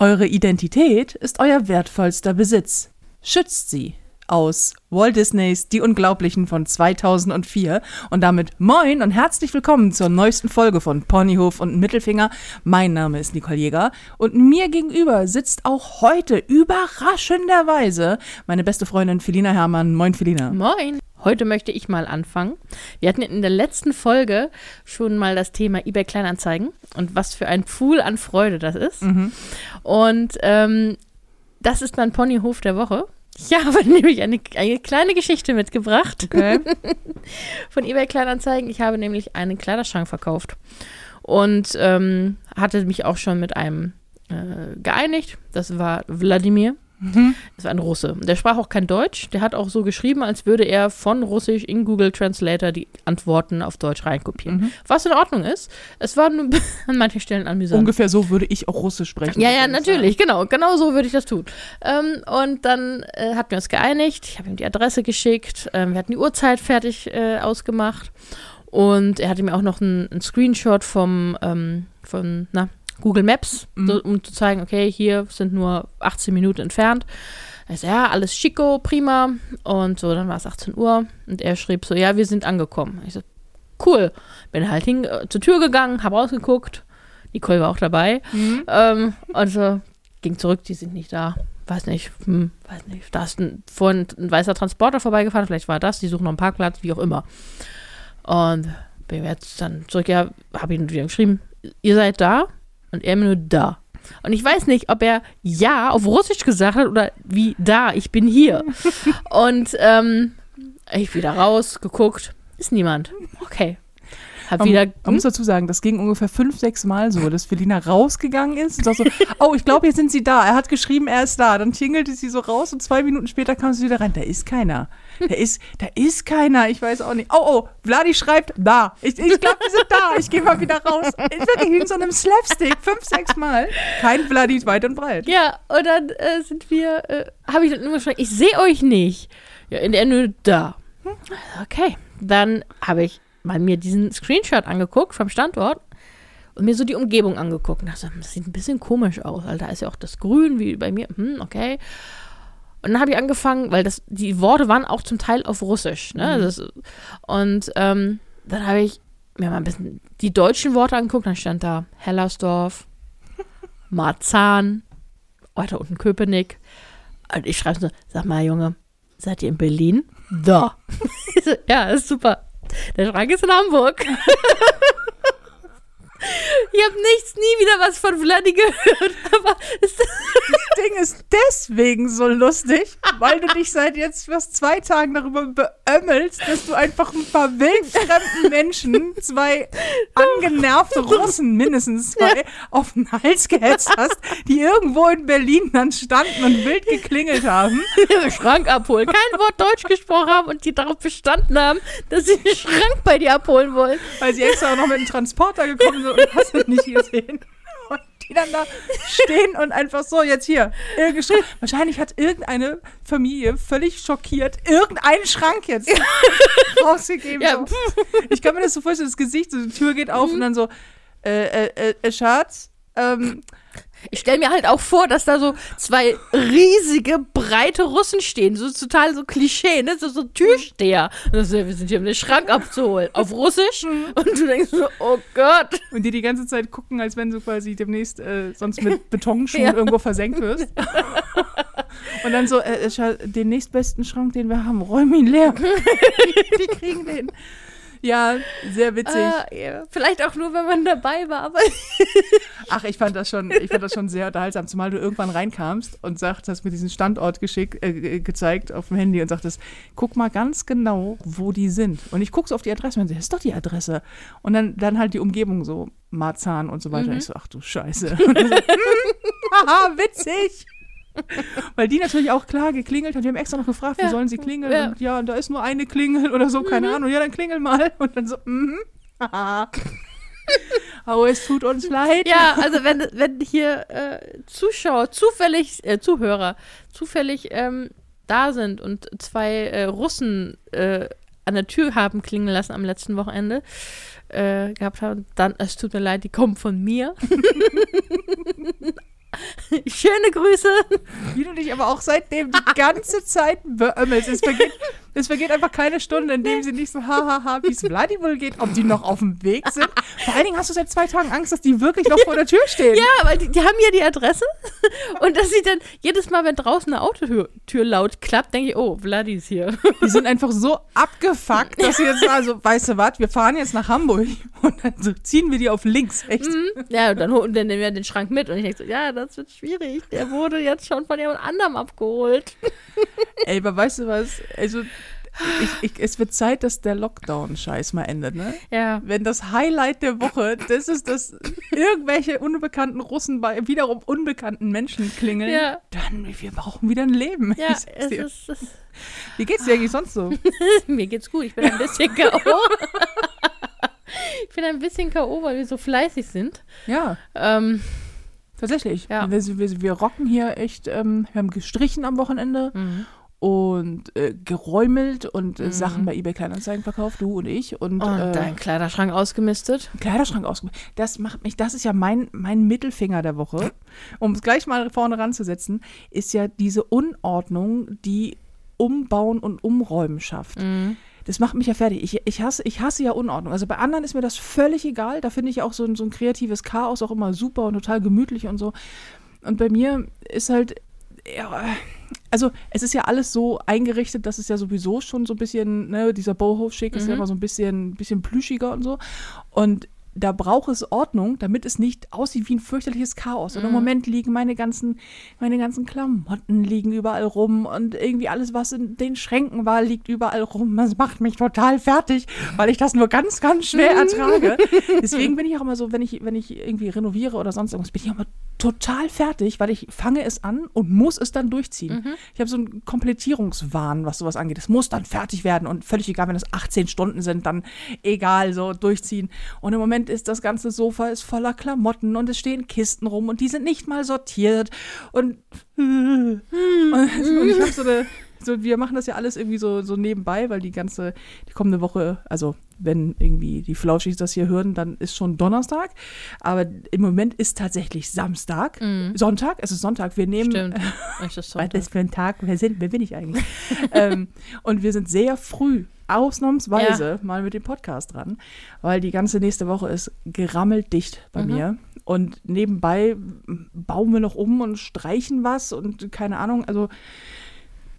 Eure Identität ist euer wertvollster Besitz. Schützt sie. Aus Walt Disneys Die Unglaublichen von 2004. Und damit moin und herzlich willkommen zur neuesten Folge von Ponyhof und Mittelfinger. Mein Name ist Nicole Jäger und mir gegenüber sitzt auch heute überraschenderweise meine beste Freundin Felina Herrmann. Moin, Felina. Moin. Heute möchte ich mal anfangen. Wir hatten in der letzten Folge schon mal das Thema eBay Kleinanzeigen und was für ein Pool an Freude das ist. Mhm. Und ähm, das ist mein Ponyhof der Woche. Ich habe nämlich eine, eine kleine Geschichte mitgebracht Okay. von eBay Kleinanzeigen. Ich habe nämlich einen Kleiderschrank verkauft und ähm, hatte mich auch schon mit einem äh, geeinigt. Das war Wladimir. Mhm. Das war ein Russe. Der sprach auch kein Deutsch. Der hat auch so geschrieben, als würde er von Russisch in Google Translator die Antworten auf Deutsch reinkopieren. Mhm. Was in Ordnung ist. Es war nur an manchen Stellen amüsant. Ungefähr so würde ich auch Russisch sprechen. Ja, ja, natürlich, genau, genau so würde ich das tun. Ähm, und dann äh, hatten wir uns geeinigt, ich habe ihm die Adresse geschickt, ähm, wir hatten die Uhrzeit fertig äh, ausgemacht und er hatte mir auch noch einen, einen Screenshot vom, ähm, von, na, Google Maps, Mhm. so, um zu zeigen, okay, hier sind nur 18 Minuten entfernt. Er so, ja, alles schicko, prima. Und so, dann war es 18 Uhr und er schrieb so, ja, wir sind angekommen. Ich so, cool. Bin halt hin, äh, zur Tür gegangen, habe rausgeguckt. Nicole war auch dabei. Mhm. Ähm, und so ging zurück, die sind nicht da. Weiß nicht, hm, weiß nicht. Da ist ein, vorhin ein weißer Transporter vorbeigefahren, vielleicht war das, die suchen noch einen Parkplatz, wie auch immer. Und bin jetzt dann zurück, ja, habe ihn wieder geschrieben, ihr seid da? Und er mir nur da. Und ich weiß nicht, ob er ja auf Russisch gesagt hat oder wie da, ich bin hier. Und ähm, ich wieder raus, geguckt, ist niemand. Okay. Hab wieder. man muss dazu sagen, das ging ungefähr fünf, sechs Mal so, dass Felina rausgegangen ist und so, oh, ich glaube, jetzt sind sie da. Er hat geschrieben, er ist da. Dann tingelte sie so raus und zwei Minuten später kam sie wieder rein. Da ist keiner. Da ist, da ist keiner. Ich weiß auch nicht. Oh, oh, Vladi schreibt da. Ich, ich glaube, die sind da. Ich gehe mal wieder raus. Ich wirklich in so einem Slapstick. Fünf, sechs Mal. Kein Vladi weit und breit. Ja, und dann äh, sind wir, äh, habe ich dann immer geschrieben, ich sehe euch nicht. Ja, in der nur da. Hm, Okay, dann habe ich mal mir diesen Screenshot angeguckt vom Standort und mir so die Umgebung angeguckt. Und dachte, das sieht ein bisschen komisch aus, weil da ist ja auch das Grün wie bei mir. Hm, okay. Und dann habe ich angefangen, weil das, die Worte waren auch zum Teil auf Russisch. Ne? Das, und ähm, dann habe ich mir mal ein bisschen die deutschen Worte angeguckt. Dann stand da Hellersdorf, Marzahn, weiter unten Köpenick. Und ich schreibe so, sag mal, Junge, seid ihr in Berlin? Da. Ja, ist super. Der Schrank ist in Hamburg. Ich habe nichts, nie wieder was von Vladi gehört. Aber Das Ding ist deswegen so lustig, weil du dich seit jetzt fast zwei Tagen darüber beömmelst, dass du einfach ein paar wildfremden Menschen, zwei angenervte Russen, mindestens zwei, auf den Hals gehetzt hast, die irgendwo in Berlin dann standen und wild geklingelt haben. den Schrank abholen. Kein Wort Deutsch gesprochen haben und die darauf bestanden haben, dass sie den Schrank bei dir abholen wollen. weil sie extra auch noch mit dem Transporter gekommen sind und hast du nicht gesehen. Und die dann da stehen und einfach so, jetzt hier, irgendein Schrank. Wahrscheinlich hat irgendeine Familie völlig schockiert irgendeinen Schrank jetzt rausgegeben. Ja, so. Ich kann mir das so vorstellen, das Gesicht, so die Tür geht auf und dann so, äh, äh, äh, Schatz, ähm, Ich stelle mir halt auch vor, dass da so zwei riesige, breite Russen stehen. So total so Klischee, ne? So, so Türsteher. So, wir sind hier, um den Schrank abzuholen. Auf Russisch. Und du denkst so, oh Gott. und die die ganze Zeit gucken, als wenn du quasi demnächst äh, sonst mit Betonschuhen Ja. irgendwo versenkt wirst. und dann so, äh, Schatz, den nächstbesten Schrank, den wir haben, räum ihn leer. die, die kriegen den. Ja, sehr witzig. Äh, ja. Vielleicht auch nur, wenn man dabei war. Aber Ach, ich fand das schon, ich fand das schon sehr unterhaltsam, zumal du irgendwann reinkamst und sagt, hast mir diesen Standort geschick, äh, ge- gezeigt auf dem Handy und sagtest, guck mal ganz genau, wo die sind. Und ich gucke so auf die Adresse und das ist doch die Adresse. Und dann, dann halt die Umgebung so, Marzahn und so weiter. Und ich so, ach du Scheiße. Und so, Haha, witzig. Weil die natürlich auch klar geklingelt hat. Die haben extra noch gefragt, wie Ja. sollen sie klingeln? Ja. Und ja, da ist nur eine Klingel oder so, keine Ahnung. Ja, dann klingel mal. Und dann so, mhm. Haha. Oh, es tut uns leid. ja, also wenn, wenn hier äh, Zuschauer, zufällig, äh, Zuhörer, zufällig ähm, da sind und zwei äh, Russen äh, an der Tür haben klingen lassen am letzten Wochenende äh, gehabt haben, dann, es tut mir leid, die kommen von mir. Schöne Grüße. Wie du dich aber auch seitdem die ganze Zeit beömmelst. Es vergeht, es vergeht einfach keine Stunde, in dem sie nicht so hahaha, wie es Vladimir geht, ob die noch auf dem Weg sind. Vor allen Dingen hast du seit zwei Tagen Angst, dass die wirklich noch vor der Tür stehen. Ja, weil die, die haben ja die Adresse. Und dass sie dann jedes Mal, wenn draußen eine Autotür Tür laut klappt, denke ich, oh, Vladi ist hier. Die sind einfach so abgefuckt, dass sie jetzt also, weißt du was, wir fahren jetzt nach Hamburg und dann so ziehen wir die auf links. Echt? Ja, und dann holen dann nehmen wir den Schrank mit. Und ich denke so, ja, das wird schwierig. Der wurde jetzt schon von jemand anderem abgeholt. Ey, aber weißt du was? Also, ich, ich, es wird Zeit, dass der Lockdown-Scheiß mal endet, ne? Ja. Wenn das Highlight der Woche, das ist, dass irgendwelche unbekannten Russen bei wiederum unbekannten Menschen klingeln, Ja. dann, wir brauchen wieder ein Leben. Ja, es dir. ist, es Wie geht's dir eigentlich sonst so? Mir geht's gut. Ich bin ein bisschen K.O. ich bin ein bisschen K.O., weil wir so fleißig sind. Ja, Ähm, tatsächlich. Ja. Wir, wir, wir rocken hier echt, ähm, wir haben gestrichen am Wochenende mhm. Und äh, geräumelt und äh, Mhm. Sachen bei eBay Kleinanzeigen verkauft, du und ich. Und, und äh, dein Kleiderschrank ausgemistet. Kleiderschrank ausgesucht. Das macht mich, das ist ja mein, mein Mittelfinger der Woche, um es gleich mal vorne ranzusetzen, ist ja diese Unordnung, die Umbauen und Umräumen schafft. Mhm. Das macht mich ja fertig. Ich, ich, hasse, ich hasse ja Unordnung. Also bei anderen ist mir das völlig egal. Da finde ich auch so ein, so ein kreatives Chaos auch immer super und total gemütlich und so. Und bei mir ist halt, ja, also es ist ja alles so eingerichtet, dass es ja sowieso schon so ein bisschen, ne, dieser Boho-Schick ist ja Mhm. immer so ein bisschen, bisschen plüschiger und so. Und da braucht es Ordnung, damit es nicht aussieht wie ein fürchterliches Chaos. Und im Mhm. Moment liegen meine ganzen, meine ganzen Klamotten liegen überall rum und irgendwie alles, was in den Schränken war, liegt überall rum. Das macht mich total fertig, weil ich das nur ganz, ganz schwer ertrage. Deswegen bin ich auch immer so, wenn ich, wenn ich irgendwie renoviere oder sonst irgendwas, bin ich auch immer total fertig, weil ich fange es an und muss es dann durchziehen. Ich habe so einen Komplettierungswahn, was sowas angeht. Es muss dann fertig werden und völlig egal, wenn es 18 Stunden sind, dann egal, so durchziehen. Und im Moment ist das ganze Sofa ist voller Klamotten und es stehen Kisten rum und die sind nicht mal sortiert und, und, und ich habe so eine so, wir machen das ja alles irgendwie so, so nebenbei, weil die ganze, die kommende Woche, also wenn irgendwie die Flauschis das hier hören, dann ist schon Donnerstag. Aber im Moment ist tatsächlich Samstag. Sonntag, es ist Sonntag. Wir nehmen. Stimmt. Was ist das für ein Tag? Wer, sind, wer bin ich eigentlich? ähm, und wir sind sehr früh, ausnahmsweise, mal mit dem Podcast dran, weil die ganze nächste Woche ist gerammelt dicht bei Mhm. mir. Und nebenbei bauen wir noch um und streichen was und keine Ahnung. Also,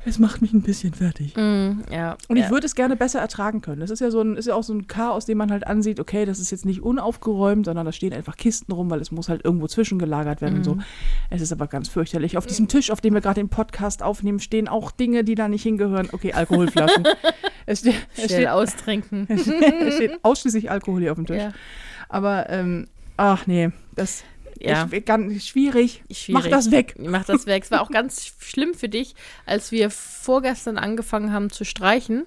es macht mich ein bisschen fertig. Mhm, ja. Und ja. ich würde es gerne besser ertragen können. Das ist ja so ein, ist ja auch so ein Chaos, den man halt ansieht, okay, das ist jetzt nicht unaufgeräumt, sondern da stehen einfach Kisten rum, weil es muss halt irgendwo zwischengelagert werden und so. Mhm. Es ist aber ganz fürchterlich. Auf diesem Tisch, auf dem wir gerade den Podcast aufnehmen, stehen auch Dinge, die da nicht hingehören. Okay, Alkoholflaschen. es, steht, es, steht, austrinken. es steht ausschließlich Alkohol hier auf dem Tisch. ja. Aber, ähm, ach nee, das Ja. ist ganz schwierig. Schwierig. Mach das weg. Mach das weg. Es war auch ganz schlimm für dich, als wir vorgestern angefangen haben zu streichen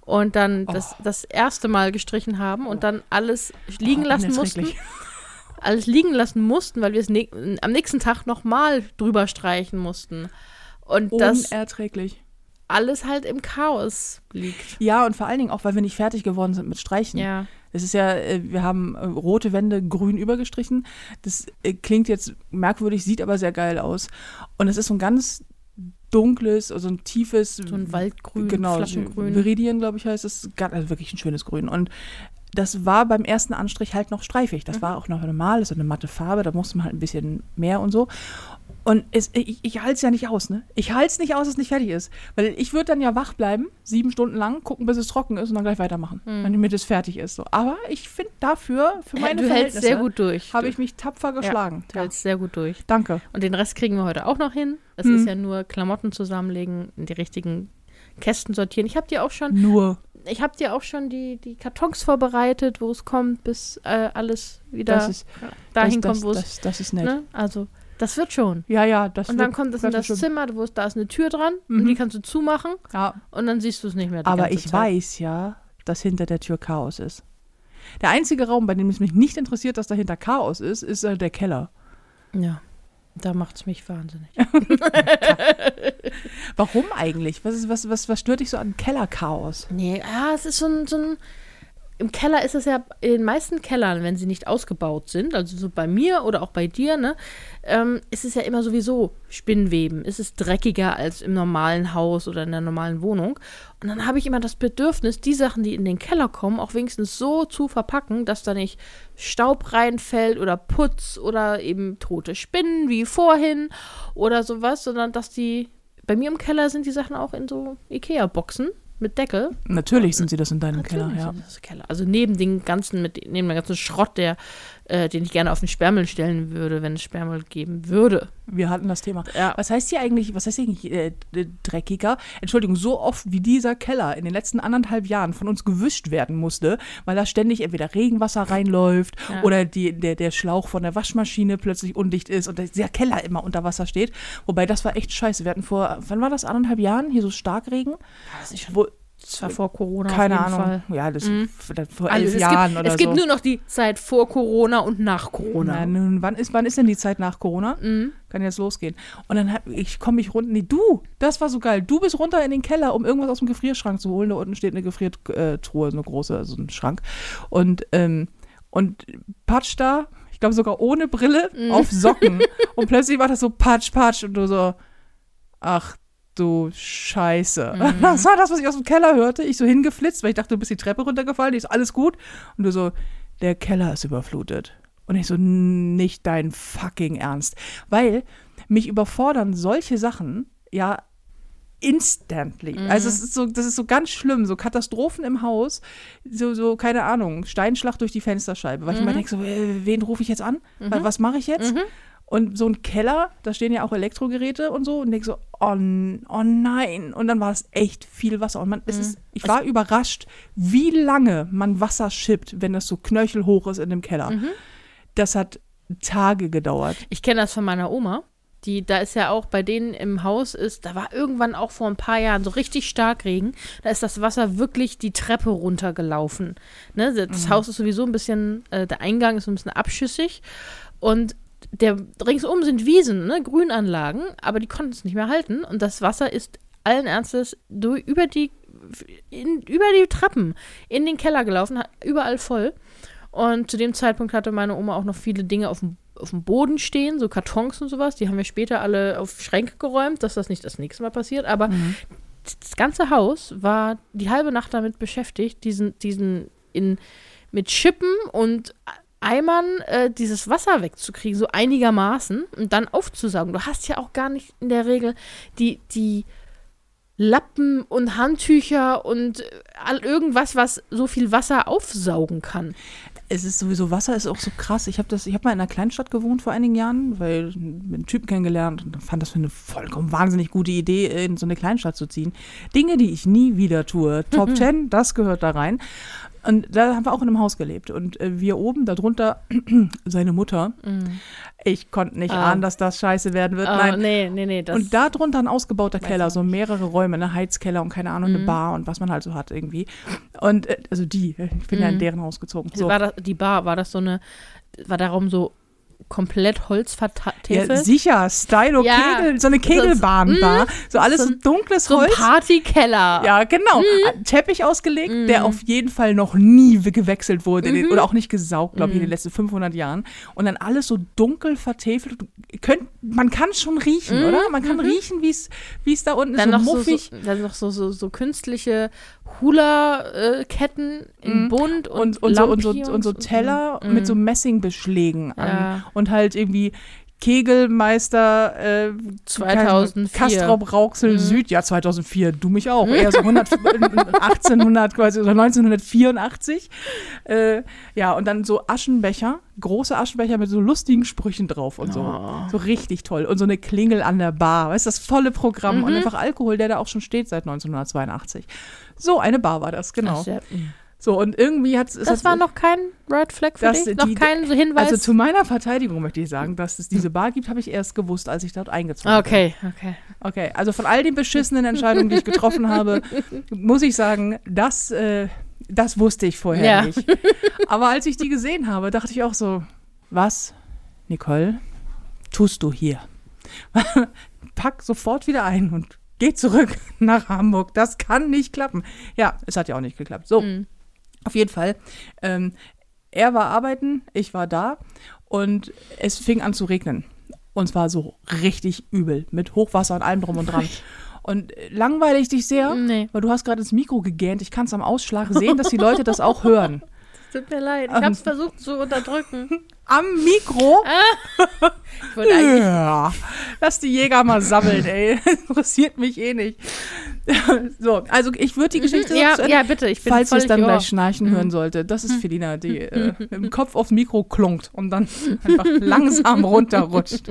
und dann das, Oh. das erste Mal gestrichen haben und dann alles liegen Oh, lassen mussten. Alles liegen lassen mussten, weil wir es ne am nächsten Tag nochmal drüber streichen mussten. Und das Unerträglich. alles halt im Chaos liegt. Ja, und vor allen Dingen auch, weil wir nicht fertig geworden sind mit Streichen. Ja. Es ist ja, äh, wir haben äh, rote Wände grün übergestrichen. Das äh, klingt jetzt merkwürdig, sieht aber sehr geil aus. Und es ist so ein ganz dunkles, also ein tiefes, So ein Waldgrün, genau, Flaschengrün. Viridien, glaube ich, heißt es. Also wirklich ein schönes Grün. Und das war beim ersten Anstrich halt noch streifig. Mhm. Das war auch noch normal, das ist eine matte Farbe, da musste man halt ein bisschen mehr und so. Und es, ich, ich halte es ja nicht aus, ne? Ich halte es nicht aus, dass es nicht fertig ist. Weil ich würde dann ja wach bleiben, sieben Stunden lang, gucken, bis es trocken ist und dann gleich weitermachen, damit es fertig ist. So. Aber ich finde dafür, für meine du Verhältnisse, sehr gut durch. habe ich mich tapfer geschlagen. Ja, du hältst sehr gut durch. Danke. Und den Rest kriegen wir heute auch noch hin. Es Hm. ist ja nur Klamotten zusammenlegen, in die richtigen Kästen sortieren. Ich habe dir auch schon, Nur. ich habe dir auch schon die, die Kartons vorbereitet, wo es kommt, bis äh, alles wieder Das ist, dahin das, kommt, wo das, es. das, das ist nett. Ne? Also, das wird schon. Ja, ja, das Und dann wird kommt es in das schön. Zimmer, wo es, da ist eine Tür dran Mhm. und die kannst du zumachen Ja, und dann siehst du es nicht mehr. Aber ich Zeit. weiß ja, dass hinter der Tür Chaos ist. Der einzige Raum, bei dem es mich nicht interessiert, dass dahinter Chaos ist, ist äh, der Keller. Ja, da macht es mich wahnsinnig. Warum eigentlich? Was, ist, was, was, was stört dich so an Kellerchaos? Nee, ja, es ist so ein, so ein im Keller ist es ja, in den meisten Kellern, wenn sie nicht ausgebaut sind, also so bei mir oder auch bei dir, ne, ähm, ist es ja immer sowieso Spinnweben. Es ist dreckiger als im normalen Haus oder in der normalen Wohnung. Und dann habe ich immer das Bedürfnis, die Sachen, die in den Keller kommen, auch wenigstens so zu verpacken, dass da nicht Staub reinfällt oder Putz oder eben tote Spinnen wie vorhin oder sowas, sondern dass die, bei mir im Keller sind die Sachen auch in so Ikea-Boxen mit Deckel. Natürlich sind sie das in deinem Natürlich Keller, ja. sind das Keller. Also neben den ganzen, mit, neben dem ganzen Schrott, der, äh, den ich gerne auf den Sperrmüll stellen würde, wenn es Sperrmüll geben würde. Wir hatten das Thema. Ja. Was heißt hier eigentlich, was heißt hier eigentlich äh, dreckiger? Entschuldigung, so oft wie dieser Keller in den letzten anderthalb Jahren von uns gewischt werden musste, weil da ständig entweder Regenwasser reinläuft Ja. oder die, der, der Schlauch von der Waschmaschine plötzlich undicht ist und der Keller immer unter Wasser steht. Wobei das war echt scheiße. Wir hatten vor, wann war das, anderthalb Jahren hier so Starkregen? Das ist schon Wo, das war vor Corona. keine Ahnung. Fall. Ja, das Mhm. vor Also elf es Jahren gibt, oder es gibt so. nur noch die Zeit vor Corona und nach Corona. Na, nun, wann ist, wann ist denn die Zeit nach Corona? Mhm. Kann jetzt losgehen. Und dann hab, ich komme ich runter. Nee, du, das war so geil. Du bist runter in den Keller, um irgendwas aus dem Gefrierschrank zu holen. Da unten steht eine Gefriertruhe, so eine große, also ein Schrank. Und, ähm, und Patsch da, ich glaube sogar ohne Brille, Mhm. auf Socken. und plötzlich war das so Patsch, Patsch. Und du so, ach du Scheiße. Mhm. Das war das, was ich aus dem Keller hörte. Ich so hingeflitzt, weil ich dachte, du bist die Treppe runtergefallen. Ich so, alles gut. Und du so, der Keller ist überflutet. Und ich so, nicht dein fucking Ernst. Weil mich überfordern solche Sachen ja instantly. Mhm. Also es ist so, das ist so ganz schlimm, so Katastrophen im Haus, so, so keine Ahnung, Steinschlag durch die Fensterscheibe. Weil ich immer denke so, wen rufe ich jetzt an? Wa- Was mache ich jetzt? Mhm. Und so ein Keller, da stehen ja auch Elektrogeräte und so und denke so, oh, oh nein. Und dann war es echt viel Wasser. Und man, es ist, ich war überrascht, wie lange man Wasser schippt, wenn das so knöchelhoch ist in dem Keller. Das hat Tage gedauert. Ich kenne das von meiner Oma. Die, da ist ja auch bei denen im Haus ist, da war irgendwann auch vor ein paar Jahren so richtig stark Regen. Da ist das Wasser wirklich die Treppe runtergelaufen. Ne? Das Haus ist sowieso ein bisschen, äh, der Eingang ist so ein bisschen abschüssig. Und der ringsum sind Wiesen, ne? Grünanlagen, aber die konnten es nicht mehr halten. Und das Wasser ist allen Ernstes durch, über, die, in, über die Treppen in den Keller gelaufen, überall voll. Und zu dem Zeitpunkt hatte meine Oma auch noch viele Dinge auf dem, auf dem Boden stehen, so Kartons und sowas. Die haben wir später alle auf Schränke geräumt, dass das nicht das nächste Mal passiert. Aber das ganze Haus war die halbe Nacht damit beschäftigt, diesen, diesen in, mit Schippen und Eimern äh, dieses Wasser wegzukriegen, so einigermaßen und dann aufzusaugen. Du hast ja auch gar nicht in der Regel die, die Lappen und Handtücher und äh, all irgendwas, was so viel Wasser aufsaugen kann. Es ist sowieso, Wasser ist auch so krass. Ich habe das, ich habe mal in einer Kleinstadt gewohnt vor einigen Jahren, weil ich einen Typen kennengelernt und fand das für eine vollkommen wahnsinnig gute Idee, in so eine Kleinstadt zu ziehen. Dinge, die ich nie wieder tue. Top 10, das gehört da rein. Und da haben wir auch in einem Haus gelebt. Und äh, wir oben, darunter seine Mutter. Ich konnte nicht Ah. ahnen, dass das scheiße werden wird. Ah, Nein. nee, nee, nee. Und da drunter ein ausgebauter Keller, so mehrere Räume, eine Heizkeller und keine Ahnung, eine Mhm. Bar und was man halt so hat irgendwie. Und äh, also die, ich bin ja in Mhm. deren Haus gezogen. So. war das, die Bar, war das so eine, war der Raum so komplett holzvertäfelt? Ja, sicher, Stylo, Ja. Kegel, so eine Kegelbahnbar. So alles So so ein- dunkles so ein Holz. Partykeller. Ja, genau. Ein Teppich ausgelegt, der auf jeden Fall noch nie we- gewechselt wurde in den- oder auch nicht gesaugt, glaube ich, in den letzten 500 Jahren. Und dann alles so dunkel vertäfelt. Könnt, man kann schon riechen, oder? Man kann riechen, wie es wie es da unten ist, Dann so noch so, muffig. so, dann noch so, so, so künstliche Hula-Ketten in bunt und, und, und, so, und, so, und so Teller Mhm. mit so Messingbeschlägen an. Ja. Und halt irgendwie Kegelmeister äh, 2004. Kastrop Rauxel Mhm. Süd, ja 2004, du mich auch, eher so 100, 1800 quasi, so 1984. Äh, ja, und dann so Aschenbecher, große Aschenbecher mit so lustigen Sprüchen drauf und so. Oh. So richtig toll. Und so eine Klingel an der Bar, weißt du, das volle Programm Mhm. und einfach Alkohol, der da auch schon steht seit 1982. So eine Bar war das, genau. Das, ja, So, und irgendwie hat es. das war noch kein Red Flag für Das- dich? Noch die- kein so Hinweis? Also zu meiner Verteidigung möchte ich sagen, dass es diese Bar gibt, habe ich erst gewusst, als ich dort eingezogen bin. okay, okay. Okay, also von all den beschissenen Entscheidungen, die ich getroffen habe, muss ich sagen, das, äh, das wusste ich vorher Ja. nicht. Aber als ich die gesehen habe, dachte ich auch so, was, Nicole, tust du hier? Pack sofort wieder ein und geh zurück nach Hamburg. Das kann nicht klappen. Ja, es hat ja auch nicht geklappt. So, Mhm. Auf jeden Fall. Ähm, er war arbeiten, ich war da und es fing an zu regnen. Und zwar so richtig übel, mit Hochwasser und allem drum und dran. Und äh, langweilig dich sehr, Nee. weil du hast gerade ins Mikro gegähnt. Ich kann es am Ausschlag sehen, dass die Leute das auch hören. Tut mir leid, ich Ähm. hab's versucht zu unterdrücken. Am Mikro? Ich wollte eigentlich. Ja. Lass die Jäger mal sammeln, ey. Interessiert mich eh nicht. so, also ich würde die Geschichte ja, zu Ende- ja, bitte, ich bin falls ihr es dann gleich schnarchen hören sollte. Das ist Felina, die äh, im Kopf aufs Mikro klunkt und dann einfach langsam runterrutscht.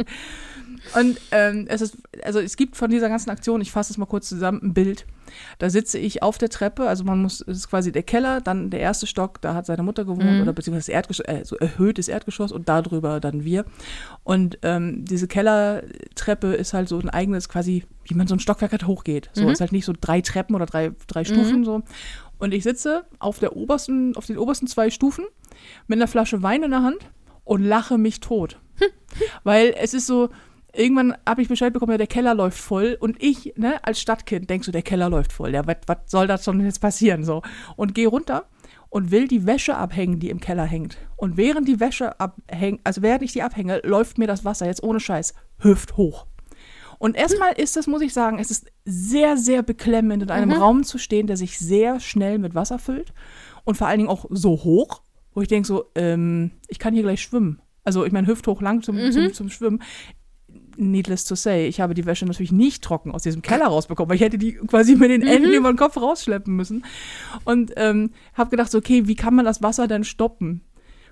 Und ähm, es ist, also es gibt von dieser ganzen Aktion, ich fasse es mal kurz zusammen, ein Bild. Da sitze ich auf der Treppe, also man muss, es ist quasi der Keller, dann der erste Stock, da hat seine Mutter gewohnt Mhm. oder beziehungsweise das Erdgeschoss, äh, so erhöhtes Erdgeschoss und darüber dann wir. Und ähm, diese Kellertreppe ist halt so ein eigenes, quasi, wie man so ein Stockwerk halt hochgeht. So Mhm. ist halt nicht so drei Treppen oder drei, drei Stufen so. Und ich sitze auf der obersten, auf den obersten zwei Stufen mit einer Flasche Wein in der Hand und lache mich tot. Weil es ist so, irgendwann habe ich Bescheid bekommen, ja, der Keller läuft voll. Und ich, ne, als Stadtkind, denkst du, der Keller läuft voll. Ja, was soll das schon jetzt passieren? So. Und gehe runter und will die Wäsche abhängen, die im Keller hängt. Und während die Wäsche abhängt, also während ich die abhänge, läuft mir das Wasser jetzt ohne Scheiß hüfthoch. Und erstmal ist das, muss ich sagen, es ist sehr, sehr beklemmend, in einem Raum zu stehen, der sich sehr schnell mit Wasser füllt. Und vor allen Dingen auch so hoch, wo ich denke so, ähm, ich kann hier gleich schwimmen. Also ich meine, hüfthoch lang zum, zum, zum Schwimmen. Needless to say, ich habe die Wäsche natürlich nicht trocken aus diesem Keller rausbekommen, weil ich hätte die quasi mit den Enden über den Kopf rausschleppen müssen. Und ähm, habe gedacht, so, okay, wie kann man das Wasser denn stoppen?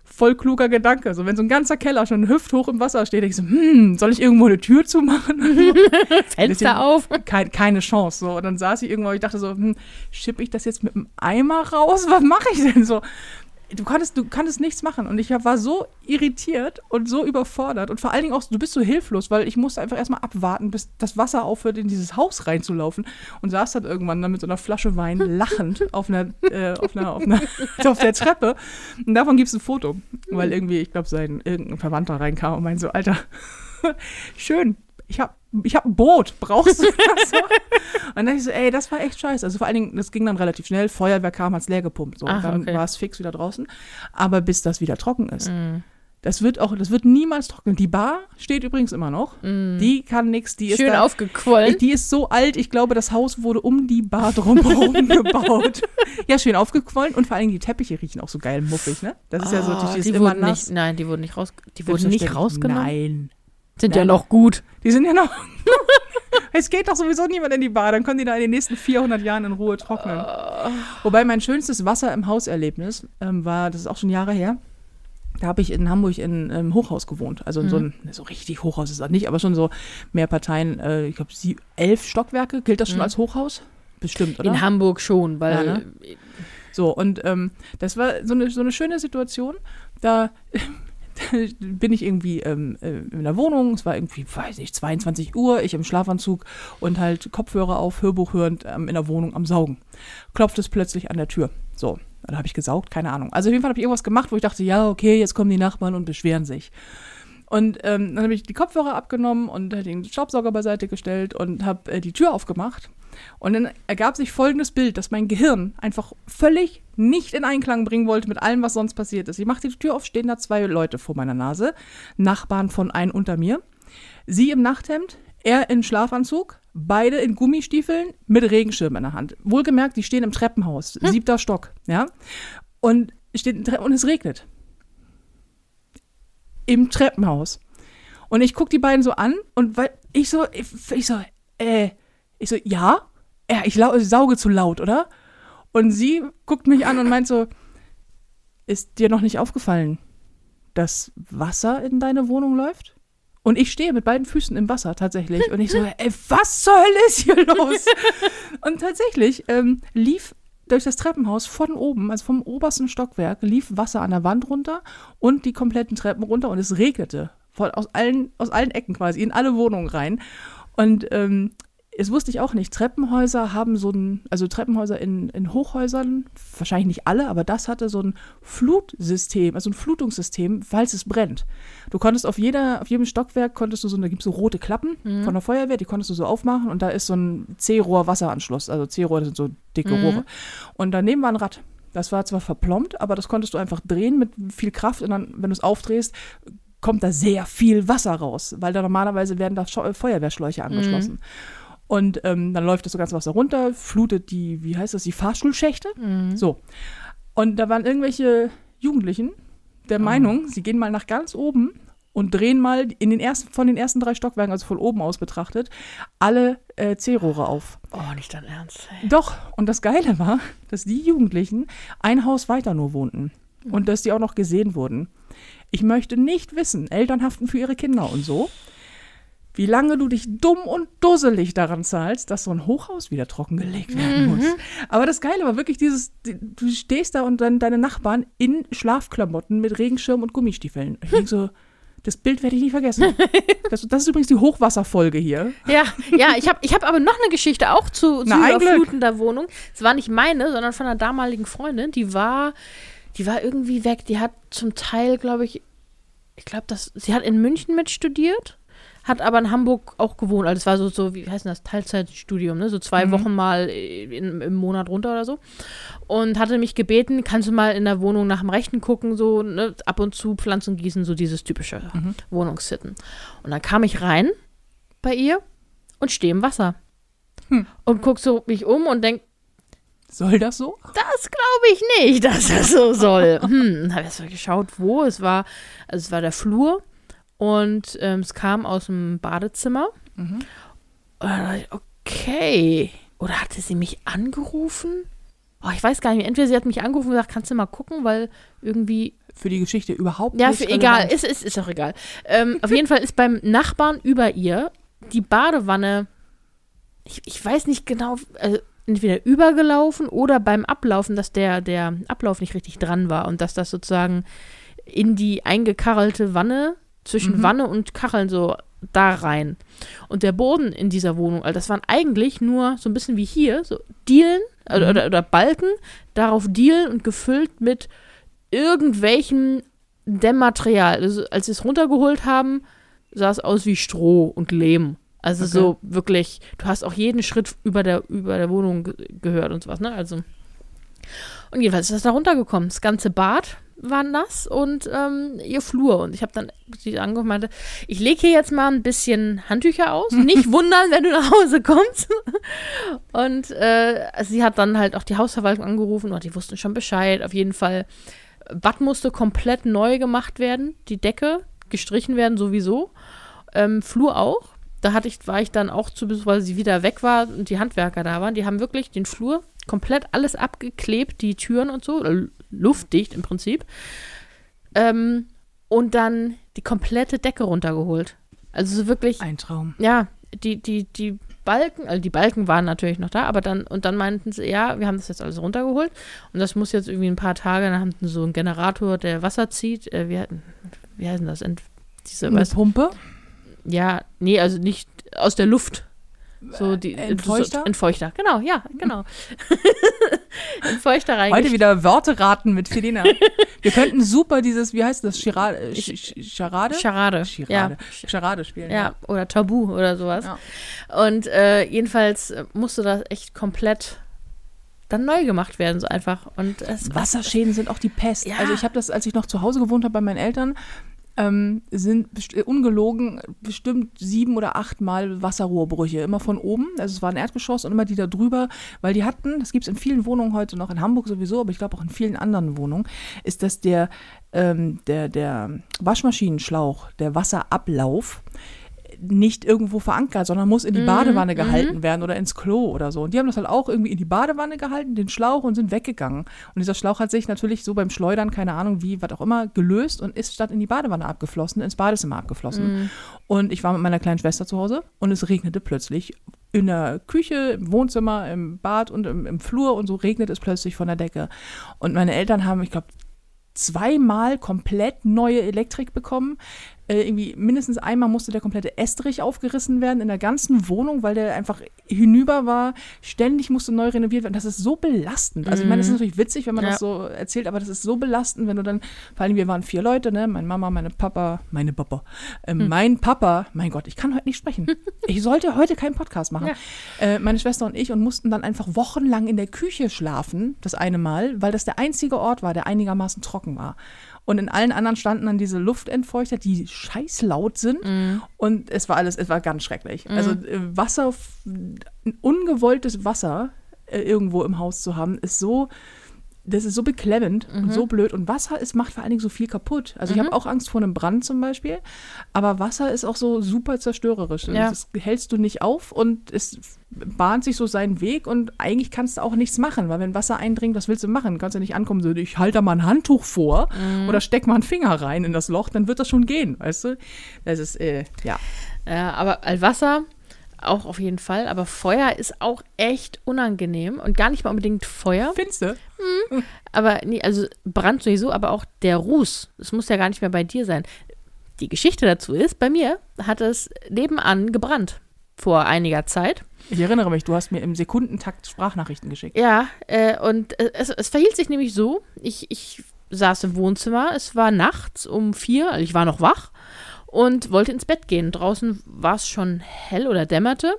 Voll kluger Gedanke. So, wenn so ein ganzer Keller schon hüfthoch im Wasser steht, denke ich so, hm, soll ich irgendwo eine Tür zumachen? Fenster auf. Kein, keine Chance. So. Und dann saß ich irgendwo, ich dachte so, hm, schippe ich das jetzt mit dem Eimer raus? Was mache ich denn so? Du konntest, du konntest nichts machen. Und ich war so irritiert und so überfordert. Und vor allen Dingen auch, du bist so hilflos, weil ich musste einfach erstmal abwarten, bis das Wasser aufhört, in dieses Haus reinzulaufen. Und saß dann irgendwann dann mit so einer Flasche Wein lachend auf einer, äh, auf einer, auf einer, auf der Treppe. Und davon gibt es ein Foto. Weil irgendwie, ich glaube, sein irgendein Verwandter reinkam und meinte so, Alter, schön. Ich habe ich hab ein Boot, brauchst du das? So? Und dann dachte ich so, ey, das war echt scheiße. Also vor allen Dingen, das ging dann relativ schnell. Feuerwehr kam, hat's leer gepumpt. So. Ach, dann okay. war es fix wieder draußen. Aber bis das wieder trocken ist, Mhm. das wird auch, das wird niemals trocken. Die Bar steht übrigens immer noch. Die kann nix, die ist. Schön da, aufgequollen. die ist so alt, ich glaube, das Haus wurde um die Bar drumherum gebaut. Ja, schön aufgequollen und vor allen Dingen die Teppiche riechen auch so geil muffig, ne? Das ist ja so, Ah, die ist die immer wurden nass. nicht, nein, die wurden nicht raus, die wurden nicht rausgenommen. Nein. Sind ja Nein. noch gut. Die sind ja noch. es geht doch sowieso niemand in die Bar, dann können die da in den nächsten 400 Jahren in Ruhe trocknen. Wobei mein schönstes Wasser im Hauserlebnis ähm, war, das ist auch schon Jahre her. Da habe ich in Hamburg in einem Hochhaus gewohnt. Also in so ein, so richtig Hochhaus ist das nicht, aber schon so mehr Parteien. Äh, ich glaube, elf Stockwerke. Gilt das schon als Hochhaus? Bestimmt, oder? In Hamburg schon, weil Ja, ne? So, und ähm, das war so eine, so eine schöne Situation. Da bin ich irgendwie ähm, äh, in der Wohnung, es war irgendwie, weiß nicht, 22 Uhr, ich im Schlafanzug und halt Kopfhörer auf, Hörbuch hörend ähm, in der Wohnung am Saugen. Klopft es plötzlich an der Tür. So, dann habe ich gesaugt, keine Ahnung. Also auf jeden Fall habe ich irgendwas gemacht, wo ich dachte, ja, okay, jetzt kommen die Nachbarn und beschweren sich. Und ähm, dann habe ich die Kopfhörer abgenommen und den Staubsauger beiseite gestellt und habe äh, die Tür aufgemacht. Und dann ergab sich folgendes Bild, dass mein Gehirn einfach völlig nicht in Einklang bringen wollte mit allem, was sonst passiert ist. Ich machte die Tür auf, stehen da zwei Leute vor meiner Nase, Nachbarn von ein unter mir. Sie im Nachthemd, er in Schlafanzug, beide in Gummistiefeln mit Regenschirm in der Hand. Wohlgemerkt, die stehen im Treppenhaus, siebter Stock, ja. Und, steht, und es regnet. Im Treppenhaus. Und ich gucke die beiden so an und weil ich so, ich, ich so, äh, ich so, ja, ja ich lau sauge zu laut, oder? Und sie guckt mich an und meint so, ist dir noch nicht aufgefallen, dass Wasser in deine Wohnung läuft? Und ich stehe mit beiden Füßen im Wasser tatsächlich. Und ich so, ey, was zur Hölle ist hier los? und tatsächlich ähm, lief durch das Treppenhaus von oben, also vom obersten Stockwerk, lief Wasser an der Wand runter und die kompletten Treppen runter und es regnete. Von, aus, allen, aus allen Ecken quasi, in alle Wohnungen rein. Und ähm, es wusste ich auch nicht. Treppenhäuser haben so ein, also Treppenhäuser in, in Hochhäusern, wahrscheinlich nicht alle, aber das hatte so ein Flutsystem, also ein Flutungssystem, falls es brennt. Du konntest auf jeder, auf jedem Stockwerk konntest du so, da gibt es so rote Klappen von der Feuerwehr, die konntest du so aufmachen und da ist so ein C-Rohr Wasseranschluss. Also C-Rohr, sind so dicke Rohre. Und daneben war ein Rad. Das war zwar verplombt, aber das konntest du einfach drehen mit viel Kraft und dann, wenn du es aufdrehst, kommt da sehr viel Wasser raus, weil da normalerweise werden da Feuerwehrschläuche angeschlossen. Und ähm, dann läuft das so ganze Wasser runter, flutet die, wie heißt das, die Fahrstuhlschächte. So. Und da waren irgendwelche Jugendlichen der Meinung, sie gehen mal nach ganz oben und drehen mal in den ersten, von den ersten drei Stockwerken, also von oben aus betrachtet, alle äh, C-Rohre auf. Oh, nicht dein Ernst. ey. Doch, und das Geile war, dass die Jugendlichen ein Haus weiter nur wohnten und dass die auch noch gesehen wurden. Ich möchte nicht wissen, Eltern haften für ihre Kinder und so, wie lange du dich dumm und dusselig daran zahlst, dass so ein Hochhaus wieder trockengelegt werden muss. Aber das Geile war wirklich dieses, die- du stehst da und dann deine Nachbarn in Schlafklamotten mit Regenschirm und Gummistiefeln. Ich denk so, das Bild werde ich nie vergessen. Das, das ist übrigens die Hochwasserfolge hier. Ja, ja, ich habe ich hab aber noch eine Geschichte auch zu, zu Na, ein Glück. Überfluten der Wohnung. Es war nicht meine, sondern von einer damaligen Freundin. Die war, die war irgendwie weg. Die hat zum Teil, glaube ich, ich glaube, sie hat in München mitstudiert, hat aber in Hamburg auch gewohnt. Also es war so, so wie heißt das, Teilzeitstudium, ne? So zwei Wochen mal in, im Monat runter oder so. Und hatte mich gebeten, kannst du mal in der Wohnung nach dem Rechten gucken, so ne? ab und zu Pflanzen gießen, so dieses typische Wohnungssitten. Und dann kam ich rein bei ihr und stehe im Wasser. Hm. Und guck so mich um und denk, Soll das so? das glaube ich nicht, dass das so soll. Hm, dann habe ich erst mal geschaut, wo. Es war, also es war der Flur und ähm, es kam aus dem Badezimmer. Mhm. Und dann dachte ich, okay. Oder hatte sie mich angerufen? Oh, ich weiß gar nicht mehr. Entweder sie hat mich angerufen und gesagt, kannst du mal gucken, weil irgendwie Für die Geschichte überhaupt ja, nicht für, egal, ist, ist, ist auch egal. Ähm, auf jeden Fall ist beim Nachbarn über ihr die Badewanne, ich, ich weiß nicht genau, also entweder übergelaufen oder beim Ablaufen, dass der, der Ablauf nicht richtig dran war und dass das sozusagen in die eingekachtelte Wanne, zwischen Mhm. Wanne und Kacheln so da rein. Und der Boden in dieser Wohnung, also das waren eigentlich nur so ein bisschen wie hier, so Dielen oder, Mhm. oder, oder Balken, darauf Dielen und gefüllt mit irgendwelchem Dämmmaterial. Also, als sie es runtergeholt haben, sah es aus wie Stroh und Lehm. Also Okay. so wirklich, du hast auch jeden Schritt über der, über der Wohnung ge gehört und sowas, ne? Also. Und jedenfalls ist das da runtergekommen. Das ganze Bad war nass und ähm, ihr Flur. Und ich habe dann sie angerufen und meinte, ich lege hier jetzt mal ein bisschen Handtücher aus. Nicht wundern, wenn du nach Hause kommst. und äh, sie hat dann halt auch die Hausverwaltung angerufen und die wussten schon Bescheid. Auf jeden Fall, Bad musste komplett neu gemacht werden. Die Decke gestrichen werden sowieso. Ähm, Flur auch. Da hatte ich, war ich dann auch zu Besuch, weil sie wieder weg war und die Handwerker da waren. Die haben wirklich den Flur komplett alles abgeklebt, die Türen und so, äh, luftdicht im Prinzip. Ähm, und dann die komplette Decke runtergeholt. Also so wirklich, Ein Traum. ja, die, die, die Balken, also die Balken waren natürlich noch da, aber dann, und dann meinten sie, ja, wir haben das jetzt alles runtergeholt und das muss jetzt irgendwie ein paar Tage, dann haben sie so einen Generator, der Wasser zieht, äh, wie, wie heißt denn das? Ent, diese, Eine weißt, Pumpe? ja, nee, also nicht aus der Luft. So die Äh, Entfeuchter? So, Entfeuchter, genau, ja, genau. Entfeuchter Heute reingestellt. wieder Wörter raten mit Felina. Wir könnten super dieses, wie heißt das, Chirade? äh, Charade? Charade. Charade. Ja. Charade spielen. Ja, oder Tabu oder sowas. Ja. Und äh, jedenfalls äh, musste das echt komplett dann neu gemacht werden, so einfach. Und Wasserschäden sind auch die Pest. Ja. Also ich habe das, als ich noch zu Hause gewohnt habe bei meinen Eltern, ähm, sind best- äh, ungelogen bestimmt sieben oder acht Mal Wasserrohrbrüche, immer von oben. Also es war ein Erdgeschoss und immer die da drüber, weil die hatten, das gibt es in vielen Wohnungen heute noch, in Hamburg sowieso, aber ich glaube auch in vielen anderen Wohnungen, ist, dass der, ähm, der, der Waschmaschinenschlauch, der Wasserablauf, nicht irgendwo verankert, sondern muss in die Badewanne gehalten werden oder ins Klo oder so. Und die haben das halt auch irgendwie in die Badewanne gehalten, den Schlauch und sind weggegangen. Und dieser Schlauch hat sich natürlich so beim Schleudern, keine Ahnung wie, was auch immer, gelöst und ist statt in die Badewanne abgeflossen, ins Badezimmer abgeflossen. Und ich war mit meiner kleinen Schwester zu Hause und es regnete plötzlich in der Küche, im Wohnzimmer, im Bad und im, im Flur und so regnet es plötzlich von der Decke. Und meine Eltern haben, ich glaube, zweimal komplett neue Elektrik bekommen. Äh, irgendwie mindestens einmal musste der komplette Estrich aufgerissen werden in der ganzen Wohnung, weil der einfach hinüber war. Ständig musste neu renoviert werden. Das ist so belastend. Also ich meine, das ist natürlich witzig, wenn man Ja. das so erzählt, aber das ist so belastend, wenn du dann, vor allem wir waren vier Leute, ne? Meine Mama, meine Papa, meine Papa, äh, mein Papa, mein Gott, ich kann heute nicht sprechen. ich sollte heute keinen Podcast machen. Äh, meine Schwester und ich und mussten dann einfach wochenlang in der Küche schlafen, das eine Mal, weil das der einzige Ort war, der einigermaßen trocken war. Und in allen anderen standen dann diese Luftentfeuchter, die scheißlaut sind. Und es war alles, es war ganz schrecklich. Also äh, Wasser, ungewolltes Wasser äh, irgendwo im Haus zu haben, ist so, das ist so beklemmend und so blöd. Und Wasser ist, macht vor allen Dingen so viel kaputt. Also ich habe auch Angst vor einem Brand zum Beispiel. Aber Wasser ist auch so super zerstörerisch. Ja. Das hältst du nicht auf und es bahnt sich so seinen Weg und eigentlich kannst du auch nichts machen, weil wenn Wasser eindringt, was willst du machen? Du kannst ja nicht ankommen, so ich halte da mal ein Handtuch vor oder steck mal einen Finger rein in das Loch, dann wird das schon gehen, weißt du? Das ist, äh, ja. Ja, aber also Wasser auch auf jeden Fall. Aber Feuer ist auch echt unangenehm und gar nicht mal unbedingt Feuer. Findest du? Aber nee, also Brand sowieso, aber auch der Ruß. Das muss ja gar nicht mehr bei dir sein. Die Geschichte dazu ist, bei mir hat es nebenan gebrannt vor einiger Zeit. Ich erinnere mich, du hast mir im Sekundentakt Sprachnachrichten geschickt. Ja, äh, und äh, es, es verhielt sich nämlich so, ich, ich saß im Wohnzimmer, es war nachts um vier, also ich war noch wach und wollte ins Bett gehen. Draußen war es schon hell oder dämmerte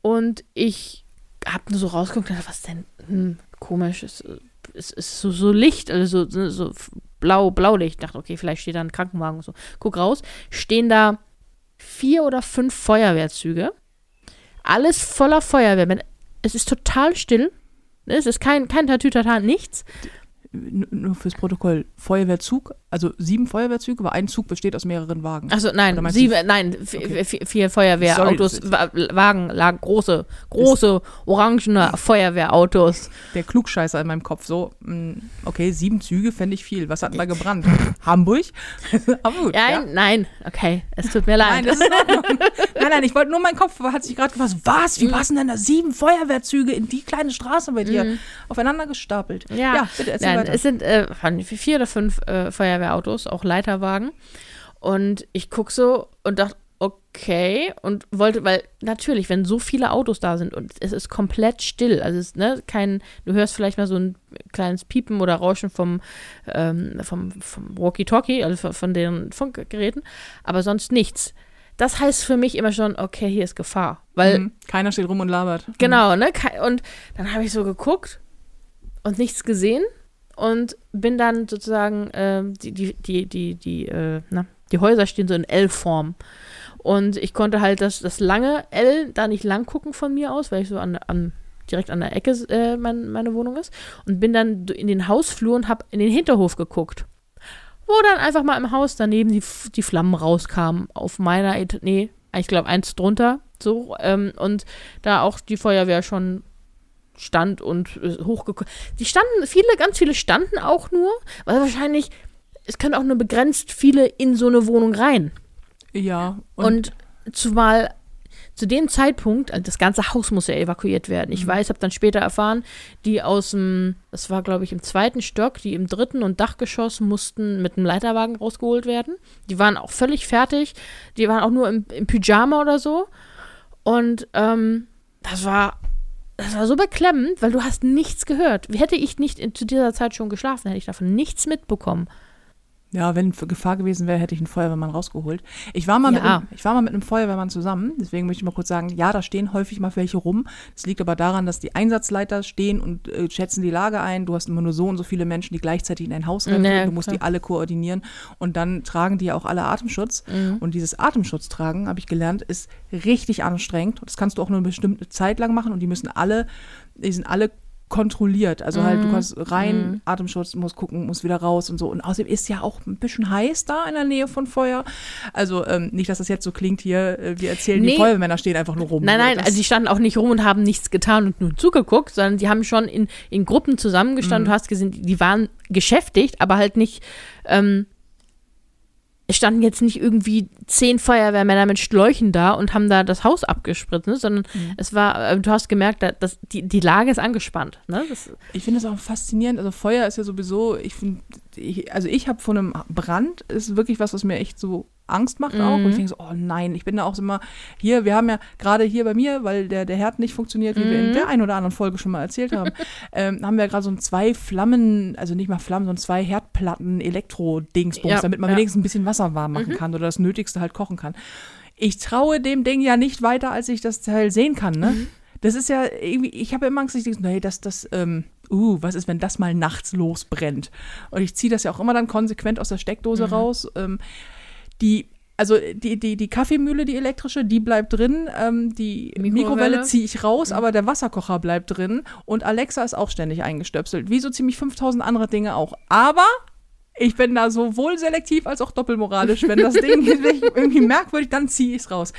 und ich habe nur so rausgeguckt und dachte, was denn? Hm, komisch, es, es ist so, so Licht, also so, so blau, Blaulicht. Ich dachte, okay, vielleicht steht da ein Krankenwagen und so. Guck raus, stehen da vier oder fünf Feuerwehrzüge. Alles voller Feuerwehrmänner. Es ist total still. Ne, Es ist kein, kein Tatütata, nichts. Nur fürs Protokoll, Feuerwehrzug, also sieben Feuerwehrzüge, aber ein Zug besteht aus mehreren Wagen. Also nein, sieben, nein, Okay. vi- vier Feuerwehrautos, Wagen, lagen große, große, orangene Feuerwehrautos. Der Klugscheißer in meinem Kopf, so, mh, okay, sieben Züge fände ich viel. Was hat da gebrannt? Hamburg? aber gut. Nein, ja. nein, okay, es tut mir leid. Nein, das ist nein, nein, ich wollte nur, mein Kopf hat sich gerade gefasst, was, wie passen denn da sieben Feuerwehrzüge in die kleine Straße bei dir aufeinander gestapelt? Ja, bitte erzähl Nein, weiter. es sind äh, vier oder fünf äh, Feuerwehrautos, auch Leiterwagen. Und ich gucke so und dachte, okay, und wollte, weil natürlich, wenn so viele Autos da sind und es ist komplett still, also es ist ne, kein, du hörst vielleicht mal so ein kleines Piepen oder Rauschen vom, ähm, vom, vom Walkie-Talkie, also von, von den Funkgeräten, aber sonst nichts. Das heißt für mich immer schon, okay, hier ist Gefahr. Weil Mhm. Keiner steht rum und labert. Genau, ne? Kei- Und dann habe ich so geguckt und nichts gesehen und bin dann sozusagen, ähm, die, die, die, die, die, äh, na, die Häuser stehen so in L-Form. Und ich konnte halt das, das lange L da nicht lang gucken von mir aus, weil ich so an, an direkt an der Ecke äh, mein, meine Wohnung ist. Und bin dann in den Hausflur und habe in den Hinterhof geguckt. Wo dann einfach mal im Haus daneben die, die Flammen rauskamen. Auf meiner, Et nee, ich glaube eins drunter. So, ähm, und da auch die Feuerwehr schon stand und äh, hochgekommen. Die standen, viele, ganz viele standen auch nur, weil wahrscheinlich, es können auch nur begrenzt viele in so eine Wohnung rein. Ja, Und, zumal zu dem Zeitpunkt, also das ganze Haus muss ja evakuiert werden. Mhm. Ich weiß, habe dann später erfahren, die aus dem, das war glaube ich im zweiten Stock, die im dritten und Dachgeschoss mussten mit einem Leiterwagen rausgeholt werden. Die waren auch völlig fertig. Die waren auch nur im, im Pyjama oder so. Und ähm, das war, das war so beklemmend, weil du hast nichts gehört. Hätte ich nicht zu dieser Zeit schon geschlafen, hätte ich davon nichts mitbekommen. Ja, wenn für Gefahr gewesen wäre, hätte ich einen Feuerwehrmann rausgeholt. Ich war mal, mit, Ja. einem, ich war mal mit einem Feuerwehrmann zusammen, deswegen möchte ich mal kurz sagen, ja, da stehen häufig mal welche rum. Das liegt aber daran, dass die Einsatzleiter stehen und äh, schätzen die Lage ein. Du hast immer nur so und so viele Menschen, die gleichzeitig in ein Haus rennen. Ja, du musst klar. die alle koordinieren und dann tragen die ja auch alle Atemschutz. Und dieses Atemschutz tragen, habe ich gelernt, ist richtig anstrengend. Das kannst du auch nur eine bestimmte Zeit lang machen und die müssen alle, die sind alle kontrolliert. Also halt, du kannst rein, Atemschutz, musst gucken, musst wieder raus und so. Und außerdem ist ja auch ein bisschen heiß da in der Nähe von Feuer. Also ähm, nicht, dass das jetzt so klingt hier, äh, wir erzählen, die Nee. Feuerwehrmänner stehen einfach nur rum. Nein, nein, Das- also die standen auch nicht rum und haben nichts getan und nur zugeguckt, sondern die haben schon in, in Gruppen zusammengestanden. Du hast gesehen, die- die waren geschäftigt, aber halt nicht, ähm, es standen jetzt nicht irgendwie zehn Feuerwehrmänner mit Schläuchen da und haben da das Haus abgespritzt, ne? sondern es war, äh, du hast gemerkt, da- dass die, die Lage ist angespannt. Ne? Das, Ich finde es auch faszinierend. Also Feuer ist ja sowieso, ich finde, also ich habe von einem Brand ist wirklich was, was mir echt so Angst macht auch. Und Mhm. ich denke so, oh nein, ich bin da auch immer, hier, wir haben ja gerade hier bei mir, weil der, der Herd nicht funktioniert, wie wir in Mhm. der einen oder anderen Folge schon mal erzählt haben, ähm, haben wir gerade so ein zwei Flammen, also nicht mal Flammen, sondern zwei Herdplatten Elektro-Dingsbums, Ja, damit man ja. wenigstens ein bisschen Wasser warm machen kann oder das Nötigste halt kochen kann. Ich traue dem Ding ja nicht weiter, als ich das Teil sehen kann, ne? Mhm. Das ist ja irgendwie, ich habe immer Angst, ich denke, nee, das, das, ähm, uh, was ist, wenn das mal nachts losbrennt? Und ich ziehe das ja auch immer dann konsequent aus der Steckdose Mhm. raus. Ähm, die, also die, die, die Kaffeemühle, die elektrische, die bleibt drin. Ähm, die Mikrowelle? Mikrowelle ziehe ich raus, aber der Wasserkocher bleibt drin. Und Alexa ist auch ständig eingestöpselt. Wie so ziemlich 5000 andere Dinge auch. Aber ich bin da sowohl selektiv als auch doppelmoralisch. Wenn das Ding irgendwie merkwürdig, dann ziehe ich es raus.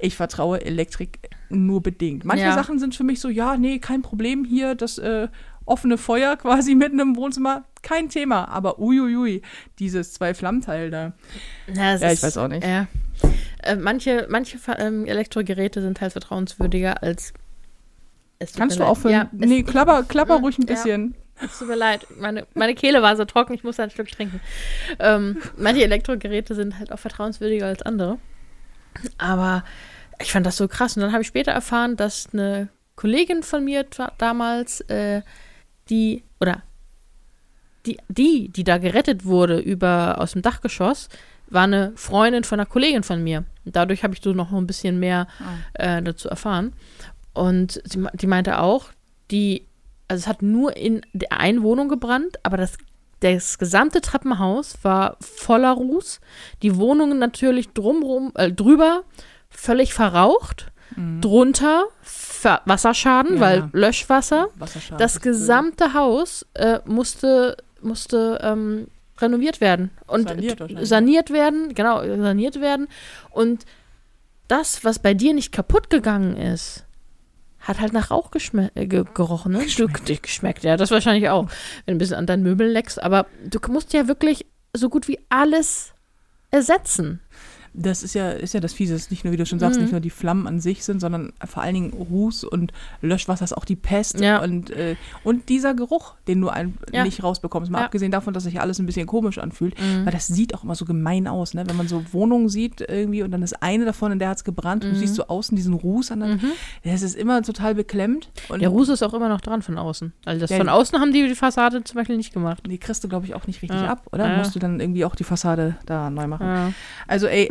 Ich vertraue Elektrik nur bedingt. Manche Ja. Sachen sind für mich so, ja, nee, kein Problem hier, das äh, offene Feuer quasi mitten im Wohnzimmer, kein Thema. Aber uiuiui, dieses Zwei-Flammenteil da. Ja, es Ja, ich ist- weiß auch nicht. Ja. Äh, manche manche ähm, Elektrogeräte sind halt vertrauenswürdiger als. Kannst du aufhören? Ja, nee, klapper, klapper Mm, ruhig ein bisschen. es tut mir leid. Meine, meine Kehle war so trocken, ich musste ein Stück trinken. Ähm, manche Elektrogeräte sind halt auch vertrauenswürdiger als andere. Aber ich fand das so krass. Und dann habe ich später erfahren, dass eine Kollegin von mir damals, äh, die, oder die, die, die da gerettet wurde über aus dem Dachgeschoss, war eine Freundin von einer Kollegin von mir. Und dadurch habe ich so noch ein bisschen mehr äh, dazu erfahren. Und sie, die meinte auch, die, also es hat nur in der einen Wohnung gebrannt, aber das, das gesamte Treppenhaus war voller Ruß. Die Wohnungen natürlich drumrum, äh, drüber völlig verraucht. Drunter Ver Wasserschaden, Ja, weil. Löschwasser. Wasserschaden. Das gesamte Haus äh, musste, musste ähm, renoviert werden und Saniert saniert werden, genau, saniert werden. Und das, was bei dir nicht kaputt gegangen ist, hat halt nach Rauch äh, ge gerochen, ne? Du, geschmeckt. geschmeckt, ja, das wahrscheinlich auch, wenn du ein bisschen an deinen Möbeln leckst. Aber du musst ja wirklich so gut wie alles ersetzen. Das ist ja, ist ja das Fiese, dass nicht nur, wie du schon sagst, Mhm. nicht nur die Flammen an sich sind, sondern vor allen Dingen Ruß und Löschwasser ist auch die Pest Ja. und, äh, und dieser Geruch, den du ein, Ja. nicht rausbekommst. Mal Ja. abgesehen davon, dass sich alles ein bisschen komisch anfühlt, Mhm. weil das sieht auch immer so gemein aus, ne? Wenn man so Wohnungen sieht irgendwie und dann ist eine davon, in der hat es gebrannt und du Mhm. siehst so außen diesen Ruß an der, Mhm. das ist immer total beklemmt. Und Der Ruß ist auch immer noch dran von außen. Also das von außen haben die die Fassade zum Beispiel nicht gemacht. die kriegst du, glaube ich, auch nicht richtig ab, oder? Musst du dann irgendwie auch die Fassade da neu machen. Also ey,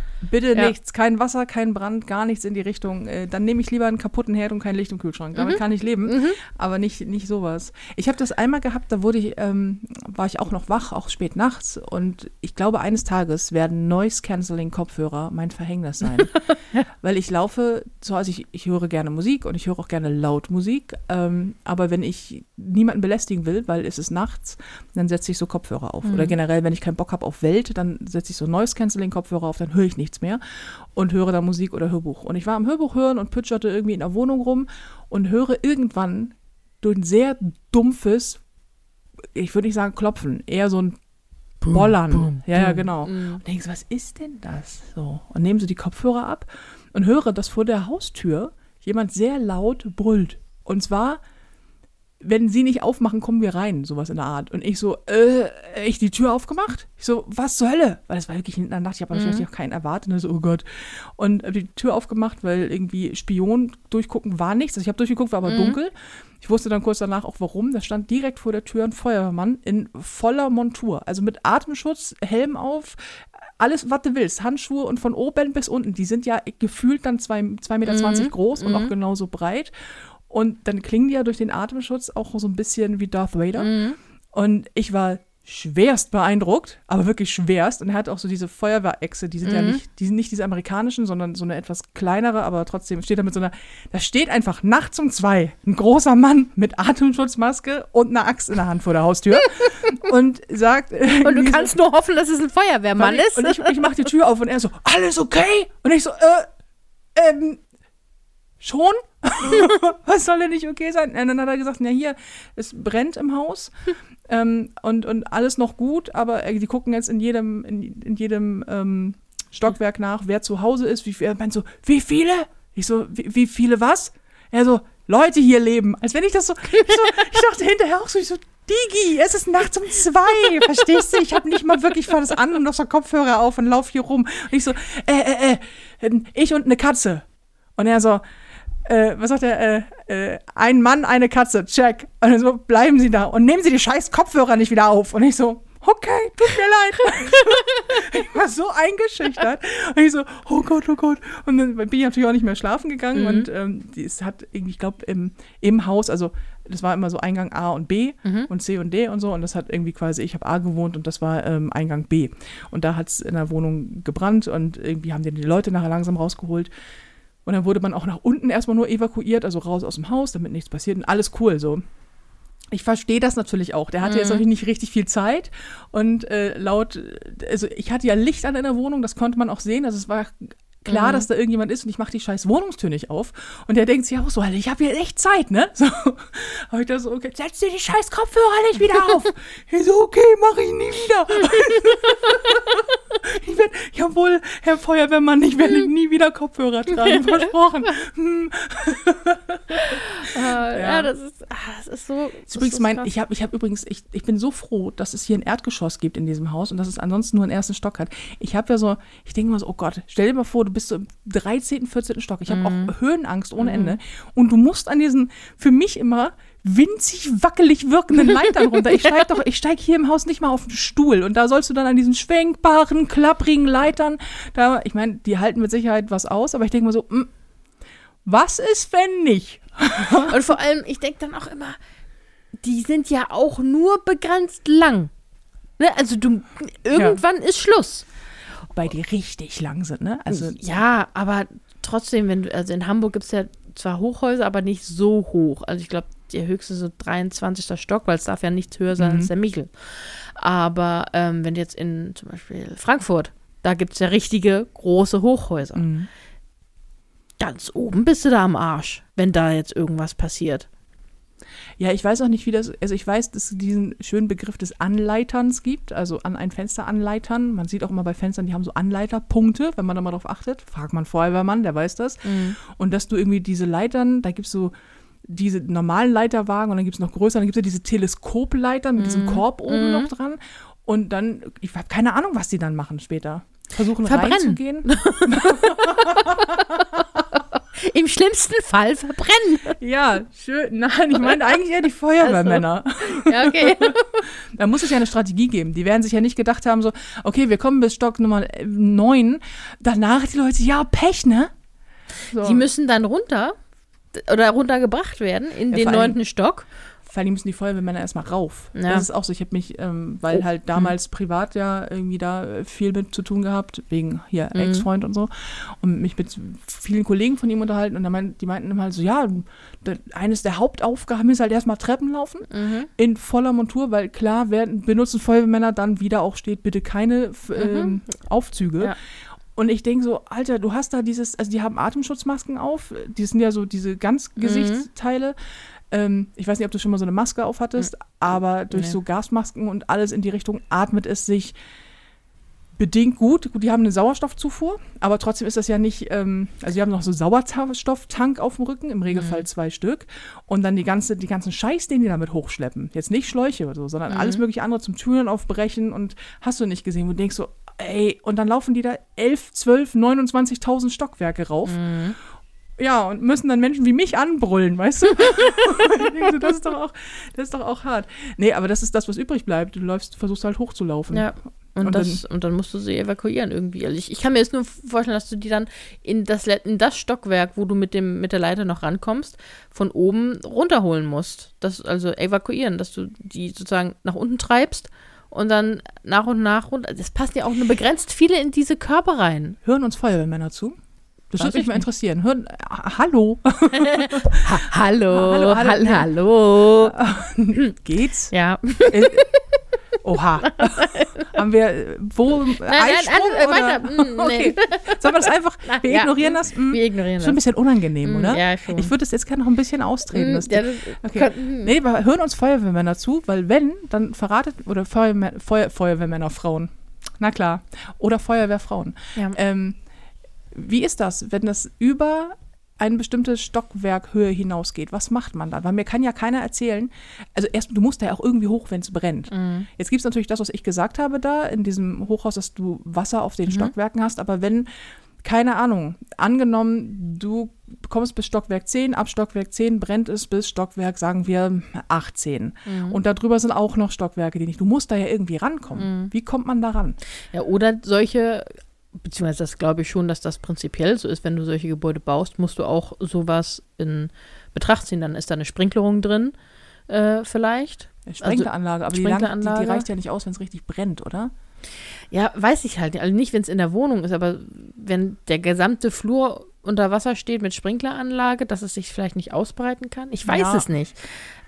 bitte Ja. nichts, kein Wasser, kein Brand, gar nichts in die Richtung. Äh, dann nehme ich lieber einen kaputten Herd und kein Licht im Kühlschrank. Damit kann ich leben, Mhm. aber nicht, nicht sowas. Ich habe das einmal gehabt, da wurde ich, ähm, war ich auch noch wach, auch spät nachts. Und ich glaube, eines Tages werden Noise-Canceling-Kopfhörer mein Verhängnis sein. Weil ich laufe, so, also ich, ich höre gerne Musik und ich höre auch gerne laut Musik. Ähm, aber wenn ich niemanden belästigen will, weil es ist nachts, dann setze ich so Kopfhörer auf. Oder generell, wenn ich keinen Bock habe auf Welt, dann setze ich so Noise-Canceling-Kopfhörer auf, dann höre ich nichts mehr und höre da Musik oder Hörbuch. Und ich war am Hörbuch hören und pütscherte irgendwie in der Wohnung rum und höre irgendwann durch ein sehr dumpfes, ich würde nicht sagen klopfen, eher so ein Bollern. ja, ja, genau. Mhm. Und denkst, was ist denn das? So. Und nehmen so die Kopfhörer ab und höre, dass vor der Haustür jemand sehr laut brüllt. Und zwar, wenn sie nicht aufmachen, kommen wir rein, sowas in der Art. Und ich so, äh, ich die Tür aufgemacht? Ich so, was zur Hölle? Weil das war wirklich hinten an der Nacht, ich habe natürlich auch keinen erwartet. Und so, oh Gott. Und hab die Tür aufgemacht, weil irgendwie Spion durchgucken war nichts. Also ich habe durchgeguckt, war aber dunkel. Ich wusste dann kurz danach auch warum. Da stand direkt vor der Tür ein Feuerwehrmann in voller Montur. Also mit Atemschutz, Helm auf, alles, was du willst. Handschuhe und von oben bis unten. Die sind ja gefühlt dann 2,20 Meter groß und auch genauso breit. Und dann klingen die ja durch den Atemschutz auch so ein bisschen wie Darth Vader. Mhm. Und ich war schwerst beeindruckt, aber wirklich schwerst. Und er hat auch so diese Feuerwehrechse, die sind ja nicht, die sind nicht diese amerikanischen, sondern so eine etwas kleinere, aber trotzdem steht da mit so einer, da steht einfach nachts um zwei ein großer Mann mit Atemschutzmaske und einer Axt in der Hand vor der Haustür und sagt. Und du irgendwie so- kannst nur hoffen, dass es ein Feuerwehrmann ich, ist. Und ich, ich mach die Tür auf und er so, alles okay? Und ich so, äh, ähm, schon? Was soll denn nicht okay sein? Und dann hat er gesagt, na hier, es brennt im Haus ähm, und, und alles noch gut, aber äh, die gucken jetzt in jedem, in, in jedem ähm, Stockwerk nach, wer zu Hause ist. Wie, er meint so, wie viele? Ich so, wie, wie viele was? Er so, Leute hier leben. Als wenn ich das so, ich, so, ich dachte hinterher auch so, ich so, Digi, es ist nachts um zwei. Verstehst du? Ich habe nicht mal wirklich das an und noch so Kopfhörer auf und lauf hier rum. Und ich so, äh, äh, äh, ich und eine Katze. Und er so, äh, was sagt er? Äh, äh, ein Mann, eine Katze, check. Und so, bleiben Sie da und nehmen Sie die scheiß Kopfhörer nicht wieder auf. Und ich so, okay, tut mir leid. ich war so eingeschüchtert. Und ich so, oh Gott, oh Gott. Und dann bin ich natürlich auch nicht mehr schlafen gegangen. Mhm. Und ähm, die, es hat irgendwie, ich glaube, im, im Haus, also das war immer so Eingang A und B Mhm. und C und D und so. Und das hat irgendwie quasi, ich habe A gewohnt und das war ähm, Eingang B. Und da hat es in der Wohnung gebrannt und irgendwie haben die die Leute nachher langsam rausgeholt. Und dann wurde man auch nach unten erstmal nur evakuiert, also raus aus dem Haus, damit nichts passiert. Und alles cool so. Ich verstehe das natürlich auch. Der hatte jetzt Mhm. natürlich nicht richtig viel Zeit. Und äh, laut, also ich hatte ja Licht an in der Wohnung, das konnte man auch sehen. Also es war klar, Mhm. dass da irgendjemand ist und ich mache die scheiß Wohnungstür nicht auf. Und der denkt sich auch so, Alter, ich habe hier echt Zeit, ne? So. Aber ich dachte so, okay, setz dir die scheiß Kopfhörer nicht wieder auf. ich so, okay, mache ich nie wieder. ich werd, jawohl, Herr Feuerwehrmann, ich werde nie wieder Kopfhörer tragen, versprochen. Hm. Äh, ja. das ist, ah, das ist so. Das ist übrigens so mein, ich habe ich hab übrigens, ich, ich bin so froh, dass es hier ein Erdgeschoss gibt in diesem Haus und dass es ansonsten nur einen ersten Stock hat. Ich habe ja so, ich denke mal so, oh Gott, stell dir mal vor, du bist so im 13., 14. Stock. Ich habe Mhm. auch Höhenangst ohne Ende. Und du musst an diesen, für mich immer winzig wackelig wirkenden Leitern runter. Ich steig doch, ich steig hier im Haus nicht mal auf den Stuhl und da sollst du dann an diesen schwenkbaren, klapprigen Leitern, da, ich meine, die halten mit Sicherheit was aus, aber ich denke mal so, mm, was ist, wenn nicht? Und vor allem, ich denke dann auch immer, die sind ja auch nur begrenzt lang. Ne? Also du, irgendwann ist Schluss. Weil die richtig lang sind, ne? Also, ja, aber trotzdem, wenn du, also in Hamburg gibt es ja zwar Hochhäuser, aber nicht so hoch. Also ich glaube, der höchste so 23. Stock, weil es darf ja nichts höher sein Mhm. als der Michel. Aber ähm, wenn du jetzt in zum Beispiel Frankfurt, da gibt es ja richtige große Hochhäuser. mm. Ganz oben bist du da am Arsch, wenn da jetzt irgendwas passiert. Ja, ich weiß auch nicht, wie das, also ich weiß, dass es diesen schönen Begriff des Anleiterns gibt, also an ein Fenster anleitern. Man sieht auch immer bei Fenstern, die haben so Anleiterpunkte, wenn man da mal drauf achtet. Fragt man Feuerwehrmann, der weiß das. Und dass du irgendwie diese Leitern, da gibt es so diese normalen Leiterwagen und dann gibt es noch größere, dann gibt es ja diese Teleskopleitern mit diesem Korb oben noch dran. Und dann, ich habe keine Ahnung, was die dann machen später. Versuchen Verbrennen. reinzugehen. Im schlimmsten Fall verbrennen. Ja, schön. Nein, ich meine eigentlich eher die Feuerwehrmänner. Ja, okay. Da muss es ja eine Strategie geben. Die werden sich ja nicht gedacht haben, so, okay, wir kommen bis Stock Nummer 9. Danach die Leute, ja, Pech, ne? So. Die müssen dann runter oder runtergebracht werden in Ja, den neunten Stock. Vor allem müssen die Feuerwehrmänner erstmal rauf. Ja. Das ist auch so. Ich habe mich, ähm, weil Oh. halt damals privat ja irgendwie da äh, viel mit zu tun gehabt, wegen hier Mhm. Ex-Freund und so, und mich mit vielen Kollegen von ihm unterhalten und da meint, die meinten immer halt so, ja, da, eines der Hauptaufgaben ist halt erstmal Treppen laufen Mhm. in voller Montur, weil klar werden, benutzen Feuerwehrmänner dann wieder auch steht, bitte keine ähm, Aufzüge. Mhm. Ja. Und ich denke so, Alter, du hast da dieses, also die haben Atemschutzmasken auf, die sind ja so diese Mhm. Ähm, ich weiß nicht, ob du schon mal so eine Maske aufhattest, aber durch Mhm. Nee. so Gasmasken und alles in die Richtung atmet es sich bedingt gut. Gut, die haben eine Sauerstoffzufuhr, aber trotzdem ist das ja nicht, ähm, also die haben noch so Sauerstofftank auf dem Rücken, im Mhm. Regelfall zwei Stück. Und dann die, ganze, die ganzen Scheiß, den die damit hochschleppen. Jetzt nicht Schläuche oder so, sondern Mhm. alles mögliche andere zum Türen aufbrechen und hast du nicht gesehen, wo du denkst so, ey, und dann laufen die da 11, 12, 29.000 Stockwerke rauf. Mhm. Ja, und müssen dann Menschen wie mich anbrüllen, weißt du? so, das ist doch auch, das ist doch auch hart. Nee, aber das ist das, was übrig bleibt. Du läufst, versuchst halt hochzulaufen. Ja. Und, Und das, und dann musst du sie evakuieren irgendwie. Also ich, ich kann mir jetzt nur vorstellen, dass du die dann in das, in das Stockwerk, wo du mit, dem, mit der Leiter noch rankommst, von oben runterholen musst. Das, also evakuieren, dass du die sozusagen nach unten treibst und dann nach und nach runter. Das passt ja auch nur begrenzt viele in diese Körper rein. Hören uns Feuerwehrmänner zu? Das würde mich ich mal interessieren. Ha hallo, Ha hallo, Hallo, hallo. hallo, geht's? Ja. Äh, Oha. Haben wir, äh, wo, nein, Eisprung alles, äh, oder? weiter. Nee. Okay. Sollen wir das einfach, wir Ja. ignorieren das? Mm. Wir ignorieren Schon ein das. bisschen unangenehm, Mm, oder? ja, schon. Ich würde das jetzt gerne noch ein bisschen austreten. Mm, das ja, das Okay. könnten- Nee, aber hören uns Feuerwehrmänner zu, weil wenn, dann verratet, oder Feuerwehr, Feuer, Feuerwehrmänner Frauen. Na klar. Oder Feuerwehrfrauen. Ja. Ähm, wie ist das, wenn das über eine bestimmte Stockwerkhöhe hinausgeht, was macht man dann? Weil mir kann ja keiner erzählen, also erst, du musst da ja auch irgendwie hoch, wenn es brennt. Mhm. Jetzt gibt es natürlich das, was ich gesagt habe da, in diesem Hochhaus, dass du Wasser auf den Mhm. Stockwerken hast, aber wenn, keine Ahnung, angenommen, du kommst bis Stockwerk 10, ab Stockwerk 10 brennt es bis Stockwerk, sagen wir, 18. Mhm. Und darüber sind auch noch Stockwerke, die nicht. Du musst da ja irgendwie rankommen. Mhm. Wie kommt man da ran? Ja, oder solche, beziehungsweise das glaube ich schon, dass das prinzipiell so ist, wenn du solche Gebäude baust, musst du auch sowas in Betracht ziehen. Dann ist da eine Sprinklerung drin, äh, vielleicht. Sprinkleranlage, aber die, lang, die, die Sprinkleranlage. reicht ja nicht aus, wenn es richtig brennt, oder? Ja, weiß ich halt. nicht. Also nicht, wenn es in der Wohnung ist, aber wenn der gesamte Flur unter Wasser steht mit Sprinkleranlage, dass es sich vielleicht nicht ausbreiten kann. Ich weiß Ja. es nicht.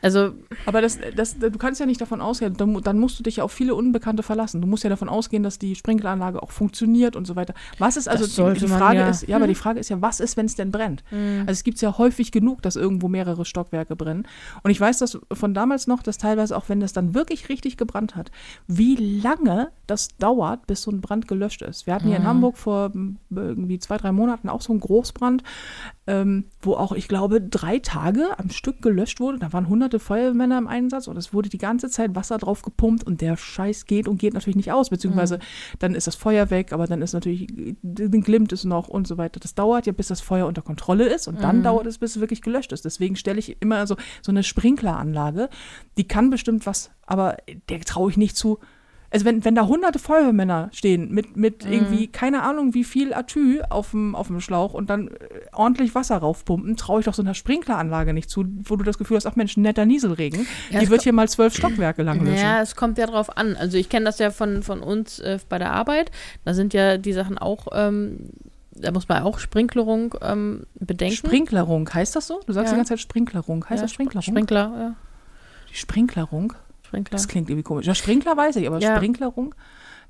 Also, Aber das, das, du kannst ja nicht davon ausgehen, dann, mu- dann musst du dich ja auf viele Unbekannte verlassen. Du musst ja davon ausgehen, dass die Sprinkleranlage auch funktioniert und so weiter. Was ist also die, die man Frage ja. ist, ja, aber die Frage ist ja, was ist, wenn es denn brennt? Also es gibt ja häufig genug, dass irgendwo mehrere Stockwerke brennen. Und ich weiß das von damals noch, dass teilweise auch, wenn das dann wirklich richtig gebrannt hat, wie lange das dauert, bis so ein Brand gelöscht ist. Wir hatten hier in Hamburg vor irgendwie zwei, drei Monaten auch so einen Großbrand, ähm, wo auch, ich glaube, drei Tage am Stück gelöscht wurde. Da waren hunderte Feuerwehrmänner im Einsatz und es wurde die ganze Zeit Wasser drauf gepumpt und der Scheiß geht und geht natürlich nicht aus, beziehungsweise dann ist das Feuer weg, aber dann ist natürlich, dann glimmt es noch und so weiter. Das dauert ja, bis das Feuer unter Kontrolle ist und dann dauert es, bis es wirklich gelöscht ist. Deswegen stelle ich immer so, so eine Sprinkleranlage, die kann bestimmt was, aber der traue ich nicht zu. Also wenn, wenn da hunderte Feuerwehrmänner stehen mit, mit irgendwie, keine Ahnung, wie viel Atü auf dem, auf dem Schlauch und dann äh, ordentlich Wasser raufpumpen, traue ich doch so einer Sprinkleranlage nicht zu, wo du das Gefühl hast, ach Mensch, netter Nieselregen. Ja, die wird hier mal zwölf Stockwerke lang löschen. ja, es kommt ja drauf an. Also ich kenne das ja von, von uns äh, bei der Arbeit. Da sind ja die Sachen auch, ähm, da muss man auch Sprinklerung ähm, bedenken. Sprinklerung, heißt das so? Du sagst Ja. die ganze Zeit Sprinklerung. Heißt ja, das Sprinklerung? Sprinkler, ja. Die Sprinklerung? Sprinkler. Das klingt irgendwie komisch. Ja, Sprinkler weiß ich, aber Ja. Sprinklerung?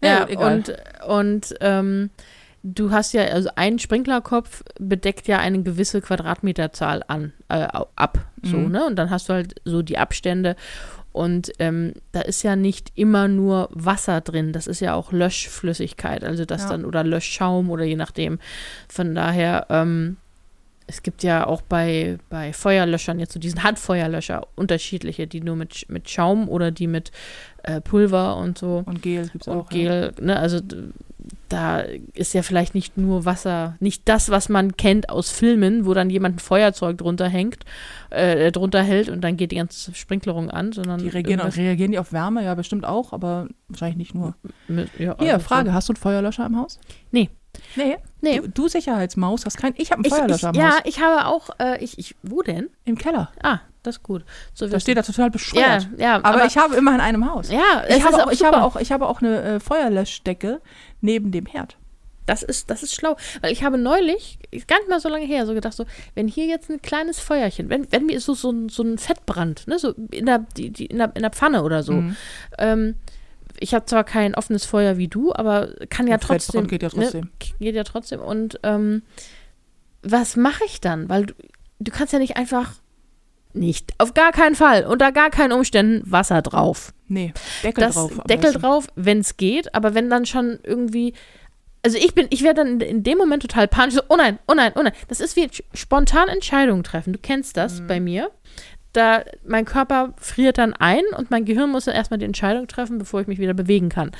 Ja, egal. und, und ähm, du hast ja, also ein Sprinklerkopf bedeckt ja eine gewisse Quadratmeterzahl an, äh, ab, so, Mhm. ne? Und dann hast du halt so die Abstände. Und ähm, da ist ja nicht immer nur Wasser drin, das ist ja auch Löschflüssigkeit, also das Ja. dann oder Löschschaum oder je nachdem. Von daher, ähm, es gibt ja auch bei, bei Feuerlöschern jetzt so diesen Handfeuerlöscher unterschiedliche, die nur mit, mit Schaum oder die mit äh, Pulver und so Und Gel gibt es auch. ja. Gel, ne, also da ist ja vielleicht nicht nur Wasser, nicht das, was man kennt aus Filmen, wo dann jemand ein Feuerzeug drunter hängt, äh, drunter hält und dann geht die ganze Sprinklerung an, sondern Die reagieren, irgendwas reagieren die auf Wärme? Ja, bestimmt auch, aber wahrscheinlich nicht nur. mit, ja, Hier, also Frage, hast du einen Feuerlöscher im Haus? Nee. Nee? Nee. Du, du Sicherheitsmaus hast keinen. Ich habe einen Ich, ich, Feuerlöscher im ja, ich habe auch, äh, ich, ich, wo denn? Im Keller. Ah, das ist gut. So Da steht da total ja, bescheuert. ja, aber, ich habe immerhin einen im Haus. ja, Ich habe, auch, ich, habe auch, ich habe auch eine äh, Feuerlöschdecke neben dem Herd. Das ist, das ist schlau. Weil ich habe neulich, gar nicht mal so lange her, so gedacht, so, wenn hier jetzt ein kleines Feuerchen, wenn, wenn mir so, so, ein, so ein Fettbrand, ne, so in der, die, die, in der, in der Pfanne oder so. Mhm. Ähm, ich habe zwar kein offenes Feuer wie du, aber kann ja trotzdem. geht ja trotzdem. Ne, geht ja trotzdem. Und ähm, was mache ich dann? Weil du, du kannst ja nicht einfach. Nicht. Auf gar keinen Fall. Unter gar keinen Umständen Wasser drauf Nee, Deckel das drauf. Deckel besten. drauf, wenn es geht, aber wenn dann schon irgendwie also ich bin, ich werde dann in, in dem Moment total panisch, so, oh nein, oh nein, oh nein. Das ist wie spontan Entscheidungen treffen. Du kennst das Mhm. bei mir. Da mein Körper friert dann ein und mein Gehirn muss dann erstmal die Entscheidung treffen, bevor ich mich wieder bewegen kann.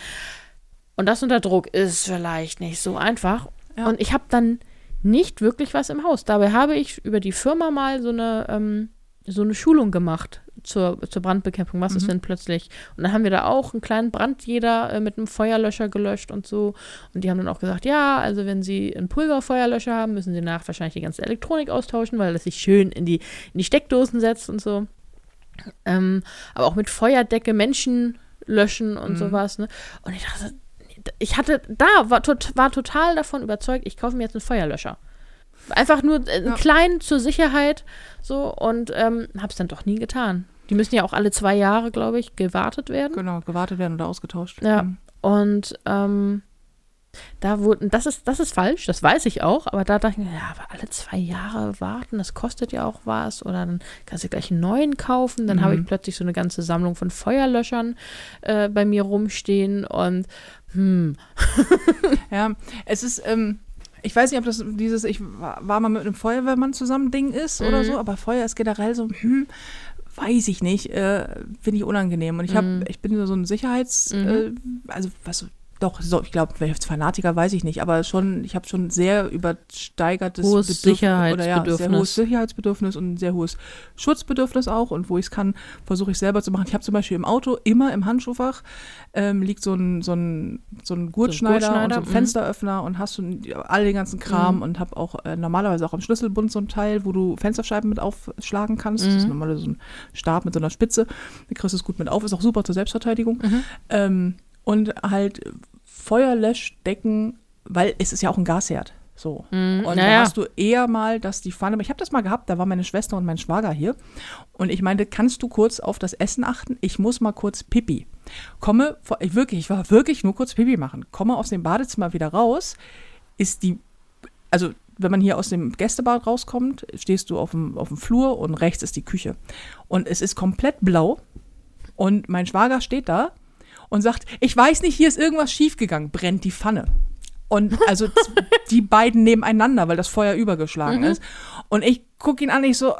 Und das unter Druck ist vielleicht nicht so einfach. Ja. Und ich habe dann nicht wirklich was im Haus. Dabei habe ich über die Firma mal so eine, ähm, so eine Schulung gemacht zur, zur Brandbekämpfung. Was ist, Mhm. wenn plötzlich. Und dann haben wir da auch einen kleinen Brand jeder äh, mit einem Feuerlöscher gelöscht und so. Und die haben dann auch gesagt, ja, also wenn sie einen Pulverfeuerlöscher haben, müssen sie nach wahrscheinlich die ganze Elektronik austauschen, weil das sich schön in die, in die Steckdosen setzt und so. Ähm, aber auch mit Feuerdecke Menschen löschen und Mhm. sowas. Ne? Und ich dachte, ich hatte da, war, tot, war total davon überzeugt, ich kaufe mir jetzt einen Feuerlöscher. Einfach nur äh, einen Ja. kleinen zur Sicherheit so und ähm, habe es dann doch nie getan. Die müssen ja auch alle zwei Jahre, glaube ich, gewartet werden. Genau, gewartet werden oder ausgetauscht. Ja. Mhm. Und ähm, da wurden, das ist, das ist falsch, das weiß ich auch, aber da dachte ich, mir, ja, aber alle zwei Jahre warten, das kostet ja auch was. Oder dann kannst du gleich einen neuen kaufen. Dann habe Mhm. ich plötzlich so eine ganze Sammlung von Feuerlöschern äh, bei mir rumstehen und hm, Ja, es ist, ähm, Ich weiß nicht, ob das dieses, ich war, mal mit einem Feuerwehrmann zusammen Ding ist oder Mhm. so, aber Feuer ist generell so, hm, weiß ich nicht, äh, finde ich unangenehm. Und ich habe, Mhm. ich bin so ein Sicherheits, äh, also was, doch, so, ich glaube, Fanatiker, weiß ich nicht, aber schon, ich habe schon sehr übersteigertes Hohes Bedürf- Oder ja, sehr Sicherheitsbedürfnis. hohes Sicherheitsbedürfnis und ein sehr hohes Schutzbedürfnis auch. Und wo ich es kann, versuche ich selber zu machen. Ich habe zum Beispiel im Auto immer im Handschuhfach ähm, liegt so ein, so ein, so ein Gurtschneider, Gurtschneider, und so ein mhm. Fensteröffner und hast du all den ganzen Kram Mhm. und habe auch äh, normalerweise auch am Schlüsselbund so ein Teil, wo du Fensterscheiben mit aufschlagen kannst. Das ist Mhm. normal so ein Stab mit so einer Spitze. Da kriegst du es gut mit auf. Ist auch super zur Selbstverteidigung. Ähm, und halt Feuerlöschdecken, weil es ist ja auch ein Gasherd. So. Mhm. Und Naja. da hast du eher mal, dass die Pfanne, ich habe das mal gehabt, da war meine Schwester und mein Schwager hier. Und ich meinte, kannst du kurz auf das Essen achten? Ich muss mal kurz Pipi. Komme, ich wirklich, ich war wirklich nur kurz Pipi machen. Komme aus dem Badezimmer wieder raus, ist die, also wenn man hier aus dem Gästebad rauskommt, stehst du auf dem, auf dem Flur und rechts ist die Küche. Und es ist komplett blau. Und mein Schwager steht da und sagt, ich weiß nicht, hier ist irgendwas schiefgegangen, brennt die Pfanne. Und also die beiden nebeneinander, weil das Feuer übergeschlagen ist. Und ich gucke ihn an, ich so,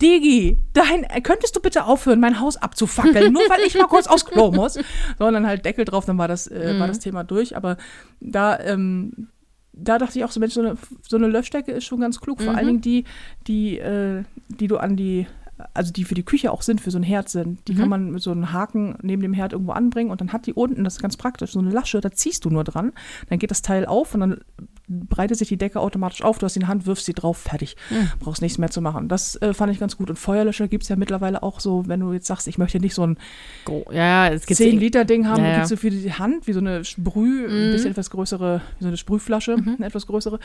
Digi, dein, könntest du bitte aufhören, mein Haus abzufackeln, nur weil ich mal kurz aufs Klo muss. Sondern halt Deckel drauf, dann war das, äh, war das Thema durch. Aber da, ähm, da dachte ich auch so, Mensch, so eine, so eine Löschdecke ist schon ganz klug. Vor allen Dingen die, die, äh, die du an die, also die für die Küche auch sind, für so ein Herd sind. Die kann man mit so einem Haken neben dem Herd irgendwo anbringen und dann hat die unten, das ist ganz praktisch, so eine Lasche, da ziehst du nur dran. Dann geht das Teil auf und dann breitet sich die Decke automatisch auf. Du hast die in der Hand, wirfst sie drauf, fertig. Brauchst nichts mehr zu machen. Das äh, fand ich ganz gut. Und Feuerlöscher gibt es ja mittlerweile auch so, wenn du jetzt sagst, ich möchte nicht so ein Gro- Ja, es gibt 10 Liter Ding haben, Ja, ja. gibt's so für die Hand, wie so eine Sprüh, ein bisschen etwas größere, wie so eine Sprühflasche, eine etwas größere.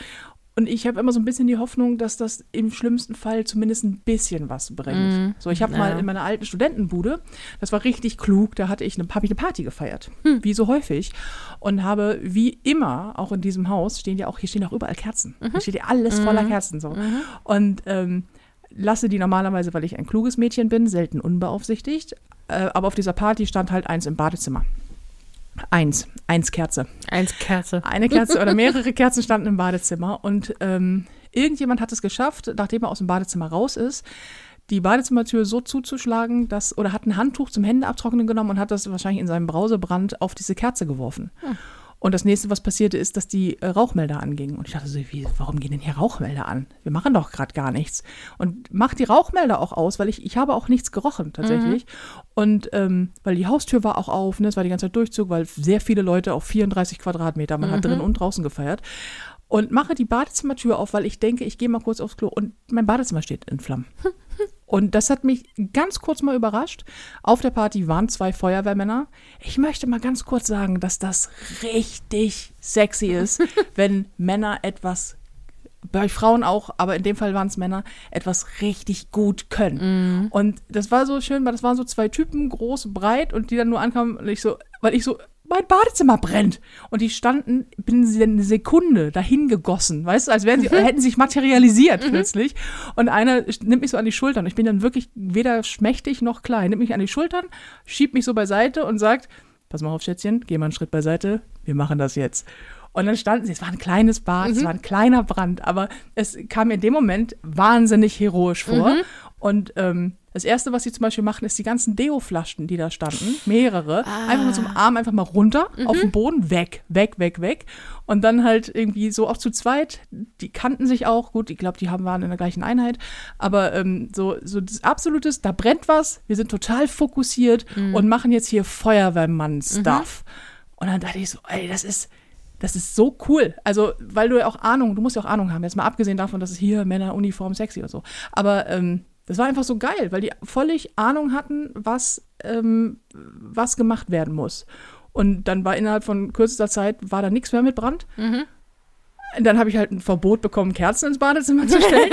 Und ich habe immer so ein bisschen die Hoffnung, dass das im schlimmsten Fall zumindest ein bisschen was bringt. So, ich habe mal Ja. in meiner alten Studentenbude, das war richtig klug, da hatte ich eine, habe ich eine Party gefeiert, wie so häufig. Und habe wie immer, auch in diesem Haus, stehen ja auch, hier stehen auch überall Kerzen. Hier steht ja alles voller Kerzen so. Und ähm, lasse die normalerweise, weil ich ein kluges Mädchen bin, selten unbeaufsichtigt. Äh, aber auf dieser Party stand halt eins im Badezimmer. Eins, eins Kerze. Eins Kerze. Eine Kerze oder mehrere Kerzen standen im Badezimmer und ähm, irgendjemand hat es geschafft, nachdem er aus dem Badezimmer raus ist, die Badezimmertür so zuzuschlagen, dass, oder hat ein Handtuch zum Händeabtrocknen genommen und hat das wahrscheinlich in seinem Brausebrand auf diese Kerze geworfen. Und das nächste, was passierte, ist, dass die äh, Rauchmelder angingen. Und ich dachte so, wie, warum gehen denn hier Rauchmelder an? Wir machen doch gerade gar nichts. Und mach die Rauchmelder auch aus, weil ich, ich habe auch nichts gerochen tatsächlich. Und ähm, weil die Haustür war auch auf, ne? es war die ganze Zeit Durchzug, weil sehr viele Leute auf 34 Quadratmeter, man hat drin und draußen gefeiert. Und mache die Badezimmertür auf, weil ich denke, ich gehe mal kurz aufs Klo und mein Badezimmer steht in Flammen. Und das hat mich ganz kurz mal überrascht. Auf der Party waren zwei Feuerwehrmänner. Ich möchte mal ganz kurz sagen, dass das richtig sexy ist, wenn Männer etwas, bei Frauen auch, aber in dem Fall waren es Männer, etwas richtig gut können. Und das war so schön, weil das waren so zwei Typen, groß, breit, und die dann nur ankamen und ich so, weil ich so, mein Badezimmer brennt. Und die standen binnen eine Sekunde dahin gegossen, weißt du, als wären sie, hätten sich materialisiert plötzlich. Und einer nimmt mich so an die Schultern. Ich bin dann wirklich weder schmächtig noch klein. Nimmt mich an die Schultern, schiebt mich so beiseite und sagt, pass mal auf, Schätzchen, geh mal einen Schritt beiseite, wir machen das jetzt. Und dann standen sie, es war ein kleines Bad, es war ein kleiner Brand, aber es kam mir in dem Moment wahnsinnig heroisch vor. Und ähm, das Erste, was sie zum Beispiel machen, ist die ganzen Deo-Flaschen, die da standen, mehrere, einfach mit so einem Arm einfach mal runter auf den Boden, weg, weg, weg, weg. Und dann halt irgendwie so auch zu zweit, die kannten sich auch, gut, ich glaube, die haben, waren in der gleichen Einheit, aber ähm, so, so das Absolutes, da brennt was, wir sind total fokussiert und machen jetzt hier Feuerwehrmann-Stuff. Und dann dachte ich so, ey, das ist, das ist so cool. Also, weil du ja auch Ahnung, du musst ja auch Ahnung haben. Jetzt mal abgesehen davon, dass es hier Männer, Uniform, sexy und so. Aber ähm, das war einfach so geil, weil die völlig Ahnung hatten, was, ähm, was gemacht werden muss. Und dann war innerhalb von kürzester Zeit, war da nichts mehr mit Brand. Dann habe ich halt ein Verbot bekommen, Kerzen ins Badezimmer zu stellen.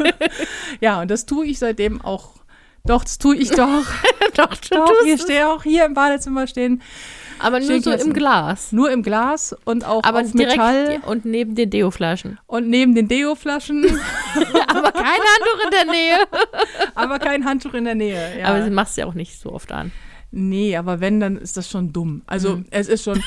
ja, und das tue ich seitdem auch. Doch, das tue ich doch. Doch, doch, ich es. stehe auch hier im Badezimmer stehen. Aber nur so im Glas. Nur im Glas und auch Aber auf direkt Metall und neben den Deo-Flaschen. und neben den Deo-Flaschen, Aber kein Handtuch in der Nähe. aber kein Handtuch in der Nähe. Ja. Aber sie machst ja auch nicht so oft an. Nee, aber wenn, dann ist das schon dumm. Also Mhm. es ist schon.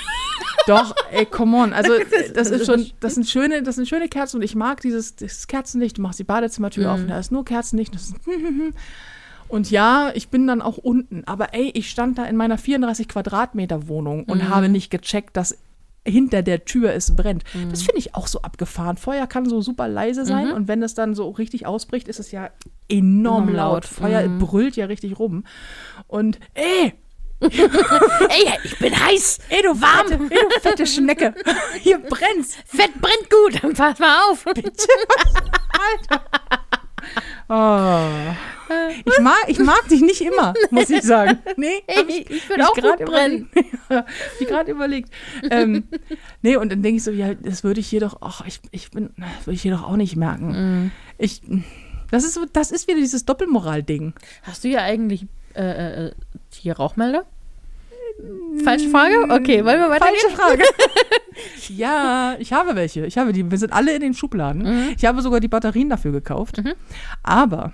Doch, ey, come on. Also das ist schon, das sind schöne, das sind schöne Kerzen und ich mag dieses, dieses Kerzenlicht. Du machst die Badezimmertür Mhm. auf und da ist nur Kerzenlicht. Das ist und ja, ich bin dann auch unten. Aber ey, ich stand da in meiner 34 Quadratmeter Wohnung und Mhm. habe nicht gecheckt, dass hinter der Tür es brennt. Mhm. Das finde ich auch so abgefahren. Feuer kann so super leise sein und wenn es dann so richtig ausbricht, ist es ja enorm Enorm laut. laut. Feuer Mhm. brüllt ja richtig rum. Und ey, Ey, ich bin heiß. ey du warm, ey, du fette Schnecke, hier brennt's. Fett brennt gut. Dann pass mal auf. Oh. Ich mag, ich mag dich nicht immer, muss ich sagen. Nee, ich hab würde auch gut brennen. ich gerade überlegt. Ähm, nee, und dann denke ich so, ja, das würde ich hier doch, ach, ich, ich bin, das würde ich hier doch auch nicht merken. Mhm. Ich, das ist das ist wieder dieses Doppelmoral-Ding. Hast du ja eigentlich äh, äh, hier Rauchmelder? Falsche Frage? Okay, wollen wir weitergehen? Falsche Frage. ja, ich habe welche. Ich habe die. Wir sind alle in den Schubladen. Mhm. Ich habe sogar die Batterien dafür gekauft. Aber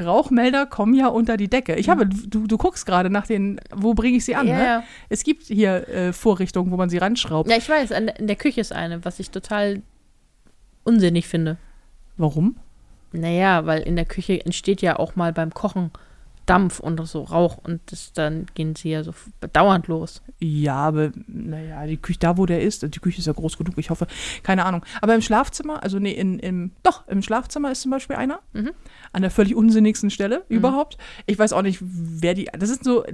Rauchmelder kommen ja unter die Decke. Ich habe, du, du guckst gerade nach den, wo bringe ich sie an? Ja, ne? ja. Es gibt hier äh, Vorrichtungen, wo man sie ranschraubt. Ja, ich weiß, in der Küche ist eine, was ich total unsinnig finde. Warum? Naja, weil in der Küche entsteht ja auch mal beim Kochen Dampf und so Rauch und das, dann gehen sie ja so dauernd los. Ja, aber naja, die Küche, da wo der ist, die Küche ist ja groß genug, ich hoffe, keine Ahnung. Aber im Schlafzimmer, also nee, in, im, doch, im Schlafzimmer ist zum Beispiel einer. Mhm. An der völlig unsinnigsten Stelle überhaupt. Ich weiß auch nicht, wer die, das ist so,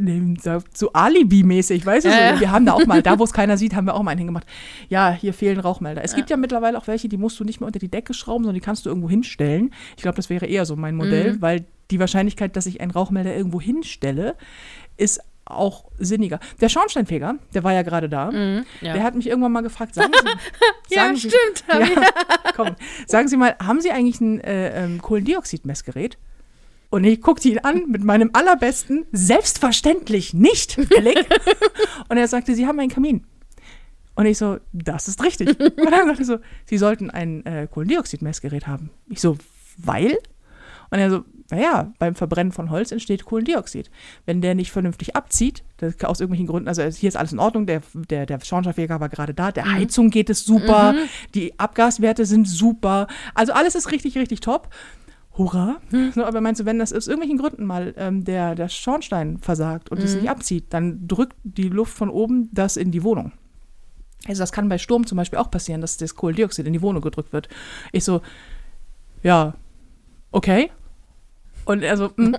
so Alibi-mäßig, weißt du? Ja, so, ja. Wir haben da auch mal, da wo es keiner sieht, haben wir auch mal einen hingemacht. Ja, hier fehlen Rauchmelder. Es gibt ja mittlerweile auch welche, die musst du nicht mehr unter die Decke schrauben, sondern die kannst du irgendwo hinstellen. Ich glaube, das wäre eher so mein Modell, Mhm. weil die Wahrscheinlichkeit, dass ich einen Rauchmelder irgendwo hinstelle, ist auch sinniger. Der Schornsteinfeger, der war ja gerade da. Mhm, ja. Der hat mich irgendwann mal gefragt, sagen Sie, ja, sagen Sie, stimmt. ja, komm, sagen Sie mal, haben Sie eigentlich ein äh, ähm, Kohlendioxidmessgerät? Und ich guckte ihn an mit meinem allerbesten, selbstverständlich nicht Blick. Und er sagte, Sie haben einen Kamin. Und ich so, das ist richtig. Und dann sagte er so, Sie sollten ein äh, Kohlendioxidmessgerät haben. Ich so, weil? Und er so, naja, beim Verbrennen von Holz entsteht Kohlendioxid. Wenn der nicht vernünftig abzieht, das, aus irgendwelchen Gründen, also hier ist alles in Ordnung, der, der, der Schornsteinfeger war gerade da, der Heizung geht es super, die Abgaswerte sind super, also alles ist richtig, richtig top. Hurra. So, aber meinst du, wenn das aus irgendwelchen Gründen mal ähm, der, der Schornstein versagt und es nicht abzieht, dann drückt die Luft von oben das in die Wohnung. Also das kann bei Sturm zum Beispiel auch passieren, dass das Kohlendioxid in die Wohnung gedrückt wird. Ich so, ja, okay. Und er so, hm,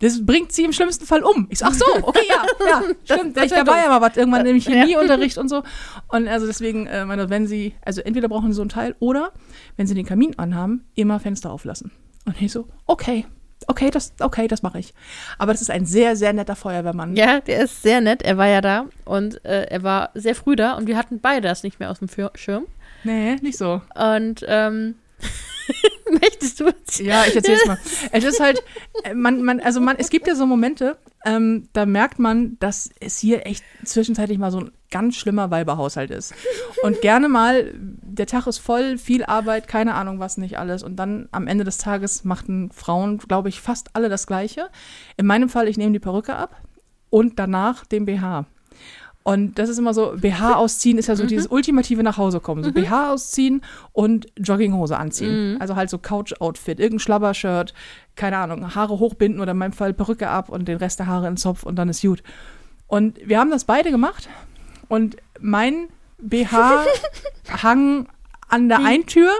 das bringt sie im schlimmsten Fall um. Ich so, ach so, okay, ja, ja, stimmt. das ich, wär da war ja mal was, irgendwann nämlich Chemieunterricht und so. Und also deswegen, äh, meine, wenn sie, also entweder brauchen sie so ein Teil oder, wenn sie den Kamin anhaben, immer Fenster auflassen. Und ich so, okay, okay, das, okay, das mache ich. Aber das ist ein sehr, sehr netter Feuerwehrmann. Ja, der ist sehr nett. Er war ja da und äh, er war sehr früh da und wir hatten beide das nicht mehr aus dem Schirm. Nee, nicht so. Und ähm, möchtest du uns? Ja, ich erzähl's mal. Es ist halt, äh, man, man, also man, es gibt ja so Momente, ähm, da merkt man, dass es hier echt zwischenzeitlich mal so ein ganz schlimmer Weiberhaushalt ist. Und gerne mal, der Tag ist voll, viel Arbeit, keine Ahnung was nicht alles. Und dann am Ende des Tages machten Frauen, glaube ich, fast alle das Gleiche. In meinem Fall, ich nehme die Perücke ab und danach den BH. Und das ist immer so, BH ausziehen ist ja so dieses ultimative nach Hause kommen. So BH ausziehen und Jogginghose anziehen. Also halt so Couch-Outfit, irgendein Schlabbershirt, keine Ahnung, Haare hochbinden oder in meinem Fall Perücke ab und den Rest der Haare in den Zopf und dann ist gut. Und wir haben das beide gemacht und mein BH hang an der einen Tür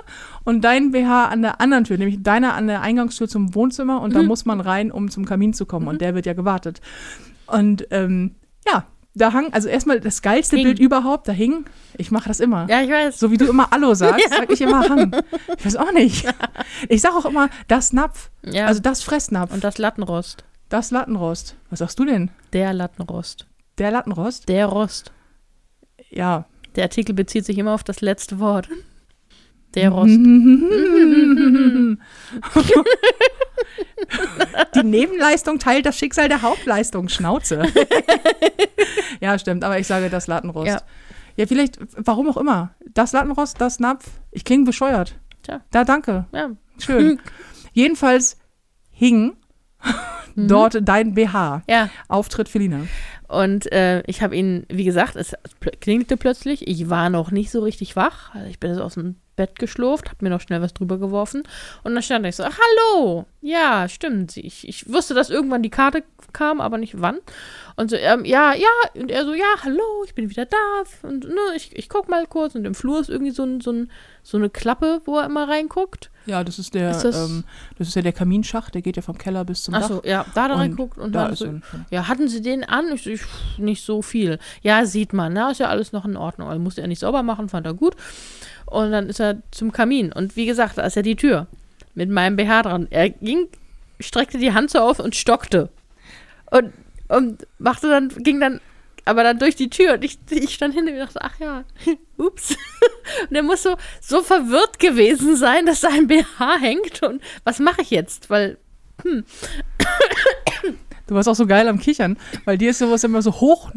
und dein BH an der anderen Tür, nämlich deiner an der Eingangstür zum Wohnzimmer und da muss man rein, um zum Kamin zu kommen und der wird ja gewartet. Und ähm, ja, da hang, also erstmal das geilste Hing. Bild überhaupt, da hing, ich mache das immer. Ja, ich weiß. So wie du immer Allo sagst, Ja. sag ich immer Hang. Ich weiß auch nicht. Ich sag auch immer das Napf, Ja. also das Fressnapf, und das Lattenrost. das Lattenrost. Was sagst du denn? Der Lattenrost. Der Lattenrost? Der Rost. Ja. Der Artikel bezieht sich immer auf das letzte Wort. Der Rost. Die Nebenleistung teilt das Schicksal der Hauptleistung. Schnauze. ja, stimmt, aber ich sage das Lattenrost. Ja. Ja. vielleicht, warum auch immer. Das Lattenrost, das Napf. Ich klinge bescheuert. Tja. Da, danke. Ja. Schön. Jedenfalls hing dort dein BH. ja. Auftritt Felina. Und äh, ich habe ihn, wie gesagt, es klingelte plötzlich. Ich war noch nicht so richtig wach. Also ich bin so aus dem Bett geschlurft, habe mir noch schnell was drüber geworfen. Und dann stand ich so, ach, hallo. Ja, stimmt. Ich, ich wusste, dass irgendwann die Karte kam, aber nicht wann. Und so, ähm, ja, ja. Und er so, ja, hallo, ich bin wieder da. Und ne, ich, ich guck mal kurz. Und im Flur ist irgendwie so, ein, so, ein, so eine Klappe, wo er immer reinguckt. Ja, das ist der, Ist das- ähm, das ist ja der Kaminschacht, der geht ja vom Keller bis zum Dach. Achso, ja, da da Und reinguckt. Und da dann ist so, Ja, hatten sie den an? Ich, so, ich, nicht so viel. Ja, sieht man, na, ist ja alles noch in Ordnung. Er musste er nicht sauber machen, fand er gut. Und dann ist er zum Kamin. Und wie gesagt, da ist ja die Tür mit meinem BH dran. Er ging, streckte die Hand so auf und stockte. Und, und machte dann, ging dann aber dann durch die Tür und ich, ich stand hinter mir und dachte, ach ja, ups. Und er muss so, so verwirrt gewesen sein, dass sein BH hängt und was mache ich jetzt? Weil Du warst auch so geil am Kichern, weil dir ist sowas immer so hoch.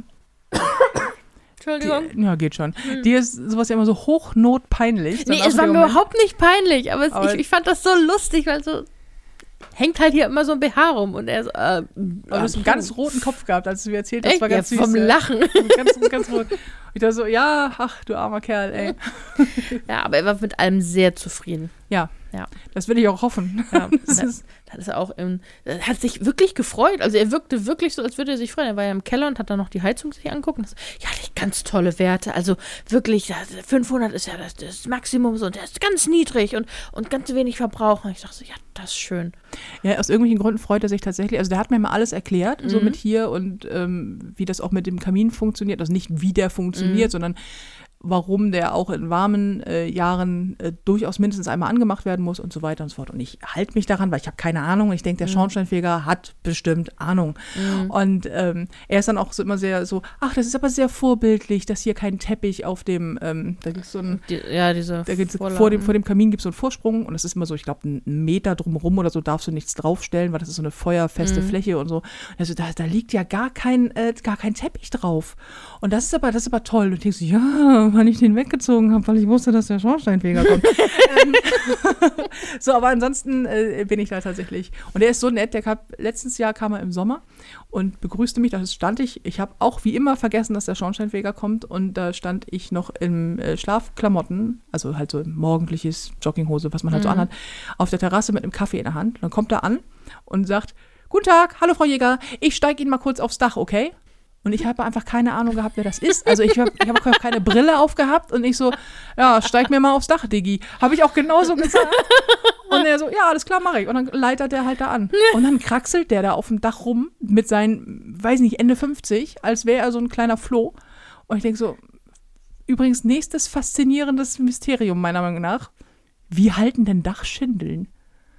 Entschuldigung. Die, ja, geht schon. Dir ist sowas ja immer so hochnotpeinlich. Nee, es war mir überhaupt nicht peinlich, aber, es, Aber- ich, ich fand das so lustig, weil so hängt halt hier immer so ein BH rum und er so, äh, Aber hast einen ganz roten Kopf gehabt, als du mir erzählt hast. Echt? war ganz ja, süß. vom. Lachen. Ganz, ganz rot. Ich dachte so, ja, ach, du armer Kerl, ey. Ja, aber er war mit allem sehr zufrieden. Ja, Ja. das will ich auch hoffen. Ja, das, ist- das ist auch im, er hat sich wirklich gefreut. Also er wirkte wirklich so, als würde er sich freuen. Er war ja im Keller und hat dann noch die Heizung sich angeguckt. Und das, ja, die ganz tolle Werte. Also wirklich, ja, 500 ist ja das, das Maximum so und der ist ganz niedrig und, und ganz wenig Verbrauch. Und ich dachte so, ja, das ist schön. Ja, aus irgendwelchen Gründen freut er sich tatsächlich. Also der hat mir mal alles erklärt, Mhm. so mit hier und ähm, wie das auch mit dem Kamin funktioniert. Also nicht wie der Mhm. funktioniert, sondern warum der auch in warmen äh, Jahren äh, durchaus mindestens einmal angemacht werden muss und so weiter und so fort. Und ich halte mich daran, weil ich habe keine Ahnung. Ich denke, der Mhm. Schornsteinfeger hat bestimmt Ahnung. Und ähm, er ist dann auch so immer sehr so, ach, das ist aber sehr vorbildlich, dass hier kein Teppich auf dem, ähm, da gibt es so ein Die, ja, diese da gibt's, vor, dem, vor dem Kamin gibt es so einen Vorsprung und es ist immer so, ich glaube, einen Meter drumherum oder so darfst du nichts draufstellen, weil das ist so eine feuerfeste Fläche und so. Also da, da liegt ja gar kein, äh, gar kein Teppich drauf. Und das ist aber, das ist aber toll. Und ich denke so, ja, weil ich den weggezogen habe, weil ich wusste, dass der Schornsteinfeger kommt. ähm, so, aber ansonsten äh, bin ich da tatsächlich. Und er ist so nett, der kam, letztes Jahr kam er im Sommer und begrüßte mich, da stand ich. Ich habe auch wie immer vergessen, dass der Schornsteinfeger kommt und da stand ich noch im äh, Schlafklamotten, also halt so morgendliches Jogginghose, was man halt so anhat, auf der Terrasse mit einem Kaffee in der Hand. Und dann kommt er an und sagt, Guten Tag, hallo Frau Jäger, ich steige Ihnen mal kurz aufs Dach, okay? Und ich habe einfach keine Ahnung gehabt, wer das ist. Also ich habe ich hab keine Brille aufgehabt und ich so, ja, steig mir mal aufs Dach, Diggi. Habe ich auch genauso gesagt. Und er so, ja, alles klar, mache ich. Und dann leitet er halt da an. Und dann kraxelt der da auf dem Dach rum mit seinen, weiß nicht, Ende 50, als wäre er so ein kleiner Floh. Und ich denke so, übrigens, nächstes faszinierendes Mysterium meiner Meinung nach. Wie halten denn Dachschindeln?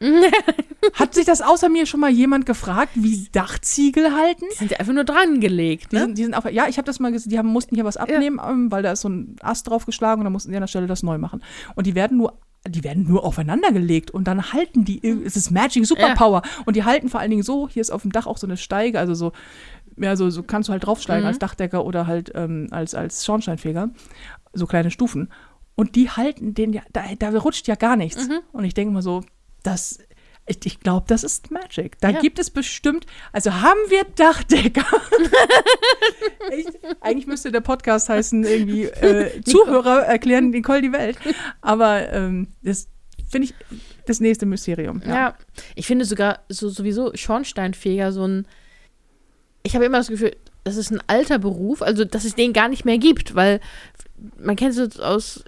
Hat sich das außer mir schon mal jemand gefragt, wie Dachziegel halten? Die sind ja einfach nur dran gelegt, Die, ne? sind, die sind auch, ja, ich habe das mal gesehen, die haben, mussten hier was abnehmen, ähm, weil da ist so ein Ast draufgeschlagen und dann mussten die an der Stelle das neu machen. Und die werden nur, die werden nur aufeinander gelegt und dann halten die, es ist Magic Superpower und die halten vor allen Dingen so, hier ist auf dem Dach auch so eine Steige, also so, ja, so, so kannst du halt draufsteigen Mhm. als Dachdecker oder halt ähm, als, als Schornsteinfeger, so kleine Stufen. Und die halten den ja, da, da rutscht ja gar nichts. Mhm. Und ich denke mal so, das, ich, ich glaube, das ist Magic. Da Ja. gibt es bestimmt, also haben wir Dachdecker. ich, eigentlich müsste der Podcast heißen, irgendwie äh, Zuhörer erklären Nicole die Welt. Aber ähm, das finde ich das nächste Mysterium. Ja. ich finde sogar so sowieso Schornsteinfeger so ein. Ich habe immer das Gefühl, das ist ein alter Beruf, also dass es den gar nicht mehr gibt, weil man kennt es aus,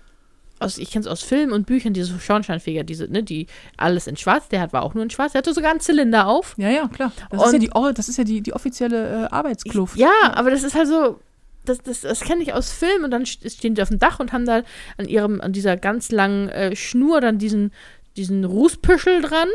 aus ich kenne es aus Filmen und Büchern, diese Schornsteinfeger, diese, ne, die alles in Schwarz, der hat war auch nur in Schwarz, der hatte sogar einen Zylinder auf. Ja, ja, klar. Das ist ja die, oh, das ist ja die, die offizielle äh, Arbeitskluft. Ja, aber das ist halt so. Das, das, das kenne ich aus Filmen und dann st- stehen die auf dem Dach und haben da an ihrem, an dieser ganz langen äh, Schnur dann diesen, diesen Rußpüschel dran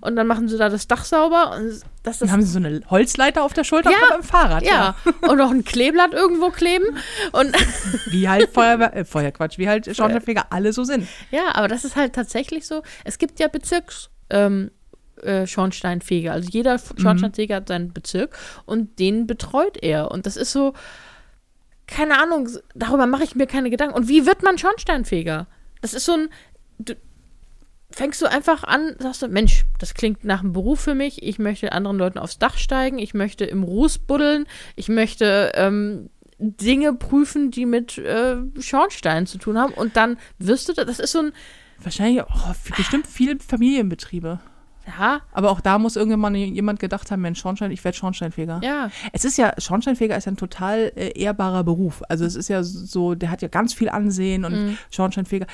und dann machen sie da das Dach sauber und das, das Dann haben sie so eine Holzleiter auf der Schulter Ja, einem Fahrrad. ja, und noch ein Kleeblatt irgendwo kleben und Wie halt Feuerwehr, äh, Feuerquatsch, wie halt Schornsteinfeger alle so sind. ja, aber das ist halt tatsächlich so. Es gibt ja Bezirks ähm, äh, Schornsteinfeger, also jeder F- Schornsteinfeger hat seinen Bezirk und den betreut er und das ist so keine Ahnung, darüber mache ich mir keine Gedanken. Und wie wird man Schornsteinfeger? Das ist so ein du, fängst du einfach an, sagst du, Mensch, das klingt nach einem Beruf für mich, ich möchte anderen Leuten aufs Dach steigen, ich möchte im Ruß buddeln, ich möchte ähm, Dinge prüfen, die mit äh, Schornsteinen zu tun haben und dann wirst du, da- das ist so ein, Wahrscheinlich auch f- bestimmt viele Familienbetriebe. ja, Aber auch da muss irgendwann jemand gedacht haben, Mensch, Schornstein, ich werde Schornsteinfeger. ja, Es ist ja, Schornsteinfeger ist ja ein total äh, ehrbarer Beruf. Also es ist ja so, der hat ja ganz viel Ansehen und Mhm. Schornsteinfeger.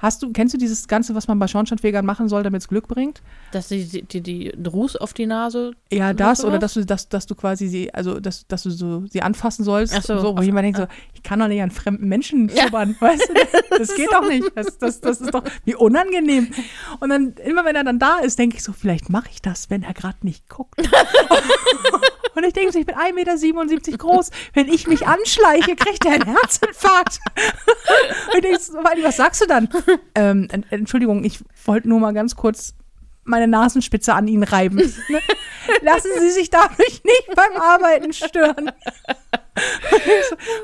Hast du, kennst du dieses Ganze, was man bei Schornsteinfegern machen soll, damit es Glück bringt? dass die, die, die, die Ruß auf die Nase, Ja, das oder dass du, dass, dass du quasi sie, also dass, dass du so sie anfassen sollst. Ach so, so wo auf- jemand denkt so, ich kann doch nicht an fremden Menschen Ja. schubbern, weißt du? Das geht doch nicht. Das, das, das ist doch wie unangenehm. Und dann, immer wenn er dann da ist, denke ich so, vielleicht mache ich das, wenn er gerade nicht guckt. Und ich denke ich bin 1,77 Meter groß. Wenn ich mich anschleiche, kriegt er einen Herzinfarkt. Und ich denke was sagst du dann? Ähm, en- Entschuldigung, ich wollte nur mal ganz kurz meine Nasenspitze an ihn reiben. Ne? Lassen Sie sich dadurch nicht beim Arbeiten stören.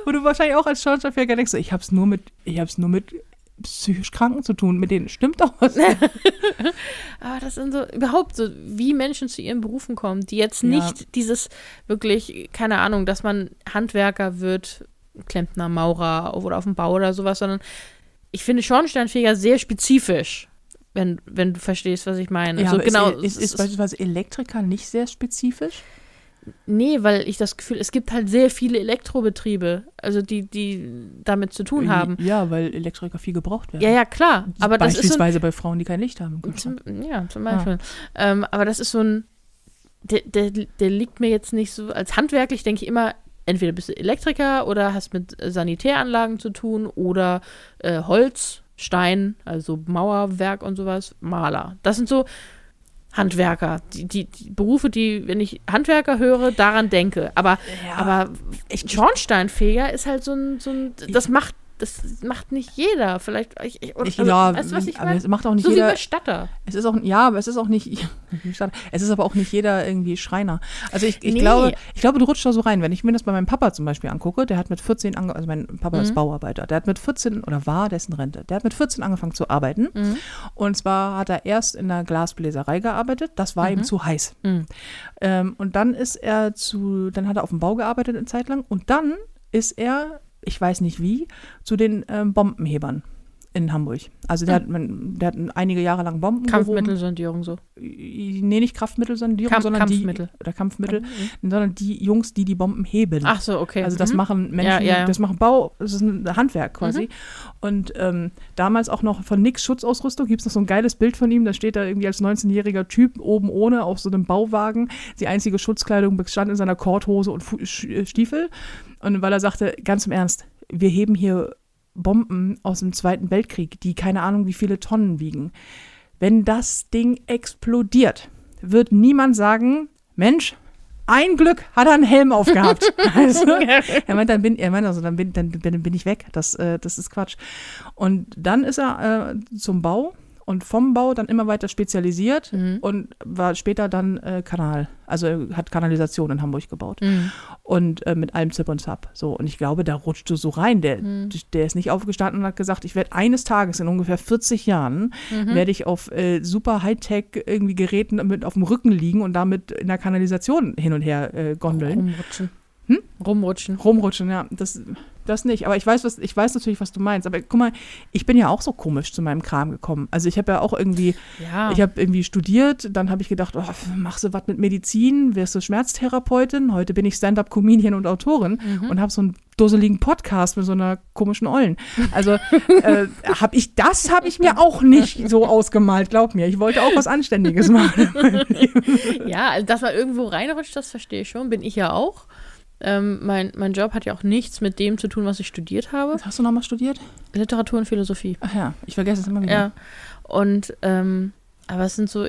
Wo du wahrscheinlich auch als Schornsteinfeger denkst, ich hab's nur mit, ich hab's nur mit psychisch Kranken zu tun, mit denen stimmt doch was. Aber das sind so überhaupt so, wie Menschen zu ihren Berufen kommen, die jetzt Ja. nicht dieses wirklich, keine Ahnung, dass man Handwerker wird, Klempner, Maurer oder auf dem Bau oder sowas, sondern ich finde Schornsteinfeger sehr spezifisch, wenn, wenn du verstehst, was ich meine. Ja, so aber genau. ist, ist, es ist beispielsweise Elektriker nicht sehr spezifisch? Nee, weil ich das Gefühl, es gibt halt sehr viele Elektrobetriebe, also die, die damit zu tun haben. Ja, weil Elektriker viel gebraucht werden. Ja, ja, klar. Aber das ist so ein Beispielsweise bei Frauen, die kein Licht haben. Zum, ja, zum Beispiel. Ähm, aber das ist so ein, der, der, der liegt mir jetzt nicht so, als handwerklich denke ich immer, entweder bist du Elektriker oder hast mit äh, Sanitäranlagen zu tun oder äh, Holz, Stein, also Mauerwerk und sowas, Maler. Das sind so Handwerker, die, die, die Berufe, die, wenn ich Handwerker höre, daran denke. Aber, Ja. aber Schornsteinfeger ist halt so ein, so ein das macht, das macht nicht jeder. Vielleicht, ich, ich, oder, Ich, also, ja, weißt du, was ich aber meine? es macht auch nicht So wie jeder. Bestatter. Es ist auch, ja, aber es ist auch nicht, es ist aber auch nicht jeder irgendwie Schreiner. Also ich, ich Nee. glaube, ich glaube, du rutschst da so rein. Wenn ich mir das bei meinem Papa zum Beispiel angucke, der hat mit 14 ange also mein Papa Mhm. ist Bauarbeiter, der hat mit 14 oder war, in Rente, der hat mit 14 angefangen zu arbeiten. Mhm. Und zwar hat er erst in der Glasbläserei gearbeitet, das war ihm zu heiß. Mhm. Ähm, und dann ist er zu, dann hat er auf dem Bau gearbeitet eine Zeit lang und dann ist er, ich weiß nicht wie, zu den ähm, Bombenhebern in Hamburg. Also der, hat, man- der hat einige Jahre lang Bomben. Kampfmittelsondierung so. Nee, nicht Kraftmittelsondierung, Kamp- sondern Kampfmittel. die oder Kampfmittel, sondern die Jungs, die die Bomben heben. Ach so, okay. Also das Mhm. machen Menschen, Ja, ja, das machen Bau, das ist ein Handwerk quasi. Mhm. Und ähm, damals auch noch von Nix Schutzausrüstung gibt es noch so ein geiles Bild von ihm, da steht er irgendwie als 19-jähriger Typ oben ohne auf so einem Bauwagen. Die einzige Schutzkleidung bestand in seiner Korthose und Fu äh, Stiefel. Und weil er sagte, ganz im Ernst, wir heben hier Bomben aus dem Zweiten Weltkrieg, die keine Ahnung wie viele Tonnen wiegen. Wenn das Ding explodiert, wird niemand sagen, Mensch, ein Glück hat er einen Helm aufgehabt. Du? Er meint, dann bin, er meint also, dann bin, dann, bin, bin ich weg. Das, äh, das ist Quatsch. Und dann ist er äh, zum Bau und vom Bau dann immer weiter spezialisiert Mhm. und war später dann äh, Kanal. Also hat Kanalisation in Hamburg gebaut. Mhm. Und äh, mit allem Zip und Zap. So, und ich glaube, da rutscht du so rein. Der, Mhm. der ist nicht aufgestanden und hat gesagt, ich werde eines Tages in ungefähr 40 Jahren Mhm. werde ich auf äh, super Hightech irgendwie Geräten mit auf dem Rücken liegen und damit in der Kanalisation hin und her äh, gondeln. Rumrutschen. Hm? Rumrutschen. Rumrutschen, ja, das, das nicht. Aber ich weiß, was, ich weiß natürlich, was du meinst. Aber guck mal, ich bin ja auch so komisch zu meinem Kram gekommen. Also ich habe ja auch irgendwie, Ja. ich habe irgendwie studiert, dann habe ich gedacht, oh, machst du was mit Medizin, wirst du Schmerztherapeutin. Heute bin ich Stand-up-Comedian und Autorin Mhm. und habe so einen dusseligen Podcast mit so einer komischen Ollen. Also äh, habe ich, das habe ich mir auch nicht so ausgemalt, glaub mir. Ich wollte auch was Anständiges machen. ja, also dass man irgendwo reinrutscht, das verstehe ich schon. Bin ich ja auch. Ähm, mein, mein Job hat ja auch nichts mit dem zu tun, was ich studiert habe. Was hast du nochmal studiert? Literatur und Philosophie. Ach ja, ich vergesse es immer wieder. Ja. Und, ähm, aber es sind so,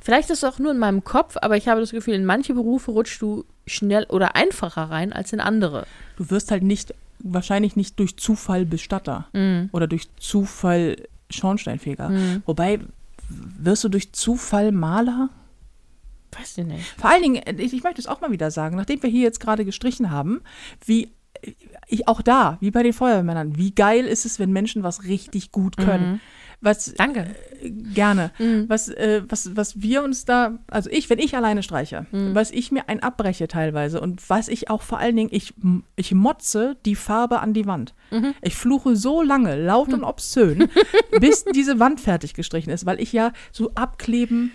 vielleicht ist es auch nur in meinem Kopf, aber ich habe das Gefühl, in manche Berufe rutschst du schnell oder einfacher rein als in andere. Du wirst halt nicht, wahrscheinlich nicht durch Zufall Bestatter Mhm. oder durch Zufall Schornsteinfeger. Mhm. Wobei, wirst du durch Zufall Maler? Weiß ich nicht. Vor allen Dingen, ich, ich möchte es auch mal wieder sagen, nachdem wir hier jetzt gerade gestrichen haben, wie ich auch da, wie bei den Feuerwehrmännern, wie geil ist es, wenn Menschen was richtig gut können. Was Danke. äh, gerne. Mhm. Was, äh, was, was wir uns da, also ich, wenn ich alleine streiche, Mhm. was ich mir ein abbreche teilweise und was ich auch vor allen Dingen, ich, ich motze die Farbe an die Wand. Mhm. Ich fluche so lange, laut und obszön, bis diese Wand fertig gestrichen ist, weil ich ja so abkleben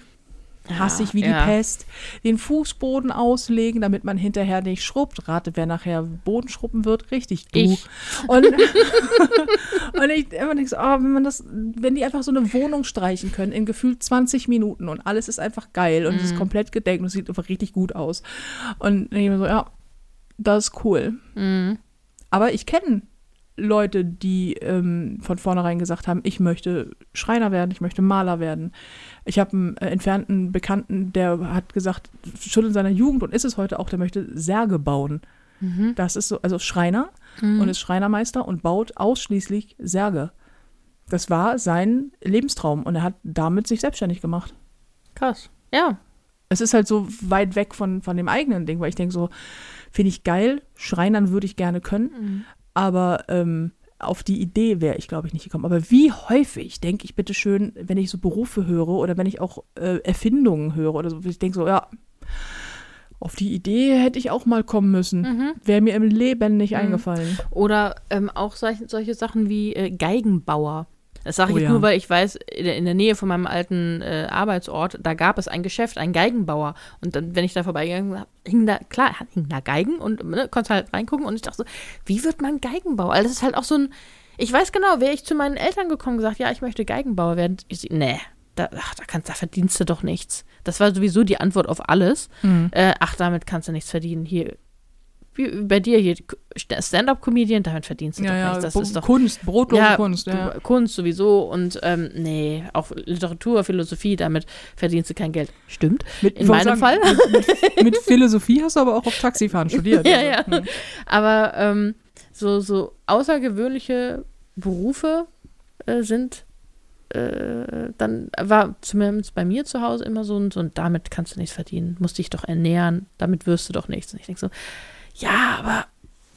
hasse ich wie ja. die Pest. Den Fußboden auslegen, damit man hinterher nicht schrubbt. Rate, wer nachher Boden schrubben wird, richtig du. Ich. Und, und ich immer denke so, oh, wenn man das, wenn die einfach so eine Wohnung streichen können in gefühlt 20 Minuten und alles ist einfach geil und es Mhm. ist komplett gedeckt und es sieht einfach richtig gut aus. Und ich mir so, ja, das ist cool. Mhm. Aber ich kenne Leute, die ähm, von vornherein gesagt haben, ich möchte Schreiner werden, ich möchte Maler werden. Ich habe einen äh, entfernten Bekannten, der hat gesagt, schon in seiner Jugend und ist es heute auch, der möchte Särge bauen. Mhm. Das ist so, also Schreiner Mhm. und ist Schreinermeister und baut ausschließlich Särge. Das war sein Lebenstraum und er hat damit sich selbstständig gemacht. Krass. Ja. Es ist halt so weit weg von, von dem eigenen Ding, weil ich denke so, finde ich geil, Schreinern würde ich gerne können, Mhm. Aber ähm, auf die Idee wäre ich, glaube ich, nicht gekommen. Aber wie häufig denke ich bitte schön, wenn ich so Berufe höre oder wenn ich auch äh, Erfindungen höre oder so, ich denke so, ja, auf die Idee hätte ich auch mal kommen müssen. Mhm. Wäre mir im Leben nicht Mhm. eingefallen. Oder ähm, auch solche, solche Sachen wie äh, Geigenbauer. Das sage ich Oh jetzt ja. nur, weil ich weiß, in der, Nähe von meinem alten äh, Arbeitsort, da gab es ein Geschäft, einen Geigenbauer. Und dann, wenn ich da vorbeigegangen bin, hing da, klar, hing da Geigen und ne, konnte halt reingucken. Und ich dachte so, wie wird man Geigenbauer? Also das ist halt auch so ein, ich weiß genau, wäre ich zu meinen Eltern gekommen und gesagt, ja, ich möchte Geigenbauer werden. Ich nee, da, ach, da, kannst, da verdienst du doch nichts. Das war sowieso die Antwort auf alles. Äh, ach, damit kannst du nichts verdienen. Hier, wie bei dir hier, Stand-up-Comedian, damit verdienst du Ja, doch ja, nichts. Das Bo- ist doch Kunst, brotlose ja, Kunst. Ja. Kunst sowieso und ähm, nee, auch Literatur, Philosophie, damit verdienst du kein Geld. Stimmt. Mit, In meinem Fall. Mit, mit, Philosophie hast du aber auch auf Taxifahren studiert. Ja, also, ja. hm. Aber ähm, so, so außergewöhnliche Berufe äh, sind äh, dann war zumindest bei mir zu Hause immer so ein, so ein, damit kannst du nichts verdienen, musst dich doch ernähren, damit wirst du doch nichts. Und ich denke so, ja, aber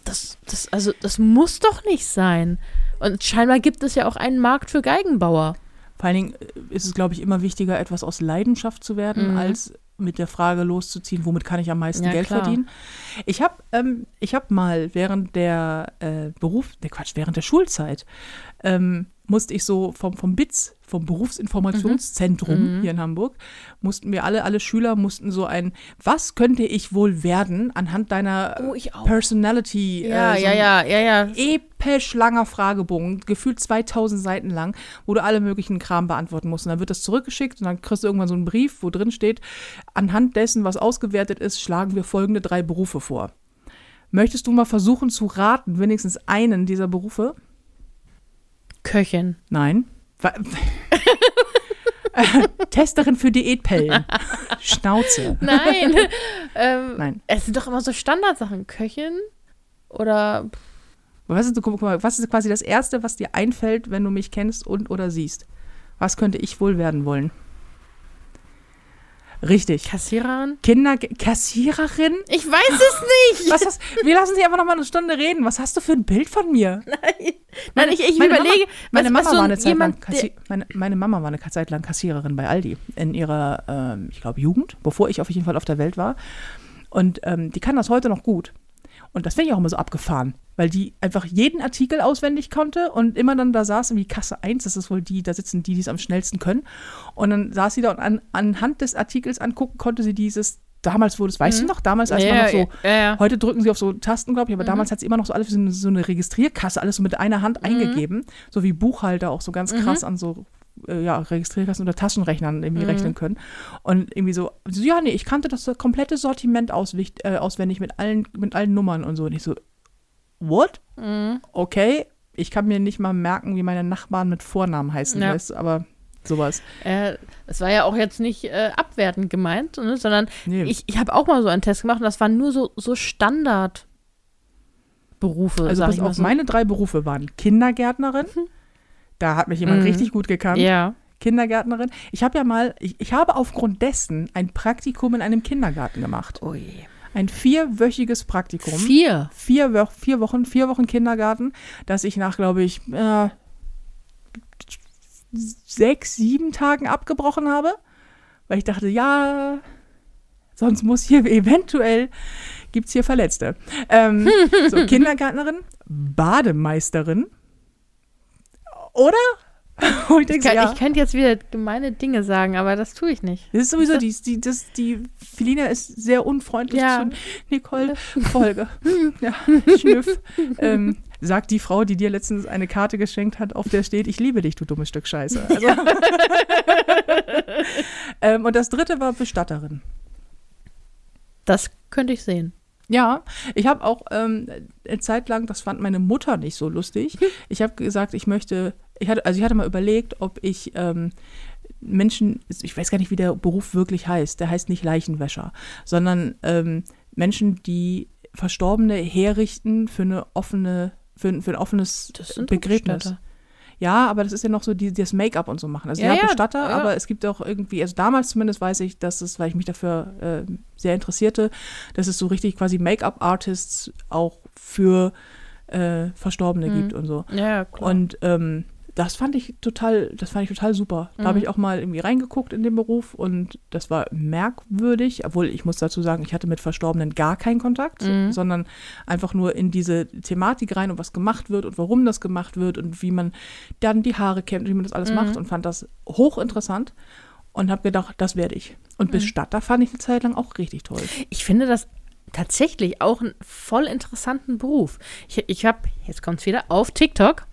das, das, also, das muss doch nicht sein. Und scheinbar gibt es ja auch einen Markt für Geigenbauer. Vor allen Dingen äh, ist es, glaube ich, immer wichtiger, etwas aus Leidenschaft zu werden, Mhm. als mit der Frage loszuziehen, womit kann ich am meisten Ja, Geld klar. verdienen. Ich habe ähm, ich hab mal während der äh, Beruf, der Quatsch, während der Schulzeit, ähm, musste ich so vom, vom BITS, vom Berufsinformationszentrum Mhm. hier in Hamburg, mussten wir alle, alle Schüler mussten so ein, was könnte ich wohl werden anhand deiner Oh. Personality? Ja, äh, so ja, ja, ja, ja. episch langer Fragebogen, gefühlt 2000 Seiten lang, wo du alle möglichen Kram beantworten musst. Und dann wird das zurückgeschickt und dann kriegst du irgendwann so einen Brief, wo drin steht, anhand dessen, was ausgewertet ist, schlagen wir folgende drei Berufe vor. Möchtest du mal versuchen zu raten, wenigstens einen dieser Berufe? Köchin. Nein. Testerin für Diätpellen. Schnauze. Nein. ähm, Nein. Es sind doch immer so Standardsachen. Köchin oder Was ist, guck mal, was ist quasi das Erste, was dir einfällt, wenn du mich kennst und oder siehst? Was könnte ich wohl werden wollen? Richtig. Kassiererin? Kinder, Kassiererin? Ich weiß es nicht. Was hast, wir lassen Sie einfach noch mal eine Stunde reden. Was hast du für ein Bild von mir? Nein, ich, ich meine überlege. Meine was- Mama so war ein- eine Zeit lang jemand, Kassi meine, meine Mama war eine Zeit lang Kassiererin bei Aldi in ihrer, ähm, ich glaube, Jugend, bevor ich auf jeden Fall auf der Welt war. Und ähm, die kann das heute noch gut. Und das finde ich auch immer so abgefahren, weil die einfach jeden Artikel auswendig konnte und immer dann da saß, wie Kasse 1, das ist wohl die, da sitzen die, die es am schnellsten können. Und dann saß sie da und an, anhand des Artikels angucken konnte sie dieses, damals wurde es, weißt du noch, damals als man Mhm. ja, noch so, ja, ja. Heute drücken sie auf so Tasten, glaube ich, aber Mhm. damals hat sie immer noch so alles wie so eine, so eine Registrierkasse, alles so mit einer Hand eingegeben, so wie Buchhalter auch so ganz Mhm. krass an so äh, ja, Registrierkassen oder Taschenrechnern irgendwie Mhm. rechnen können. Und irgendwie so, so, ja, nee, ich kannte das komplette Sortiment auswicht, äh, auswendig mit allen, mit allen Nummern und so. Und ich so, what? Mhm. Okay, ich kann mir nicht mal merken, wie meine Nachbarn mit Vornamen heißen, Ja. weißt du, aber sowas. Äh, das war ja auch jetzt nicht äh, abwertend gemeint, ne, sondern Nee. ich, ich habe auch mal so einen Test gemacht und das waren nur so, so Standardberufe. also pass auf, so. meine drei Berufe waren Kindergärtnerin, da hat mich jemand Mhm. richtig gut gekannt. Ja. Kindergärtnerin. Ich habe ja mal, ich, ich habe aufgrund dessen ein Praktikum in einem Kindergarten gemacht. Ui. Ein vierwöchiges Praktikum. Vier. Vier, Wo- vier Wochen, vier Wochen Kindergarten, dass ich nach, glaube ich, äh, sechs, sieben Tagen abgebrochen habe, weil ich dachte, ja, sonst muss hier eventuell, gibt es hier Verletzte. Ähm, so, Kindergärtnerin, Bademeisterin, oder? Ich Ich, kann, ja. ich könnte jetzt wieder gemeine Dinge sagen, aber das tue ich nicht. Das ist sowieso, die, die, das, die Felina ist sehr unfreundlich Ja. zu Nicole Folge. ja, Schnüff. ähm, sagt die Frau, die dir letztens eine Karte geschenkt hat, auf der steht, ich liebe dich, du dummes Stück Scheiße. Also, ähm, und das dritte war Bestatterin. Das könnte ich sehen. Ja, ich habe auch ähm, eine Zeit lang, das fand meine Mutter nicht so lustig. Ich habe gesagt, ich möchte, ich hatte, also ich hatte mal überlegt, ob ich ähm, Menschen, ich weiß gar nicht, wie der Beruf wirklich heißt. Der heißt nicht Leichenwäscher, sondern ähm, Menschen, die Verstorbene herrichten für eine offene, für, für ein offenes Begräbnis. Ja, aber das ist ja noch so die, das Make-up und so machen. Also Ja, ja, Bestatter, ja. aber es gibt auch irgendwie, also damals zumindest weiß ich, dass es, weil ich mich dafür äh, sehr interessierte, dass es so richtig quasi Make-up-Artists auch für äh, Verstorbene Mhm. gibt und so. Ja, ja, klar. Und ähm, das fand ich total, das fand ich total super. Da Mhm. habe ich auch mal irgendwie reingeguckt in den Beruf und das war merkwürdig, obwohl ich muss dazu sagen, ich hatte mit Verstorbenen gar keinen Kontakt, Mhm. sondern einfach nur in diese Thematik rein und was gemacht wird und warum das gemacht wird und wie man dann die Haare kämmt und wie man das alles Mhm. macht und fand das hochinteressant und habe gedacht, das werde ich. Und Bestatter fand ich eine Zeit lang auch richtig toll. Ich finde das tatsächlich auch einen voll interessanten Beruf. Ich, ich habe, jetzt kommt es wieder, auf TikTok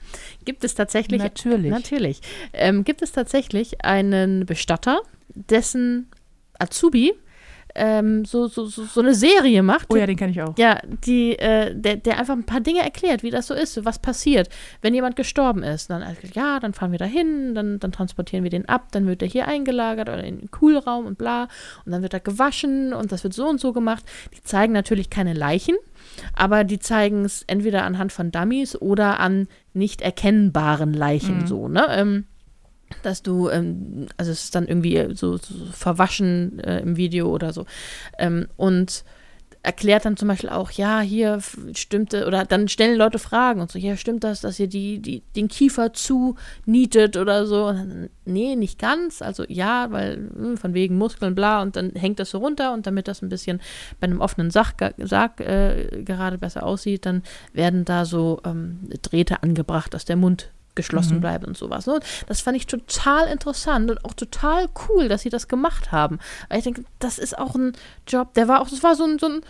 gibt es tatsächlich. Natürlich. Natürlich. Ähm, gibt es tatsächlich einen Bestatter, dessen Azubi ähm, so, so, so, so eine Serie macht. Oh ja, den kenne ich auch. Ja, die, äh, der, der einfach ein paar Dinge erklärt, wie das so ist, was passiert, wenn jemand gestorben ist. Dann, also, ja, dann fahren wir da hin, dann, dann transportieren wir den ab, dann wird der hier eingelagert oder in den Kühlraum und bla. Und dann wird er gewaschen und das wird so und so gemacht. Die zeigen natürlich keine Leichen, aber die zeigen es entweder anhand von Dummies oder an nicht erkennbaren Leichen, Mhm. so, ne? Ähm, dass du, ähm, also es ist dann irgendwie so, so verwaschen äh, im Video oder so. Ähm, und erklärt dann zum Beispiel auch, ja, hier stimmte, oder dann stellen Leute Fragen und so, ja, stimmt das, dass ihr die, die, den Kiefer zu nietet oder so? Und dann, nee, nicht ganz. Also ja, weil hm, von wegen Muskeln, bla, und dann hängt das so runter und damit das ein bisschen bei einem offenen Sach, Sarg äh, gerade besser aussieht, dann werden da so ähm, Drähte angebracht, dass der Mund geschlossen Mhm. bleibt und sowas. Ne? Und Das fand ich total interessant und auch total cool, dass sie das gemacht haben. Weil ich denke, das ist auch ein Job, der war auch, das war so ein, so ein,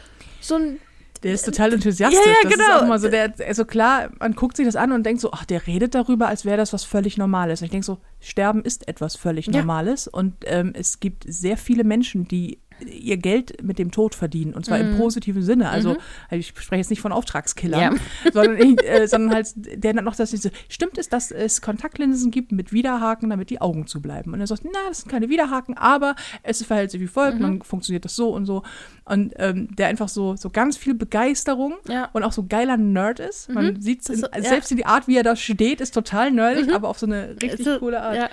so ein Der ist total enthusiastisch. Ja, ja, das genau. ist auch immer so, der, also klar, man guckt sich das an und denkt so, ach, der redet darüber, als wäre das was völlig Normales. Und ich denke so, Sterben ist etwas völlig Ja. Normales und ähm, es gibt sehr viele Menschen, die ihr Geld mit dem Tod verdienen und zwar im positiven Sinne. Also ich spreche jetzt nicht von Auftragskillern, sondern, ich, äh, sondern halt der dann noch das so, stimmt es, dass es Kontaktlinsen gibt mit Widerhaken, damit die Augen zubleiben. Und er sagt, na, das sind keine Widerhaken, aber es verhält sich wie folgt, dann funktioniert das so und so. Und ähm, der einfach so, so ganz viel Begeisterung Ja. und auch so geiler Nerd ist. Man sieht Das so- ja. selbst in die Art, wie er da steht, ist total nerdig, aber auf so eine richtig So, coole Art.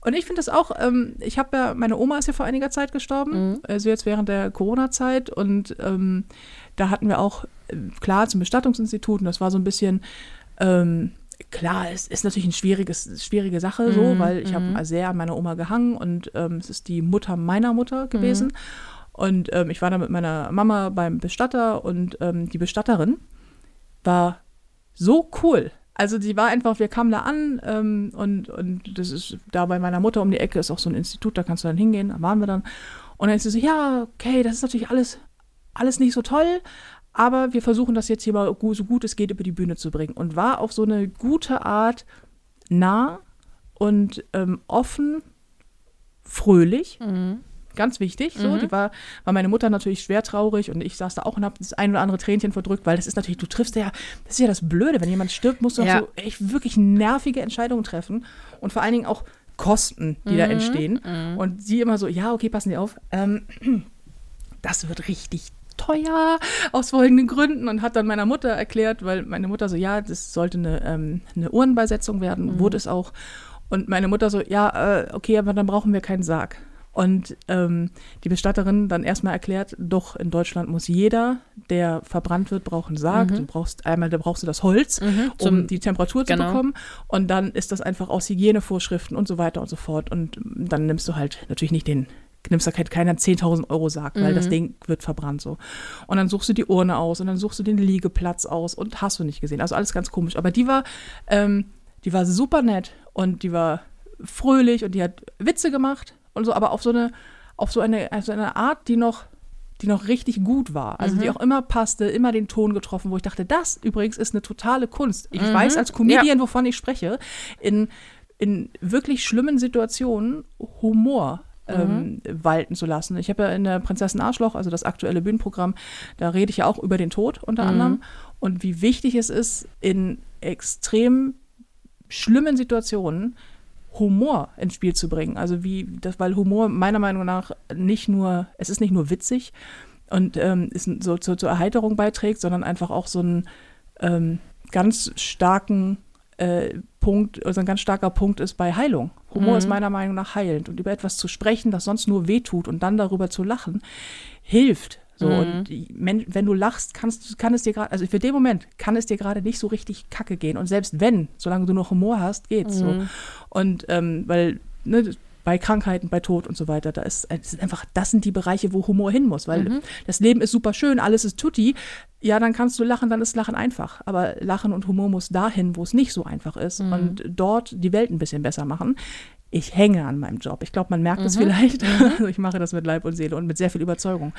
Und ich finde das auch, ähm, ich habe ja, meine Oma ist ja vor einiger Zeit gestorben, Mhm. also jetzt während der Corona-Zeit. Und ähm, da hatten wir auch, äh, klar, zum Bestattungsinstitut. Und das war so ein bisschen, ähm, klar, es ist natürlich eine schwieriges, schwierige Sache so, Mhm, weil ich habe sehr an meiner Oma gehangen. Und ähm, es ist die Mutter meiner Mutter Mhm. gewesen. Und ähm, ich war da mit meiner Mama beim Bestatter. Und ähm, die Bestatterin war so cool. Also die war einfach, wir kamen da an ähm, und, und das ist da bei meiner Mutter um die Ecke ist auch so ein Institut, da kannst du dann hingehen, da waren wir dann. Und dann ist sie so, ja, okay, das ist natürlich alles, alles nicht so toll, aber wir versuchen das jetzt hier mal so gut es geht über die Bühne zu bringen. Und war auf so eine gute Art nah und ähm, offen, fröhlich. Mhm. Ganz wichtig, so. Die war, war meine Mutter natürlich schwer traurig und ich saß da auch und habe das ein oder andere Tränchen verdrückt, weil das ist natürlich, du triffst ja, das ist ja das Blöde, wenn jemand stirbt, musst du Ja. so echt wirklich nervige Entscheidungen treffen und vor allen Dingen auch Kosten, die da entstehen. Und sie immer so, ja, okay, passen Sie auf, ähm, das wird richtig teuer aus folgenden Gründen und hat dann meiner Mutter erklärt, weil meine Mutter so, ja, das sollte eine, ähm, eine Urnenbeisetzung werden, wurde es auch. Und meine Mutter so, ja, äh, okay, aber dann brauchen wir keinen Sarg. Und ähm, die Bestatterin dann erstmal erklärt, doch in Deutschland muss jeder, der verbrannt wird, brauchen Sarg. Mhm. Du brauchst einmal, da brauchst du das Holz, Mhm, um zum- die Temperatur zu genau. bekommen. Und dann ist das einfach aus Hygienevorschriften und so weiter und so fort. Und dann nimmst du halt natürlich nicht den, nimmst da kein- keiner 10.000 Euro Sarg, weil Mhm. das Ding wird verbrannt so. Und dann suchst du die Urne aus und dann suchst du den Liegeplatz aus und hast du nicht gesehen. Also alles ganz komisch. Aber die war, ähm, die war super nett und die war fröhlich und die hat Witze gemacht und so, aber auf so eine, auf so eine, also eine Art, die noch, die noch richtig gut war. Also Mhm. die auch immer passte, immer den Ton getroffen, wo ich dachte, das übrigens ist eine totale Kunst. Ich weiß als Comedian, wovon ich spreche, in, in wirklich schlimmen Situationen Humor ähm, walten zu lassen. Ich habe ja in der Prinzessin Arschloch, also das aktuelle Bühnenprogramm, da rede ich ja auch über den Tod unter Mhm. anderem und wie wichtig es ist, in extrem schlimmen Situationen Humor ins Spiel zu bringen. Also wie das, weil Humor meiner Meinung nach nicht nur, es ist nicht nur witzig und ähm, ist so zur, zur Erheiterung beiträgt, sondern einfach auch so einen ähm, ganz starken äh, Punkt, also ein ganz starker Punkt ist bei Heilung. Humor Mhm. ist meiner Meinung nach heilend und über etwas zu sprechen, das sonst nur wehtut und dann darüber zu lachen, hilft. So, Mhm. und wenn du lachst, kannst, kann es dir gerade, also für den Moment kann es dir gerade nicht so richtig kacke gehen. Und selbst wenn, solange du noch Humor hast, geht's so. Mhm. Und ähm, weil, ne, bei Krankheiten, bei Tod und so weiter, da ist, es ist einfach, das sind die Bereiche, wo Humor hin muss, weil Mhm. das Leben ist super schön, alles ist tutti. Ja, dann kannst du lachen, dann ist Lachen einfach. Aber Lachen und Humor muss dahin, wo es nicht so einfach ist Mhm. und dort die Welt ein bisschen besser machen. Ich hänge an meinem Job. Ich glaube, man merkt es Mhm. vielleicht. Also ich mache das mit Leib und Seele und mit sehr viel Überzeugung.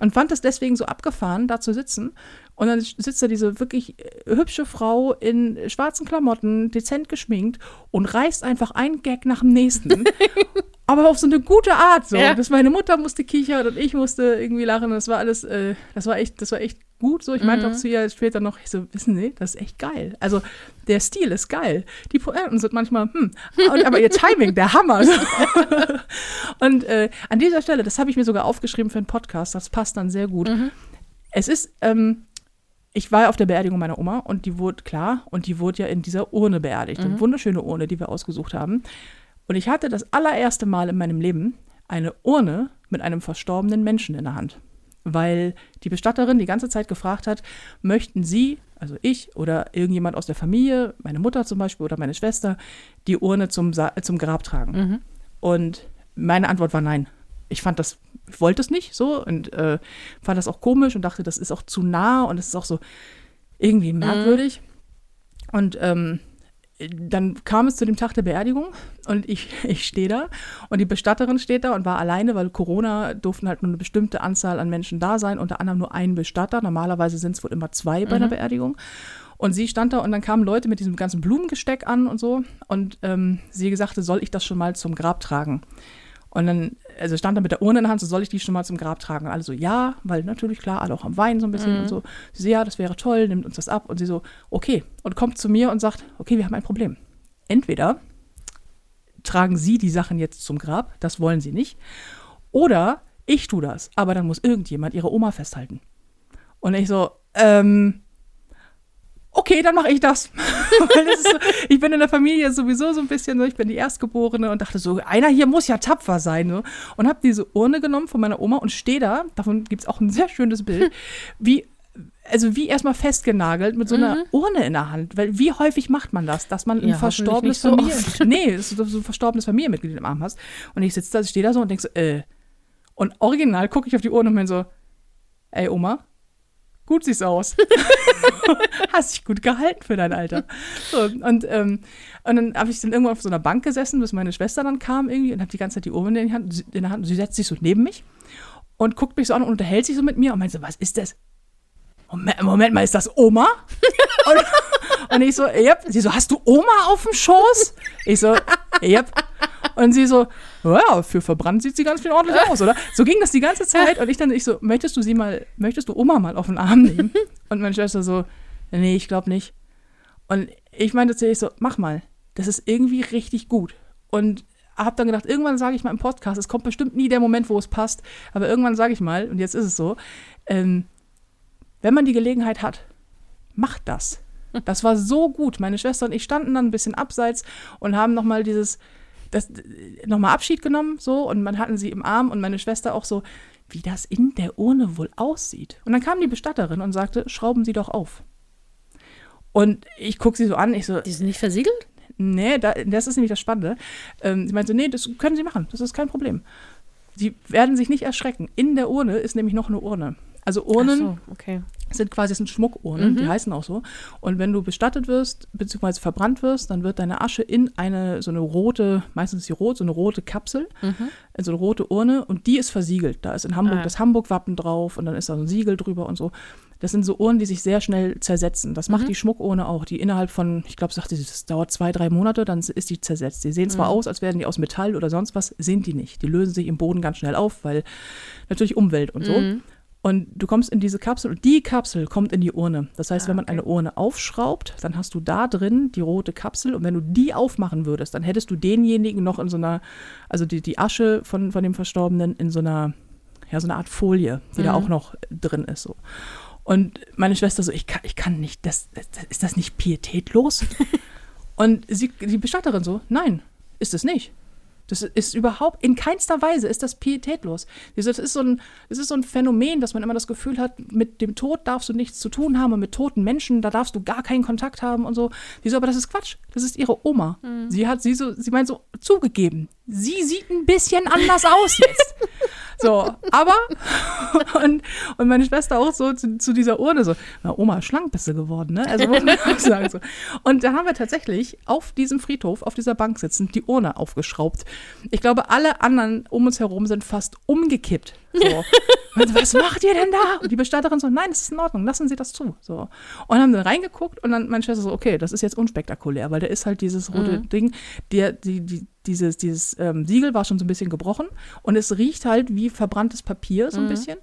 Und fand es deswegen so abgefahren, da zu sitzen. Und dann sitzt da diese wirklich äh, hübsche Frau in schwarzen Klamotten, dezent geschminkt und reißt einfach einen Gag nach dem nächsten. aber auf so eine gute Art so. Ja. Das meine Mutter musste kichern und ich musste irgendwie lachen. Das war alles, äh, das war echt, das war echt gut. So, ich meinte Mhm. auch zu ihr später noch, ich so, wissen Sie, das ist echt geil. Also der Stil ist geil. Die Poeten sind manchmal, hm, und, aber ihr Timing, der Hammer. So. und äh, an dieser Stelle, das habe ich mir sogar aufgeschrieben für einen Podcast, das passt dann sehr gut. Mhm. Es ist, ähm, ich war ja auf der Beerdigung meiner Oma und die wurde, klar, und die wurde ja in dieser Urne beerdigt. Eine wunderschöne Urne, die wir ausgesucht haben. Und ich hatte das allererste Mal in meinem Leben eine Urne mit einem verstorbenen Menschen in der Hand. Weil die Bestatterin die ganze Zeit gefragt hat, möchten Sie, also ich oder irgendjemand aus der Familie, meine Mutter zum Beispiel oder meine Schwester, die Urne zum, Sa zum Grab tragen? Mhm. Und meine Antwort war nein. Ich fand das, ich wollte es nicht so und äh, fand das auch komisch und dachte, das ist auch zu nah und es ist auch so irgendwie merkwürdig. Und ähm, dann kam es zu dem Tag der Beerdigung und ich, ich stehe da und die Bestatterin steht da und war alleine, weil Corona durften halt nur eine bestimmte Anzahl an Menschen da sein, unter anderem nur ein Bestatter. Normalerweise sind es wohl immer zwei bei einer Beerdigung. Und sie stand da und dann kamen Leute mit diesem ganzen Blumengesteck an und so. Und ähm, sie sagte, soll ich das schon mal zum Grab tragen? Und dann, also stand da mit der Urne in der Hand, so soll ich die schon mal zum Grab tragen? Und alle so, ja, weil natürlich klar, alle auch am Weinen so ein bisschen und so. Sie so, ja, das wäre toll, nimmt uns das ab. Und sie so, okay. Und kommt zu mir und sagt, okay, wir haben ein Problem. Entweder tragen Sie die Sachen jetzt zum Grab, das wollen Sie nicht, oder ich tue das, aber dann muss irgendjemand Ihre Oma festhalten. Und ich so, ähm, okay, dann mache ich das. Das so, ich bin in der Familie sowieso so ein bisschen so, ich bin die Erstgeborene und dachte so, einer hier muss ja tapfer sein. So. Und habe diese Urne genommen von meiner Oma und stehe da, davon gibt es auch ein sehr schönes Bild, wie, also wie erstmal festgenagelt mit so einer Urne in der Hand. Weil wie häufig macht man das, dass man ein Mhm. Ja, verstorbenes so Familie... nee, du so ein verstorbenes Familienmitglied im Arm hast. Und ich sitze da, stehe da so und denke so, äh. Und original gucke ich auf die Urne und bin so, ey Oma, gut siehst aus. Hast dich gut gehalten für dein Alter. So, und, ähm, und dann habe ich dann irgendwann auf so einer Bank gesessen, bis meine Schwester dann kam irgendwie und habe die ganze Zeit die Urne in, in der Hand. Und sie setzt sich so neben mich und guckt mich so an und unterhält sich so mit mir und meint so, was ist das? Moment, Moment mal, ist das Oma? und, und ich so, yep. Sie so, hast du Oma auf dem Schoß? Ich so, yep. Und sie so, ja, für verbrannt sieht sie ganz schön ordentlich aus, oder? So ging das die ganze Zeit. Und ich dann, ich so, möchtest du sie mal, möchtest du Oma mal auf den Arm nehmen? Und meine Schwester so, nee, ich glaube nicht. Und ich meinte zu ihr, ich so, mach mal. Das ist irgendwie richtig gut. Und habe dann gedacht, irgendwann sage ich mal im Podcast, es kommt bestimmt nie der Moment, wo es passt, aber irgendwann sage ich mal, und jetzt ist es so, ähm, wenn man die Gelegenheit hat, macht das. Das war so gut. Meine Schwester und ich standen dann ein bisschen abseits und haben nochmal dieses, das nochmal Abschied genommen, so, und man hatten sie im Arm und meine Schwester auch so, wie das in der Urne wohl aussieht. Und dann kam die Bestatterin und sagte, schrauben Sie doch auf. Und ich gucke sie so an, ich so, Die sind nicht versiegelt? Nee, da, das ist nämlich das Spannende. Ähm, sie meinte so, nee, das können Sie machen, das ist kein Problem. Sie werden sich nicht erschrecken. In der Urne ist nämlich noch eine Urne. Also Urnen so, okay. Sind quasi das sind Schmuckurnen, Mhm. die heißen auch so. Und wenn du bestattet wirst, beziehungsweise verbrannt wirst, dann wird deine Asche in eine so eine rote, meistens ist sie rot, so eine rote Kapsel, in so eine rote Urne und die ist versiegelt. Da ist in Hamburg Ah. das Hamburg-Wappen drauf und dann ist da so ein Siegel drüber und so. Das sind so Urnen, die sich sehr schnell zersetzen. Das macht die Schmuckurne auch. Die innerhalb von, ich glaube, sagte sie, das dauert zwei, drei Monate, dann ist die zersetzt. Die sehen zwar aus, als wären die aus Metall oder sonst was, sind die nicht. Die lösen sich im Boden ganz schnell auf, weil natürlich Umwelt und so. Und du kommst in diese Kapsel und die Kapsel kommt in die Urne. Das heißt, Ah, wenn man okay. eine Urne aufschraubt, dann hast du da drin die rote Kapsel und wenn du die aufmachen würdest, dann hättest du denjenigen noch in so einer, also die, die Asche von, von dem Verstorbenen in so einer, ja, so einer Art Folie, die da auch noch drin ist. So. Und meine Schwester so, ich kann, ich kann nicht, das, das, ist das nicht pietätlos? und sie, die Bestatterin so, nein, ist es nicht. Das ist überhaupt, in keinster Weise ist das pietätlos. Das ist, so ein, das ist so ein Phänomen, dass man immer das Gefühl hat, mit dem Tod darfst du nichts zu tun haben und mit toten Menschen, da darfst du gar keinen Kontakt haben und so. Die so, aber das ist Quatsch. Das ist ihre Oma. Sie hat sie so, sie meint so, zugegeben, sie sieht ein bisschen anders aus jetzt. So, aber, und, und meine Schwester auch so zu, zu dieser Urne so, na Oma, schlank bist du geworden, ne? Also muss man auch sagen so. Und dann haben wir tatsächlich auf diesem Friedhof, auf dieser Bank sitzend, die Urne aufgeschraubt. Ich glaube, alle anderen um uns herum sind fast umgekippt. So. Und was macht ihr denn da? Und die Bestatterin so, nein, das ist in Ordnung, lassen Sie das zu. So. Und haben dann reingeguckt und dann meine Schwester so, okay, das ist jetzt unspektakulär, weil da ist halt dieses rote Ding, der, die, die, dieses, dieses ähm, Siegel war schon so ein bisschen gebrochen und es riecht halt wie verbranntes Papier so ein bisschen.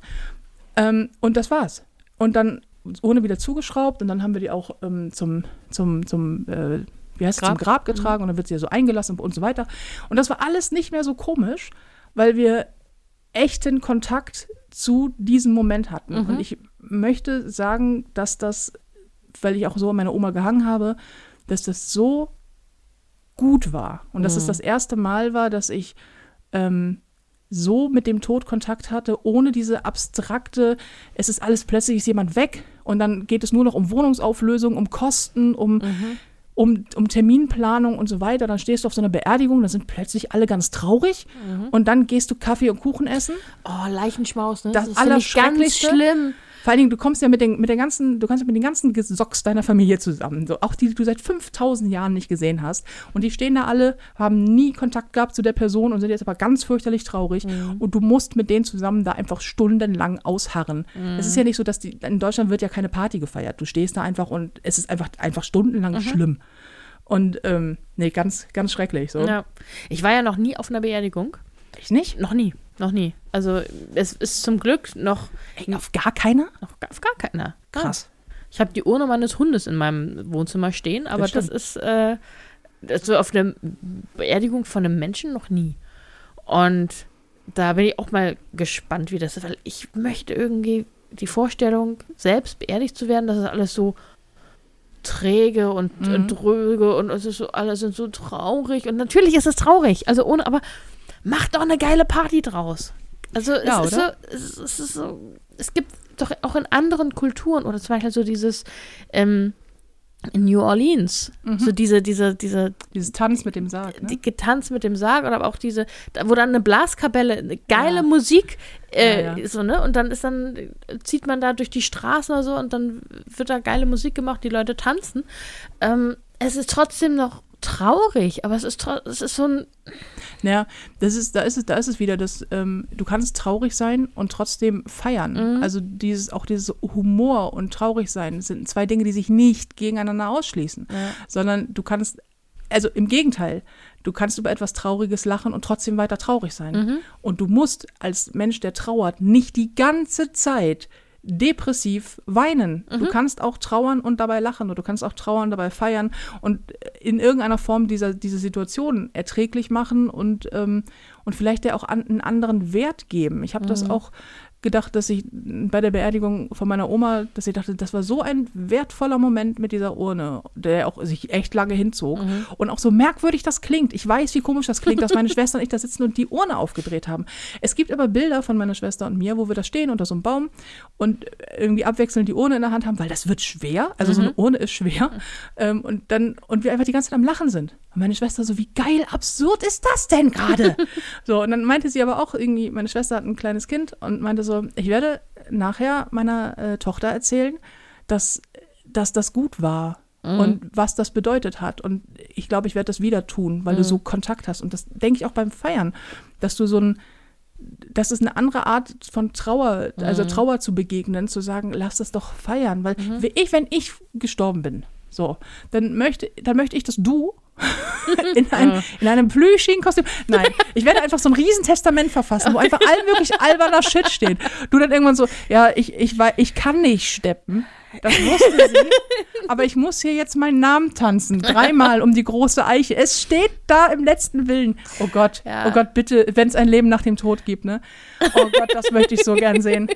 Ähm, und das war's. Und dann ohne wieder zugeschraubt und dann haben wir die auch ähm, zum, zum, zum, äh, wie heißt es, zum Grab. Grab getragen und dann wird sie ja so eingelassen und so weiter. Und das war alles nicht mehr so komisch, weil wir echten Kontakt zu diesem Moment hatten. Und ich möchte sagen, dass das, weil ich auch so an meiner Oma gehangen habe, dass das so gut war. Und dass es das erste Mal war, dass ich ähm, so mit dem Tod Kontakt hatte, ohne diese abstrakte, es ist alles plötzlich ist jemand weg und dann geht es nur noch um Wohnungsauflösung, um Kosten, um, um, um Terminplanung und so weiter. Dann stehst du auf so einer Beerdigung, da sind plötzlich alle ganz traurig und dann gehst du Kaffee und Kuchen essen. Oh, Leichenschmaus, ne? Das ist nämlich ganz schlimm. Vor allen Dingen, du kommst ja mit, den, mit der ganzen, du kannst ja mit den ganzen Gesocks deiner Familie zusammen. So, auch die, die du seit 5000 Jahren nicht gesehen hast. Und die stehen da alle, haben nie Kontakt gehabt zu der Person und sind jetzt aber ganz fürchterlich traurig. Und du musst mit denen zusammen da einfach stundenlang ausharren. Es ist ja nicht so, dass die, in Deutschland wird ja keine Party gefeiert. Du stehst da einfach und es ist einfach, einfach stundenlang schlimm. Und, ähm, nee, ganz, ganz schrecklich. So. Ja. Ich war ja noch nie auf einer Beerdigung. Ich nicht? Noch nie. Noch nie. Also es ist zum Glück noch, Ey, auf gar keiner? noch gar, auf gar keiner. Krass. Ich habe die Urne meines Hundes in meinem Wohnzimmer stehen, aber das, stimmt. ist äh, also auf einer Beerdigung von einem Menschen noch nie. Und da bin ich auch mal gespannt, wie das ist, weil ich möchte irgendwie die Vorstellung, selbst beerdigt zu werden, das ist alles so träge und, Mhm. und dröge und es ist so, alle sind so traurig. Und natürlich ist es traurig, also ohne, aber macht doch eine geile Party draus. Also es Ja, ist so, es, es ist so, es gibt doch auch in anderen Kulturen oder zum Beispiel so dieses ähm, in New Orleans, Mhm. so diese, diese, diese Dieses Tanz mit dem Sarg, ne? die Getanz mit dem Sarg oder aber auch diese, da, wo dann eine Blaskapelle, eine geile Ja. Musik äh, Ja, ja. so, ne? Und dann ist dann, zieht man da durch die Straßen oder so und dann wird da geile Musik gemacht, die Leute tanzen. Ähm, es ist trotzdem noch traurig, aber es ist, es ist so ein, Ja, das ist, da ist es, da ist es wieder, dass ähm, du kannst traurig sein und trotzdem feiern. Mhm. Also dieses, auch dieses Humor und traurig sein sind zwei Dinge, die sich nicht gegeneinander ausschließen, sondern du kannst, also im Gegenteil, du kannst über etwas Trauriges lachen und trotzdem weiter traurig sein. Mhm. Und du musst als Mensch, der trauert, nicht die ganze Zeit depressiv weinen. Du kannst auch trauern und dabei lachen oder du kannst auch trauern dabei feiern und in irgendeiner Form dieser, diese Situation erträglich machen und, ähm, und vielleicht der auch an, einen anderen Wert geben. Ich habe das auch gedacht, dass ich bei der Beerdigung von meiner Oma, dass ich dachte, das war so ein wertvoller Moment mit dieser Urne, der auch sich echt lange hinzog. Und auch so merkwürdig das klingt. Ich weiß, wie komisch das klingt, dass meine Schwester und ich da sitzen und die Urne aufgedreht haben. Es gibt aber Bilder von meiner Schwester und mir, wo wir da stehen unter so einem Baum und irgendwie abwechselnd die Urne in der Hand haben, weil das wird schwer. Also so eine Urne ist schwer. Ähm, und dann, und wir einfach die ganze Zeit am Lachen sind. Und meine Schwester so, wie geil absurd ist das denn gerade? so, und dann meinte sie aber auch irgendwie, meine Schwester hat ein kleines Kind und meinte so, ich werde nachher meiner äh, Tochter erzählen, dass, dass das gut war. Und was das bedeutet hat. Und ich glaube, ich werde das wieder tun, weil du so Kontakt hast. Und das denke ich auch beim Feiern, dass du so ein, das ist eine andere Art von Trauer, also Trauer zu begegnen, zu sagen, lass das doch feiern. Weil ich, wenn ich gestorben bin, so, dann möchte, dann möchte ich, dass du in, ein, in einem plüschigen Kostüm. Nein, ich werde einfach so ein Riesentestament verfassen, wo einfach all möglich alberner Shit steht. Du dann irgendwann so, ja, ich, ich, ich kann nicht steppen. Das wusste sie. Aber ich muss hier jetzt meinen Namen tanzen. Dreimal um die große Eiche. Es steht da im letzten Willen. Oh Gott, Ja. oh Gott, bitte, wenn es ein Leben nach dem Tod gibt, ne? Oh Gott, das möchte ich so gern sehen.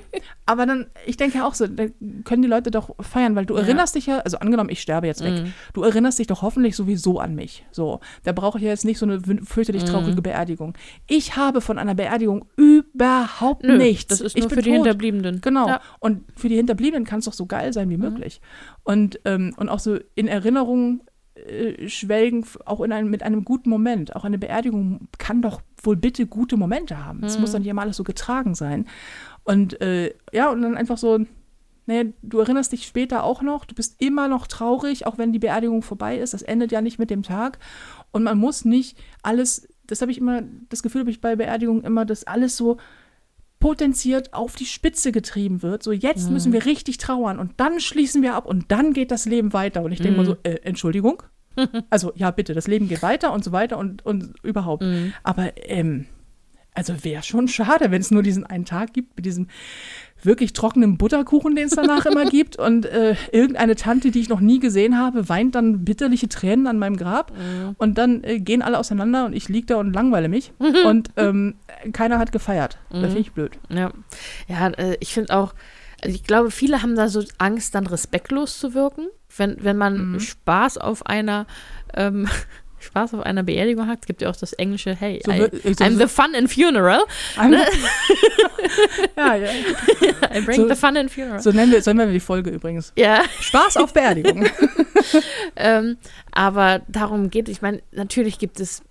Aber dann, ich denke auch so, da können die Leute doch feiern, weil du erinnerst dich ja, also angenommen, ich sterbe jetzt weg, du erinnerst dich doch hoffentlich sowieso an mich. So, da brauche ich ja jetzt nicht so eine fürchterlich traurige Beerdigung. Ich habe von einer Beerdigung überhaupt Nö, nichts. das ist ich nur bin für die tot. Hinterbliebenen. Genau. Ja. Und für die Hinterbliebenen kann es doch so geil sein wie möglich. Und, ähm, und auch so in Erinnerung äh, schwelgen, auch in einem, mit einem guten Moment. Auch eine Beerdigung kann doch wohl bitte gute Momente haben. Es muss doch nicht immer alles so getragen sein. Und äh, ja, und dann einfach so, naja, du erinnerst dich später auch noch, du bist immer noch traurig, auch wenn die Beerdigung vorbei ist. Das endet ja nicht mit dem Tag. Und man muss nicht alles, das habe ich immer, das Gefühl habe ich bei Beerdigungen immer, dass alles so potenziert auf die Spitze getrieben wird. So, jetzt müssen wir richtig trauern und dann schließen wir ab und dann geht das Leben weiter. Und ich denke mal so, äh, Entschuldigung? also, ja, bitte, das Leben geht weiter und so weiter und, und überhaupt. Aber, ähm, also wäre schon schade, wenn es nur diesen einen Tag gibt mit diesem wirklich trockenen Butterkuchen, den es danach immer gibt. Und äh, irgendeine Tante, die ich noch nie gesehen habe, weint dann bitterliche Tränen an meinem Grab. Und dann äh, gehen alle auseinander und ich liege da und langweile mich. und ähm, keiner hat gefeiert. Das finde ich blöd. Ja, ja äh, ich finde auch, also ich glaube, viele haben da so Angst, dann respektlos zu wirken, wenn, wenn man Mhm. Spaß auf einer ähm, Spaß auf einer Beerdigung hat. Es gibt ja auch das englische, hey, So I, so- I'm so- the fun in funeral. ja, ja. I bring So- the fun in funeral. So nennen wir, so nennen wir die Folge übrigens. Ja, Spaß auf Beerdigung. ähm, aber darum geht, ich meine, natürlich gibt es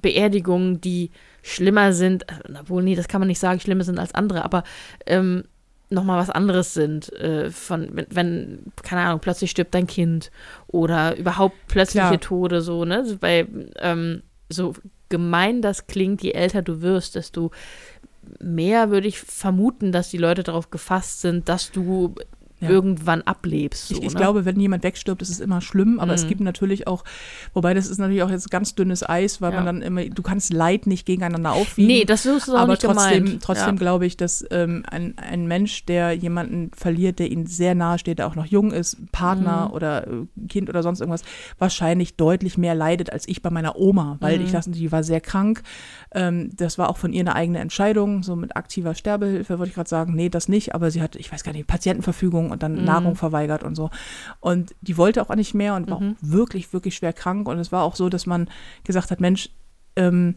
Beerdigungen, die schlimmer sind, obwohl, nee, das kann man nicht sagen, schlimmer sind als andere, aber ähm, nochmal was anderes sind. Äh, von, wenn, wenn, keine Ahnung, plötzlich stirbt dein Kind oder überhaupt plötzliche Klar. Tode, so, ne? So Bei, ähm, so gemein das klingt, je älter du wirst, desto mehr würde ich vermuten, dass die Leute darauf gefasst sind, dass du Ja. irgendwann ablebst. So, Ich, ich ne? glaube, wenn jemand wegstirbt, ist es immer schlimm, aber es Mhm. gibt natürlich auch, wobei das ist natürlich auch jetzt ganz dünnes Eis, weil Ja. man dann immer, du kannst Leid nicht gegeneinander aufwiegen. Nee, das ist auch aber nicht trotzdem, gemeint. trotzdem ja. glaube ich, dass ähm, ein, ein Mensch, der jemanden verliert, der ihm sehr nahe steht, der auch noch jung ist, Partner Mhm. oder äh, Kind oder sonst irgendwas, wahrscheinlich deutlich mehr leidet als ich bei meiner Oma, weil Mhm. ich lasse, die war sehr krank. Ähm, das war auch von ihr eine eigene Entscheidung, so mit aktiver Sterbehilfe würde ich gerade sagen, nee, das nicht, aber sie hat, ich weiß gar nicht, Patientenverfügung und dann Mhm. Nahrung verweigert und so. Und die wollte auch nicht mehr und war Mhm. auch wirklich, wirklich schwer krank. Und es war auch so, dass man gesagt hat, Mensch, ähm,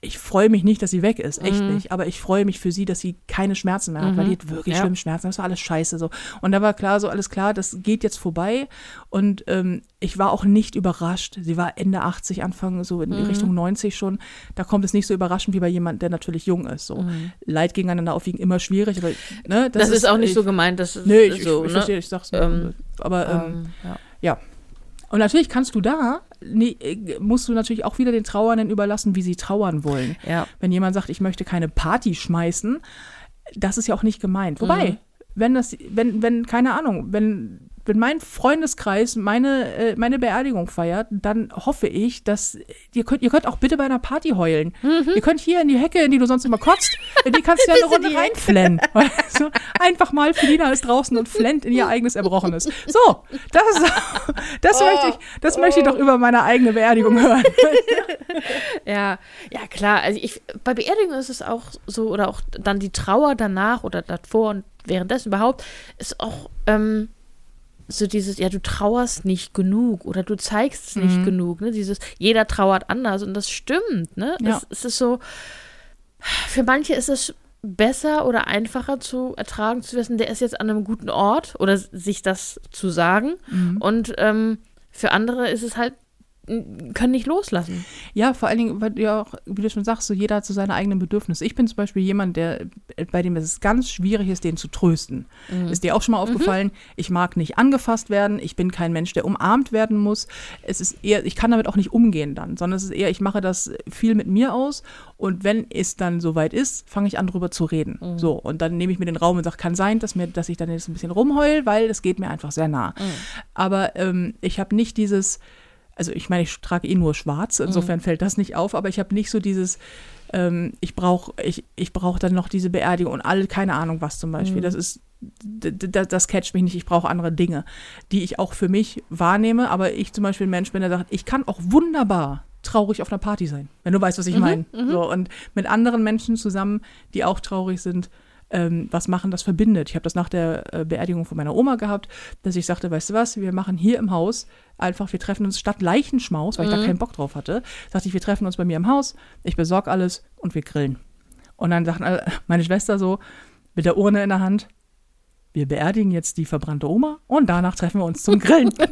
ich freue mich nicht, dass sie weg ist, echt Mhm. nicht. Aber ich freue mich für sie, dass sie keine Schmerzen mehr hat, weil Mhm. die hat wirklich Ja. schlimme Schmerzen. Das war alles scheiße so. Und da war klar, so alles klar, das geht jetzt vorbei. Und ähm, ich war auch nicht überrascht. Sie war Ende 80, Anfang so in Mhm. Richtung 90 schon. Da kommt es nicht so überraschend wie bei jemand, der natürlich jung ist. So Mhm. Leid gegeneinander aufwiegen immer schwierig. Aber, ne, Das, ist auch nicht ich, so gemeint, dass es Nee, ich, so, ich, ich ne? verstehe, ich sag's. Ähm, aber ähm, Ähm, ja. und natürlich kannst du da, nee, äh, musst du natürlich auch wieder den Trauernden überlassen, wie sie trauern wollen. ja. Wenn jemand sagt, ich möchte keine Party schmeißen, das ist ja auch nicht gemeint. Wobei, Mhm. wenn das, wenn, wenn, keine Ahnung, wenn wenn mein Freundeskreis meine, äh, meine Beerdigung feiert, dann hoffe ich, dass ihr könnt, ihr könnt auch bitte bei einer Party heulen. Mhm. Ihr könnt hier in die Hecke, in die du sonst immer kotzt, in die kannst du ja eine Runde reinflennen. Du? Einfach mal, Felina ist draußen und flennt in ihr eigenes Erbrochenes. So, das, das, möchte ich, das möchte ich doch über meine eigene Beerdigung hören. Ja, ja klar. Also ich, bei Beerdigung ist es auch so, oder auch dann die Trauer danach oder davor und währenddessen überhaupt, ist auch ähm, so dieses, ja, du trauerst nicht genug oder du zeigst es nicht Mhm. genug, ne? Dieses, jeder trauert anders und das stimmt, ne? Ja. Es, es ist so, für manche ist es besser oder einfacher zu ertragen zu wissen, der ist jetzt an einem guten Ort oder sich das zu sagen. Mhm. Und ähm, für andere ist es halt, können nicht loslassen. Ja, vor allen Dingen, weil du ja auch, wie du schon sagst, so jeder hat so seine eigenen Bedürfnisse. Ich bin zum Beispiel jemand, der, bei dem es ganz schwierig ist, den zu trösten. Ist dir auch schon mal aufgefallen? Ich mag nicht angefasst werden. Ich bin kein Mensch, der umarmt werden muss. Es ist eher, ich kann damit auch nicht umgehen dann, sondern es ist eher, ich mache das viel mit mir aus. Und wenn es dann soweit ist, fange ich an, drüber zu reden. So, und dann nehme ich mir den Raum und sage, kann sein, dass, mir, dass ich dann jetzt ein bisschen rumheul, weil es geht mir einfach sehr nah. Aber ähm, ich habe nicht dieses, also ich meine, ich trage eh nur schwarz, insofern fällt das nicht auf, aber ich habe nicht so dieses, ähm, ich brauche ich, ich brauch dann noch diese Beerdigung und alle, keine Ahnung was zum Beispiel. Das ist, d- d- das catcht mich nicht, ich brauche andere Dinge, die ich auch für mich wahrnehme, aber ich zum Beispiel ein Mensch bin, der sagt, ich kann auch wunderbar traurig auf einer Party sein, wenn du weißt, was ich meine. So, und mit anderen Menschen zusammen, die auch traurig sind, ähm, was machen, das verbindet. Ich habe das nach der äh, Beerdigung von meiner Oma gehabt, dass ich sagte, weißt du was, wir machen hier im Haus einfach, wir treffen uns statt Leichenschmaus, weil ich da keinen Bock drauf hatte, sagte ich, wir treffen uns bei mir im Haus, ich besorge alles und wir grillen. Und dann sagten alle, meine Schwester so mit der Urne in der Hand, wir beerdigen jetzt die verbrannte Oma und danach treffen wir uns zum Grillen.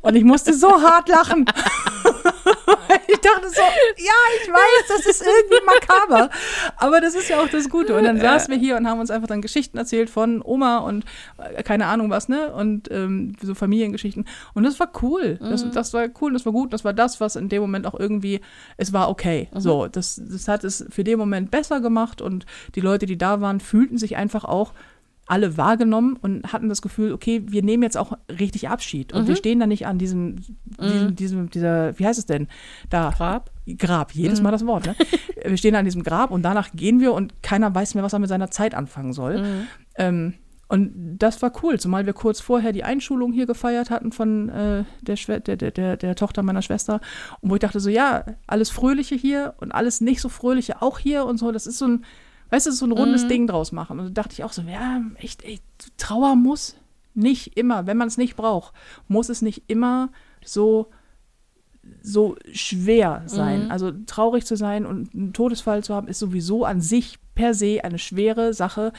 Und ich musste so hart lachen. ich dachte so, ja, ich weiß, das ist irgendwie makaber. Aber das ist ja auch das Gute. Und dann saßen wir hier und haben uns einfach dann Geschichten erzählt von Oma und äh, keine Ahnung was, ne? Und ähm, so Familiengeschichten. Und das war cool. Das, das war cool, das war gut. Das war das, was in dem Moment auch irgendwie, es war okay. So, das, das hat es für den Moment besser gemacht und die Leute, die da waren, fühlten sich einfach auch alle wahrgenommen und hatten das Gefühl, okay, wir nehmen jetzt auch richtig Abschied. Und wir stehen da nicht an diesem, diesem, diesem, dieser, wie heißt es denn? Da. Grab? Grab, jedes Mal das Wort, ne? wir stehen da an diesem Grab und danach gehen wir und keiner weiß mehr, was er mit seiner Zeit anfangen soll. Ähm, und das war cool, zumal wir kurz vorher die Einschulung hier gefeiert hatten von äh, der, Schwe der, der, der, der Tochter meiner Schwester. Und wo ich dachte so, ja, alles Fröhliche hier und alles nicht so Fröhliche auch hier und so. Das ist so ein, weißt du, so ein rundes Ding draus machen. Und da dachte ich auch so, ja, echt, ey, Trauer muss nicht immer, wenn man es nicht braucht, muss es nicht immer so so schwer sein. Also traurig zu sein und einen Todesfall zu haben, ist sowieso an sich per se eine schwere Sache.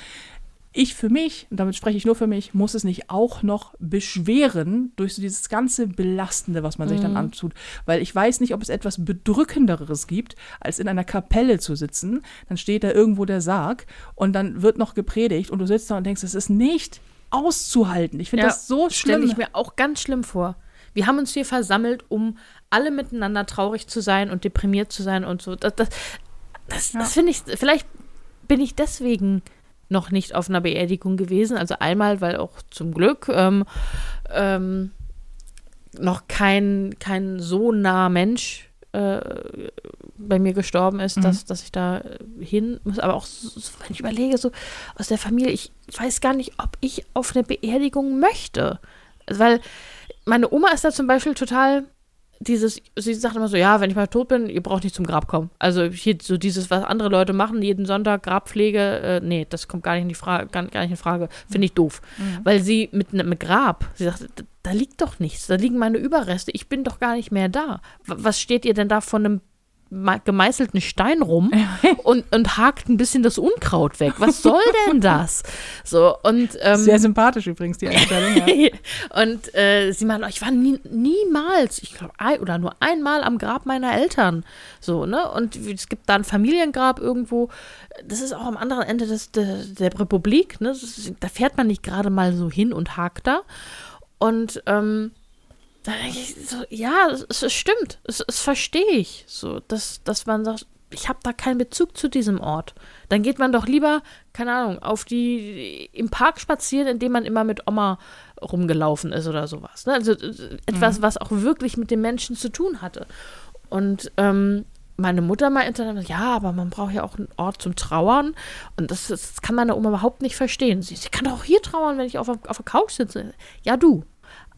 Ich für mich, und damit spreche ich nur für mich, muss es nicht auch noch beschweren durch so dieses ganze Belastende, was man sich dann antut. Weil ich weiß nicht, ob es etwas Bedrückenderes gibt, als in einer Kapelle zu sitzen. Dann steht da irgendwo der Sarg und dann wird noch gepredigt und du sitzt da und denkst, es ist nicht auszuhalten. Ich finde Ja, das so Stelle schlimm. ich mir auch ganz schlimm vor. Wir haben uns hier versammelt, um alle miteinander traurig zu sein und deprimiert zu sein und so. Das, das, das, Ja. das finde ich, vielleicht bin ich deswegen noch nicht auf einer Beerdigung gewesen. Also einmal, weil auch zum Glück ähm, ähm, noch kein, kein so nah Mensch äh, bei mir gestorben ist, dass, dass ich da hin muss. Aber auch, so, wenn ich überlege, so aus der Familie, ich weiß gar nicht, ob ich auf eine Beerdigung möchte. Weil meine Oma ist da zum Beispiel total dieses, sie sagt immer so, ja, wenn ich mal tot bin, ihr braucht nicht zum Grab kommen. Also hier so dieses, was andere Leute machen, jeden Sonntag Grabpflege, äh, nee, das kommt gar nicht in die Frage, gar, gar nicht in Frage, finde ich doof. Weil sie mit einem Grab, sie sagt, da, liegt doch nichts, da liegen meine Überreste, ich bin doch gar nicht mehr da. Was steht ihr denn da von einem gemeißelten Stein rum und, und hakt ein bisschen das Unkraut weg. Was soll denn das? So, und ähm, Sehr sympathisch übrigens, die Einstellung. Ja. und äh, sie meinte, ich war nie, niemals, ich glaube, ein, oder nur einmal am Grab meiner Eltern. So, ne? Und es gibt da ein Familiengrab irgendwo. Das ist auch am anderen Ende des, der, der Republik, ne? Ist, da fährt man nicht gerade mal so hin und hakt da. Und ähm, da denke ich so, ja, es, es stimmt, es, es verstehe ich. So, dass, dass man sagt, ich habe da keinen Bezug zu diesem Ort. Dann geht man doch lieber, keine Ahnung, auf die im Park spazieren, indem man immer mit Oma rumgelaufen ist oder sowas. Ne? Also äh, etwas, was auch wirklich mit den Menschen zu tun hatte. Und ähm, meine Mutter meinte ja, aber man braucht ja auch einen Ort zum Trauern. Und das, das kann meine Oma überhaupt nicht verstehen. Sie, sie kann doch auch hier trauern, wenn ich auf, auf der Couch sitze. Ja, du.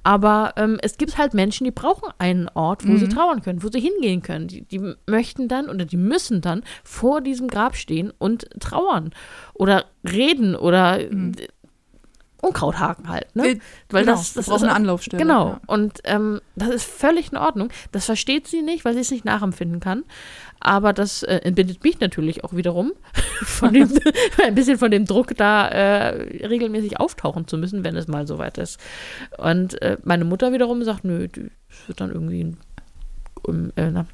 Aber ähm, es gibt halt Menschen, die brauchen einen Ort, wo Mhm. sie trauern können, wo sie hingehen können. Die, die möchten dann oder die müssen dann vor diesem Grab stehen und trauern oder reden oder äh, Unkraut haken halt. Ne? Äh, Weil genau, das, das brauchen ist eine Anlaufstelle, Genau. ja. Und ähm, das ist völlig in Ordnung. Das versteht sie nicht, weil sie es nicht nachempfinden kann. Aber das äh, entbindet mich natürlich auch wiederum von dem, ein bisschen von dem Druck, da äh, regelmäßig auftauchen zu müssen, wenn es mal soweit ist. Und äh, meine Mutter wiederum sagt, nö, es wird dann irgendwie ein, um, äh, na,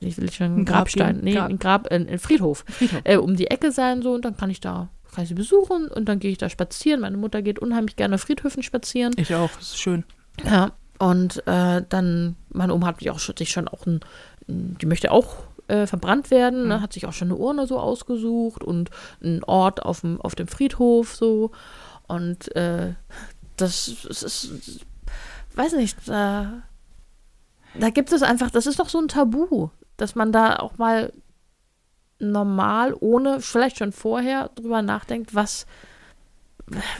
ich will schon Ein ein Grab Grabstein, geben. nee, Grab. ein Grab, äh, ein Friedhof, Friedhof. äh, um die Ecke sein so und dann kann ich da kann ich sie besuchen und dann gehe ich da spazieren. Meine Mutter geht unheimlich gerne auf Friedhöfen spazieren. Ich auch, das ist schön. Ja, und äh, dann, meine Oma hat sich auch schon, sich schon auch ein, die möchte auch äh, verbrannt werden, ne, hat sich auch schon eine Urne so ausgesucht und einen Ort auf dem, auf dem Friedhof so. Und äh, das, das ist, weiß nicht, da, da gibt es einfach, das ist doch so ein Tabu, dass man da auch mal normal, ohne, vielleicht schon vorher drüber nachdenkt, was,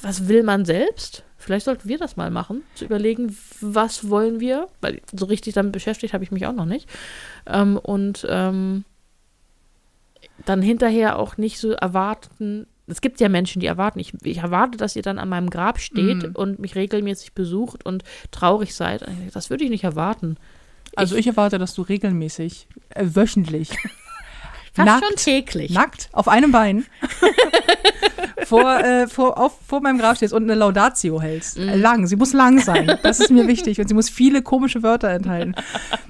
was will man selbst? Vielleicht sollten wir das mal machen, zu überlegen, was wollen wir, weil so richtig damit beschäftigt habe ich mich auch noch nicht. Ähm, und ähm, dann hinterher auch nicht so erwarten. Es gibt ja Menschen, die erwarten, ich, ich erwarte, dass ihr dann an meinem Grab steht Mhm. und mich regelmäßig besucht und traurig seid. Das würde ich nicht erwarten. Also ich erwarte, dass du regelmäßig, äh, wöchentlich, Fast nackt, schon täglich. nackt, auf einem Bein, vor, äh, vor, auf, vor meinem Grab stehst und eine Laudatio hältst. Mhm. Äh, Lang, sie muss lang sein. Das ist mir wichtig. Und sie muss viele komische Wörter enthalten.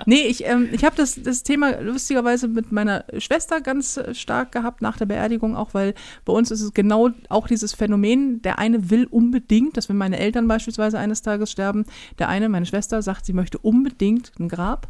Nee, ich, ähm, ich habe das, das Thema lustigerweise mit meiner Schwester ganz stark gehabt nach der Beerdigung, auch weil bei uns ist es genau auch dieses Phänomen, der eine will unbedingt, dass wenn meine Eltern beispielsweise eines Tages sterben, der eine, meine Schwester, sagt, sie möchte unbedingt ein Grab.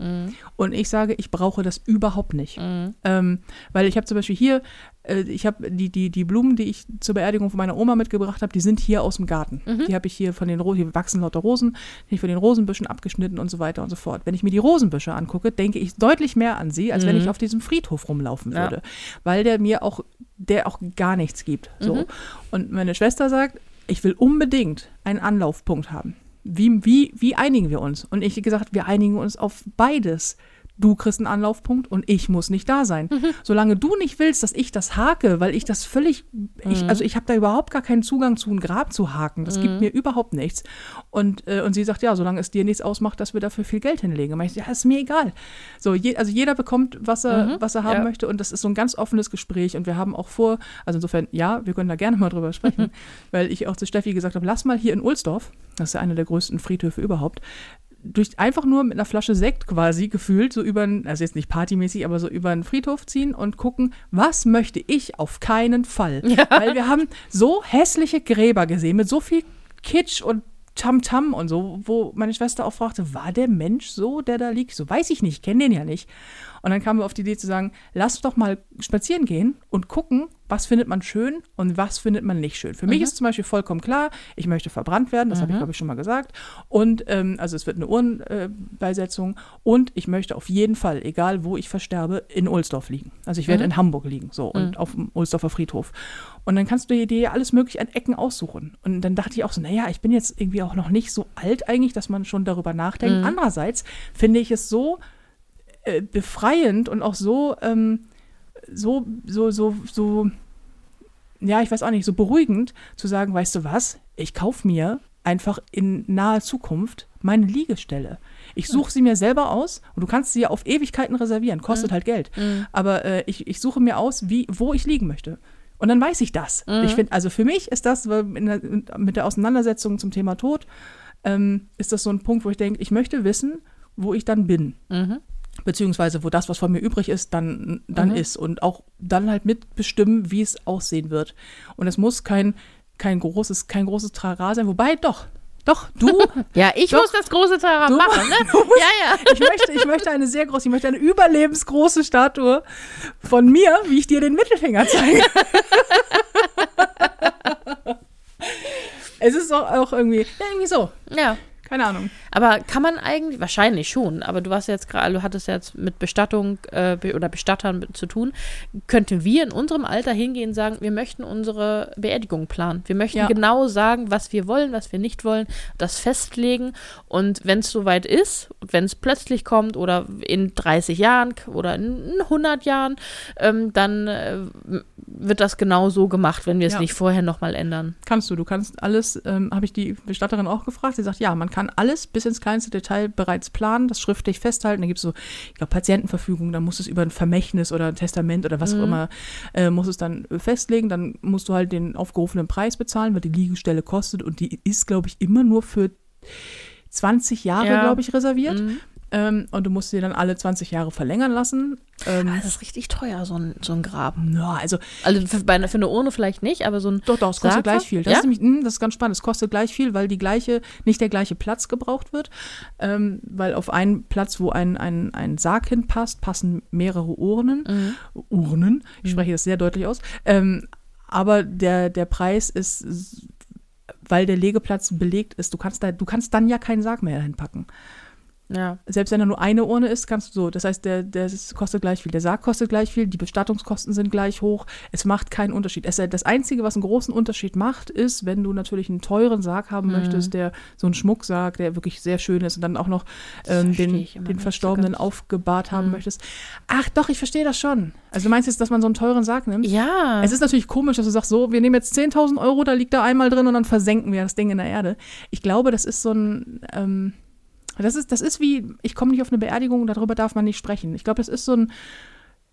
Und ich sage, ich brauche das überhaupt nicht. Ähm, weil ich habe zum Beispiel hier, äh, ich habe die, die, die Blumen, die ich zur Beerdigung von meiner Oma mitgebracht habe, die sind hier aus dem Garten. Die habe ich hier von den Rosen, hier wachsen lauter Rosen, die ich von den Rosenbüschen abgeschnitten und so weiter und so fort. Wenn ich mir die Rosenbüsche angucke, denke ich deutlich mehr an sie, als wenn ich auf diesem Friedhof rumlaufen Ja. würde. Weil der mir auch, der auch gar nichts gibt. So. Und meine Schwester sagt, ich will unbedingt einen Anlaufpunkt haben. Wie, wie, wie einigen wir uns? Und ich gesagt, wir einigen uns auf beides. Du kriegst einen Anlaufpunkt und ich muss nicht da sein. Solange du nicht willst, dass ich das hake, weil ich das völlig, ich, also ich habe da überhaupt gar keinen Zugang zu einem Grab zu haken. Das gibt mir überhaupt nichts. Und, äh, und sie sagt, ja, solange es dir nichts ausmacht, dass wir dafür viel Geld hinlegen. Und ich, ja, ist mir egal. So, je, also jeder bekommt, was er, was er haben ja. möchte und das ist so ein ganz offenes Gespräch und wir haben auch vor, also insofern, ja, wir können da gerne mal drüber sprechen, weil ich auch zu Steffi gesagt habe, lass mal hier in Ulsdorf, das ist ja einer der größten Friedhöfe überhaupt, durch einfach nur mit einer Flasche Sekt quasi gefühlt, so über, also jetzt nicht partymäßig, aber so über einen Friedhof ziehen und gucken, was möchte ich auf keinen Fall. Weil wir haben so hässliche Gräber gesehen mit so viel Kitsch und Tamtam und so, wo meine Schwester auch fragte, war der Mensch so, der da liegt? So weiß ich nicht, kenne den ja nicht. Und dann kamen wir auf die Idee zu sagen, lass doch mal spazieren gehen und gucken, was findet man schön und was findet man nicht schön. Für mich ist zum Beispiel vollkommen klar, ich möchte verbrannt werden, das habe ich glaube ich schon mal gesagt. Und ähm, also es wird eine Urnenbeisetzung und ich möchte auf jeden Fall, egal wo ich versterbe, in Ohlsdorf liegen. Also ich werde in Hamburg liegen, so und auf dem Ohlsdorfer Friedhof. Und dann kannst du dir alles mögliche an Ecken aussuchen. Und dann dachte ich auch so, naja, ich bin jetzt irgendwie auch noch nicht so alt eigentlich, dass man schon darüber nachdenkt. Andererseits finde ich es so äh, befreiend und auch so, ähm, so, so, so, so, ja, ich weiß auch nicht, so beruhigend zu sagen, weißt du was, ich kaufe mir einfach in naher Zukunft meine Liegestelle. Ich suche sie mir selber aus und du kannst sie ja auf Ewigkeiten reservieren, kostet halt Geld. Aber äh, ich, ich suche mir aus, wie, wo ich liegen möchte. Und dann weiß ich das. Ich finde, also für mich ist das in der, mit der Auseinandersetzung zum Thema Tod, ähm, ist das so ein Punkt, wo ich denke, ich möchte wissen, wo ich dann bin beziehungsweise wo das, was von mir übrig ist, dann, dann ist und auch dann halt mitbestimmen, wie es aussehen wird. Und es muss kein, kein großes, kein großes Trara sein, wobei doch, Doch, du, Ja, ich Doch. muss das große Du- machen, ne? musst- Ja, ja. ich möchte, ich möchte eine sehr große, ich möchte eine überlebensgroße Statue von mir, wie ich dir den Mittelfinger zeige. es ist auch, auch irgendwie, ja, irgendwie so. Ja. Keine Ahnung. Aber kann man eigentlich, wahrscheinlich schon, aber du warst jetzt gerade, du hattest jetzt mit Bestattung äh, oder Bestattern zu tun. Könnten wir in unserem Alter hingehen und sagen, wir möchten unsere Beerdigung planen. Wir möchten Ja. genau sagen, was wir wollen, was wir nicht wollen, das festlegen. Und wenn es soweit ist, wenn es plötzlich kommt oder in 30 Jahren oder in 100 Jahren, ähm, dann äh, wird das genau so gemacht, wenn wir es Ja. nicht vorher nochmal ändern. Kannst du, du kannst alles, ähm, habe ich die Bestatterin auch gefragt. Sie sagt, ja, man kann alles bis ins kleinste Detail bereits planen, das schriftlich festhalten. Da gibt es so, ich glaube, Patientenverfügung, dann musst du es über ein Vermächtnis oder ein Testament oder was auch immer, äh, musst es dann festlegen. Dann musst du halt den aufgerufenen Preis bezahlen, weil die Liegestelle kostet und die ist, glaube ich, immer nur für 20 Jahre, Ja. glaube ich, reserviert. Mhm. Ähm, und du musst sie dann alle 20 Jahre verlängern lassen. Ähm, Das ist richtig teuer, so ein, so ein Grab. ja, also Also für, bei für eine Urne vielleicht nicht, aber so ein. Doch, doch, es kostet gleich viel. Das, Ja? ist nämlich, mh, das ist ganz spannend. Es kostet gleich viel, weil die gleiche, nicht der gleiche Platz gebraucht wird. Ähm, weil auf einen Platz, wo ein, ein, ein Sarg hinpasst, passen mehrere Urnen. Mhm. Urnen, ich spreche das sehr deutlich aus. Ähm, aber der, der Preis ist, weil der Legeplatz belegt ist, du kannst, da, du kannst dann ja keinen Sarg mehr hinpacken. Ja. Selbst wenn da nur eine Urne ist, kannst du so. Das heißt, der, der kostet gleich viel. Der Sarg kostet gleich viel, die Bestattungskosten sind gleich hoch. Es macht keinen Unterschied. Es, das Einzige, was einen großen Unterschied macht, ist, wenn du natürlich einen teuren Sarg haben Mhm. möchtest, der so ein Schmucksarg, der wirklich sehr schön ist und dann auch noch ähm, den, den Verstorbenen aufgebahrt haben Mhm. möchtest. Ach doch, ich verstehe das schon. Also du meinst jetzt, dass man so einen teuren Sarg nimmt? Ja. Es ist natürlich komisch, dass du sagst, so, wir nehmen jetzt 10.000 Euro, da liegt da einmal drin und dann versenken wir das Ding in der Erde. Ich glaube, das ist so ein, ähm, das ist, das ist wie, ich komme nicht auf eine Beerdigung, darüber darf man nicht sprechen. Ich glaube, das ist so ein,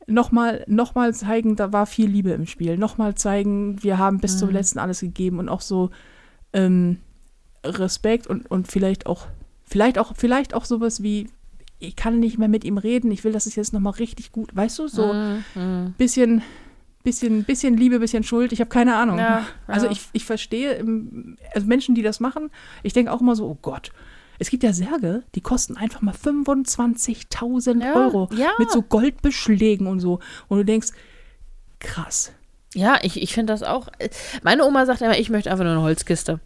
nochmal, nochmal zeigen, da war viel Liebe im Spiel. Nochmal zeigen, wir haben bis zum Mhm. letzten alles gegeben und auch so ähm, Respekt und, und vielleicht auch, vielleicht auch, vielleicht auch sowas wie, ich kann nicht mehr mit ihm reden, ich will, dass es jetzt nochmal richtig gut, weißt du, so Mhm, mhm. bisschen, bisschen, bisschen Liebe, bisschen Schuld. Ich habe keine Ahnung. Ja, Also ja. ich, ich verstehe, also Menschen, die das machen, ich denke auch immer so, oh Gott. Es gibt ja Särge, die kosten einfach mal 25.000 Ja, Euro ja. mit so Goldbeschlägen und so. Und du denkst, krass. Ja, ich, ich finde das auch. äh, Meine Oma sagt immer, ich möchte einfach nur eine Holzkiste.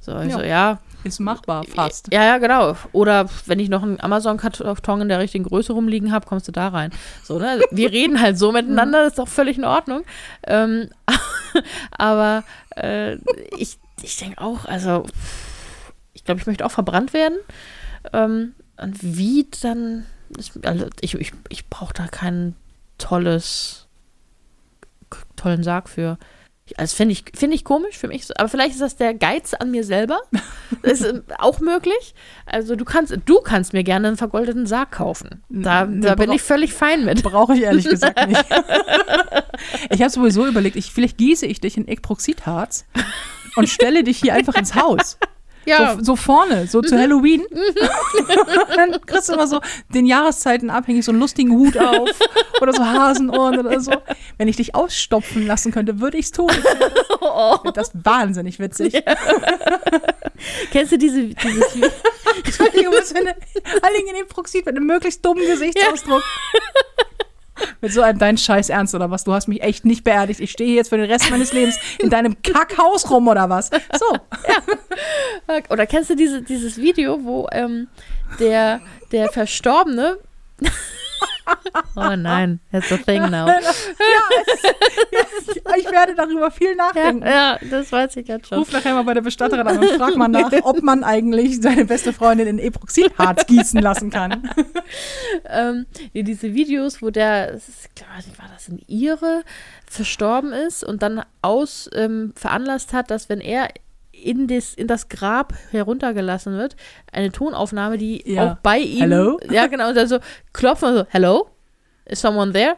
So, Ja. so, ja. Ist machbar, fast. Ja, ja, genau. Oder wenn ich noch einen Amazon-Karton in der richtigen Größe rumliegen habe, kommst du da rein. So, ne? Wir reden halt so miteinander, das ist doch völlig in Ordnung. Ähm, aber äh, ich, ich denke auch, also ich glaube, ich möchte auch verbrannt werden. Ähm, und wie dann, also ich, ich, ich brauche da kein tolles, tollen Sarg für. Also finde ich, finde ich komisch für mich, aber vielleicht ist das der Geiz an mir selber. Das ist ähm, auch möglich. Also du kannst, du kannst mir gerne einen vergoldeten Sarg kaufen. Da, da bin ich völlig fein mit. Brauche ich ehrlich gesagt nicht. ich habe sowieso überlegt, ich, vielleicht gieße ich dich in Ekproxidharz und stelle dich hier einfach ins Haus. So, so vorne, so zu Halloween. dann kriegst du immer so den Jahreszeiten abhängig so einen lustigen Hut auf oder so Hasenohren oder so. Wenn ich dich ausstopfen lassen könnte, würde ich es tun. Finde das wahnsinnig witzig. Kennst du diese, dieses Entschuldigung, das finde Alling in dem Proxid mit einem möglichst dummen Gesichtsausdruck. Mit so einem dein Scheiß Ernst oder was? Du hast mich echt nicht beerdigt. Ich stehe jetzt für den Rest meines Lebens in deinem Kackhaus rum oder was? So. Oder kennst du diese, dieses Video, wo ähm, der, der Verstorbene. oh nein, that's a thing now. Ja, es, ich werde darüber viel Ja, nachdenken. ja, das weiß ich jetzt schon. Ruf nachher mal bei der Bestatterin an und frag mal nach, ob man eigentlich seine beste Freundin in Epoxidharz gießen lassen kann. ähm, nee, diese Videos, wo der, ist, ich weiß nicht, war das ein Ire, verstorben ist und dann aus ähm, veranlasst hat, dass wenn er in das, in das Grab heruntergelassen wird, eine Tonaufnahme, die Ja. auch bei ihm. Hello? Ja, genau, und dann so klopfen und so, hello? Is someone there?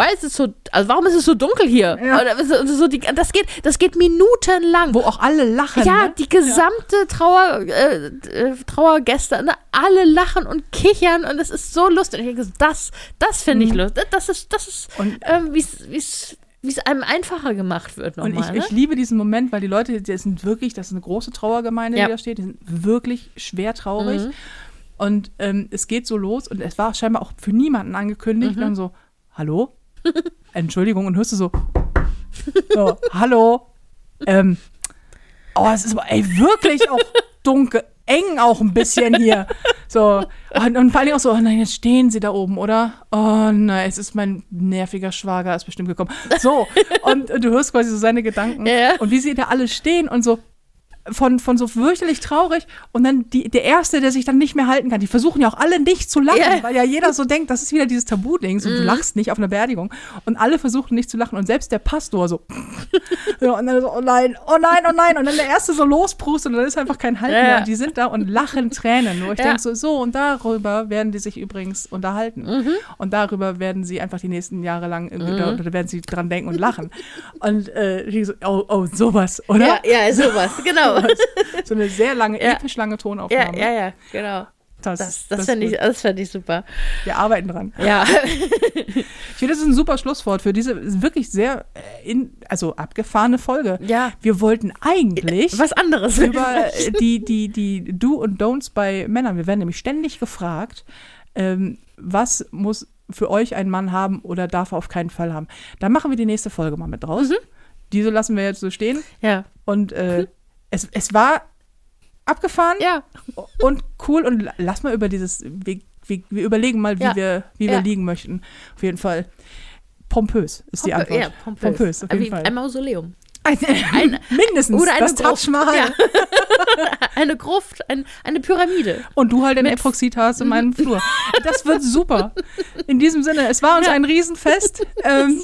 Why is it so, also warum ist es so dunkel hier? Ja. So, die, das geht, das geht minutenlang. Wo auch alle lachen. Ja, ne? die gesamte Trauer, äh, äh, Trauergäste, ne, alle lachen und kichern und es ist so lustig. Und das, das finde ich Mhm. lustig. Das ist, das ist, Und- ähm, wie es wie es einem einfacher gemacht wird Und nochmal. ich, ne? ich liebe diesen Moment, weil die Leute, die sind wirklich, das ist eine große Trauergemeinde, Ja. die da steht, die sind wirklich schwer traurig. Mhm. Und ähm, es geht so los und es war scheinbar auch für niemanden angekündigt. Mhm. Und dann so, hallo? Entschuldigung, und hörst du so, so hallo? Ähm, oh, es ist aber ey, wirklich auch dunkel, eng auch ein bisschen hier. So, und, und vor allem auch so, oh nein, jetzt stehen sie da oben, oder? Oh nein, es ist mein nerviger Schwager, ist bestimmt gekommen. So, und, du hörst quasi so seine Gedanken. Ja, ja. Und wie sie da alle stehen und so von, von so fürchterlich traurig und dann die, der Erste, der sich dann nicht mehr halten kann. Die versuchen ja auch alle nicht zu lachen, Ja. weil ja jeder so denkt, das ist wieder dieses Tabu-Ding, so, Mhm. du lachst nicht auf einer Beerdigung. Und alle versuchen nicht zu lachen und selbst der Pastor so. ja, und dann so, oh nein, oh nein, oh nein. Und dann der Erste so losprustet und dann ist einfach kein Halten Ja. mehr. Und die sind da und lachen Tränen. Wo ich Ja. denke so, so, und darüber werden die sich übrigens unterhalten. Mhm. Und darüber werden sie einfach die nächsten Jahre lang, irgendwie, da, da werden sie dran denken und lachen. Und äh, so, oh, oh, sowas, oder? ja, ja, sowas, genau. So eine sehr lange, Ja. episch lange ja, Tonaufnahme. ja, ja, genau. Das, Das, das, fände ich, gut. das ich super. Wir arbeiten dran. Ja. Ich finde, das ist ein super Schlusswort für diese wirklich sehr äh, in, also abgefahrene Folge. Ja. Wir wollten eigentlich Was anderes. über die, die, die Do und Don'ts bei Männern. Wir werden nämlich ständig gefragt, ähm, was muss für euch ein Mann haben oder darf er auf keinen Fall haben. Da machen wir die nächste Folge mal mit draus. Diese lassen wir jetzt so stehen. Ja. Und äh, es, es war abgefahren Ja. und cool. Und la- lass mal über dieses, wir, wir, wir überlegen mal, wie, Ja. wir, wie wir Ja. liegen möchten. Auf jeden Fall. Pompös ist die Pompö- Antwort. Ja, pompös. Pompös, auf jeden Wie Fall. Ein Mausoleum. Ein, mindestens Oder eine das Gruft. Ja. Eine Gruft, ein, eine Pyramide. Und du halt ein Mit- Epoxid hast in meinem Flur. Das wird super. In diesem Sinne, es war uns Ja. ein Riesenfest. Ähm,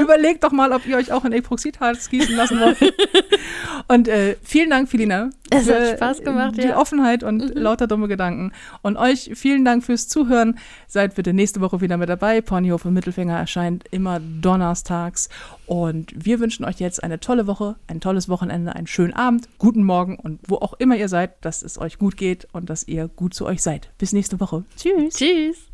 überlegt doch mal, ob ihr euch auch in Epoxidharz gießen lassen wollt. Und äh, vielen Dank, Filina. Es hat Spaß gemacht, Die ja. Mhm. Offenheit und lauter dumme Gedanken. Und euch vielen Dank fürs Zuhören. Seid bitte nächste Woche wieder mit dabei. Ponyhof und Mittelfinger erscheint immer donnerstags. Und wir wünschen euch jetzt eine tolle Woche, ein tolles Wochenende, einen schönen Abend, guten Morgen und wo auch immer ihr seid, dass es euch gut geht und dass ihr gut zu euch seid. Bis nächste Woche. Tschüss. Tschüss.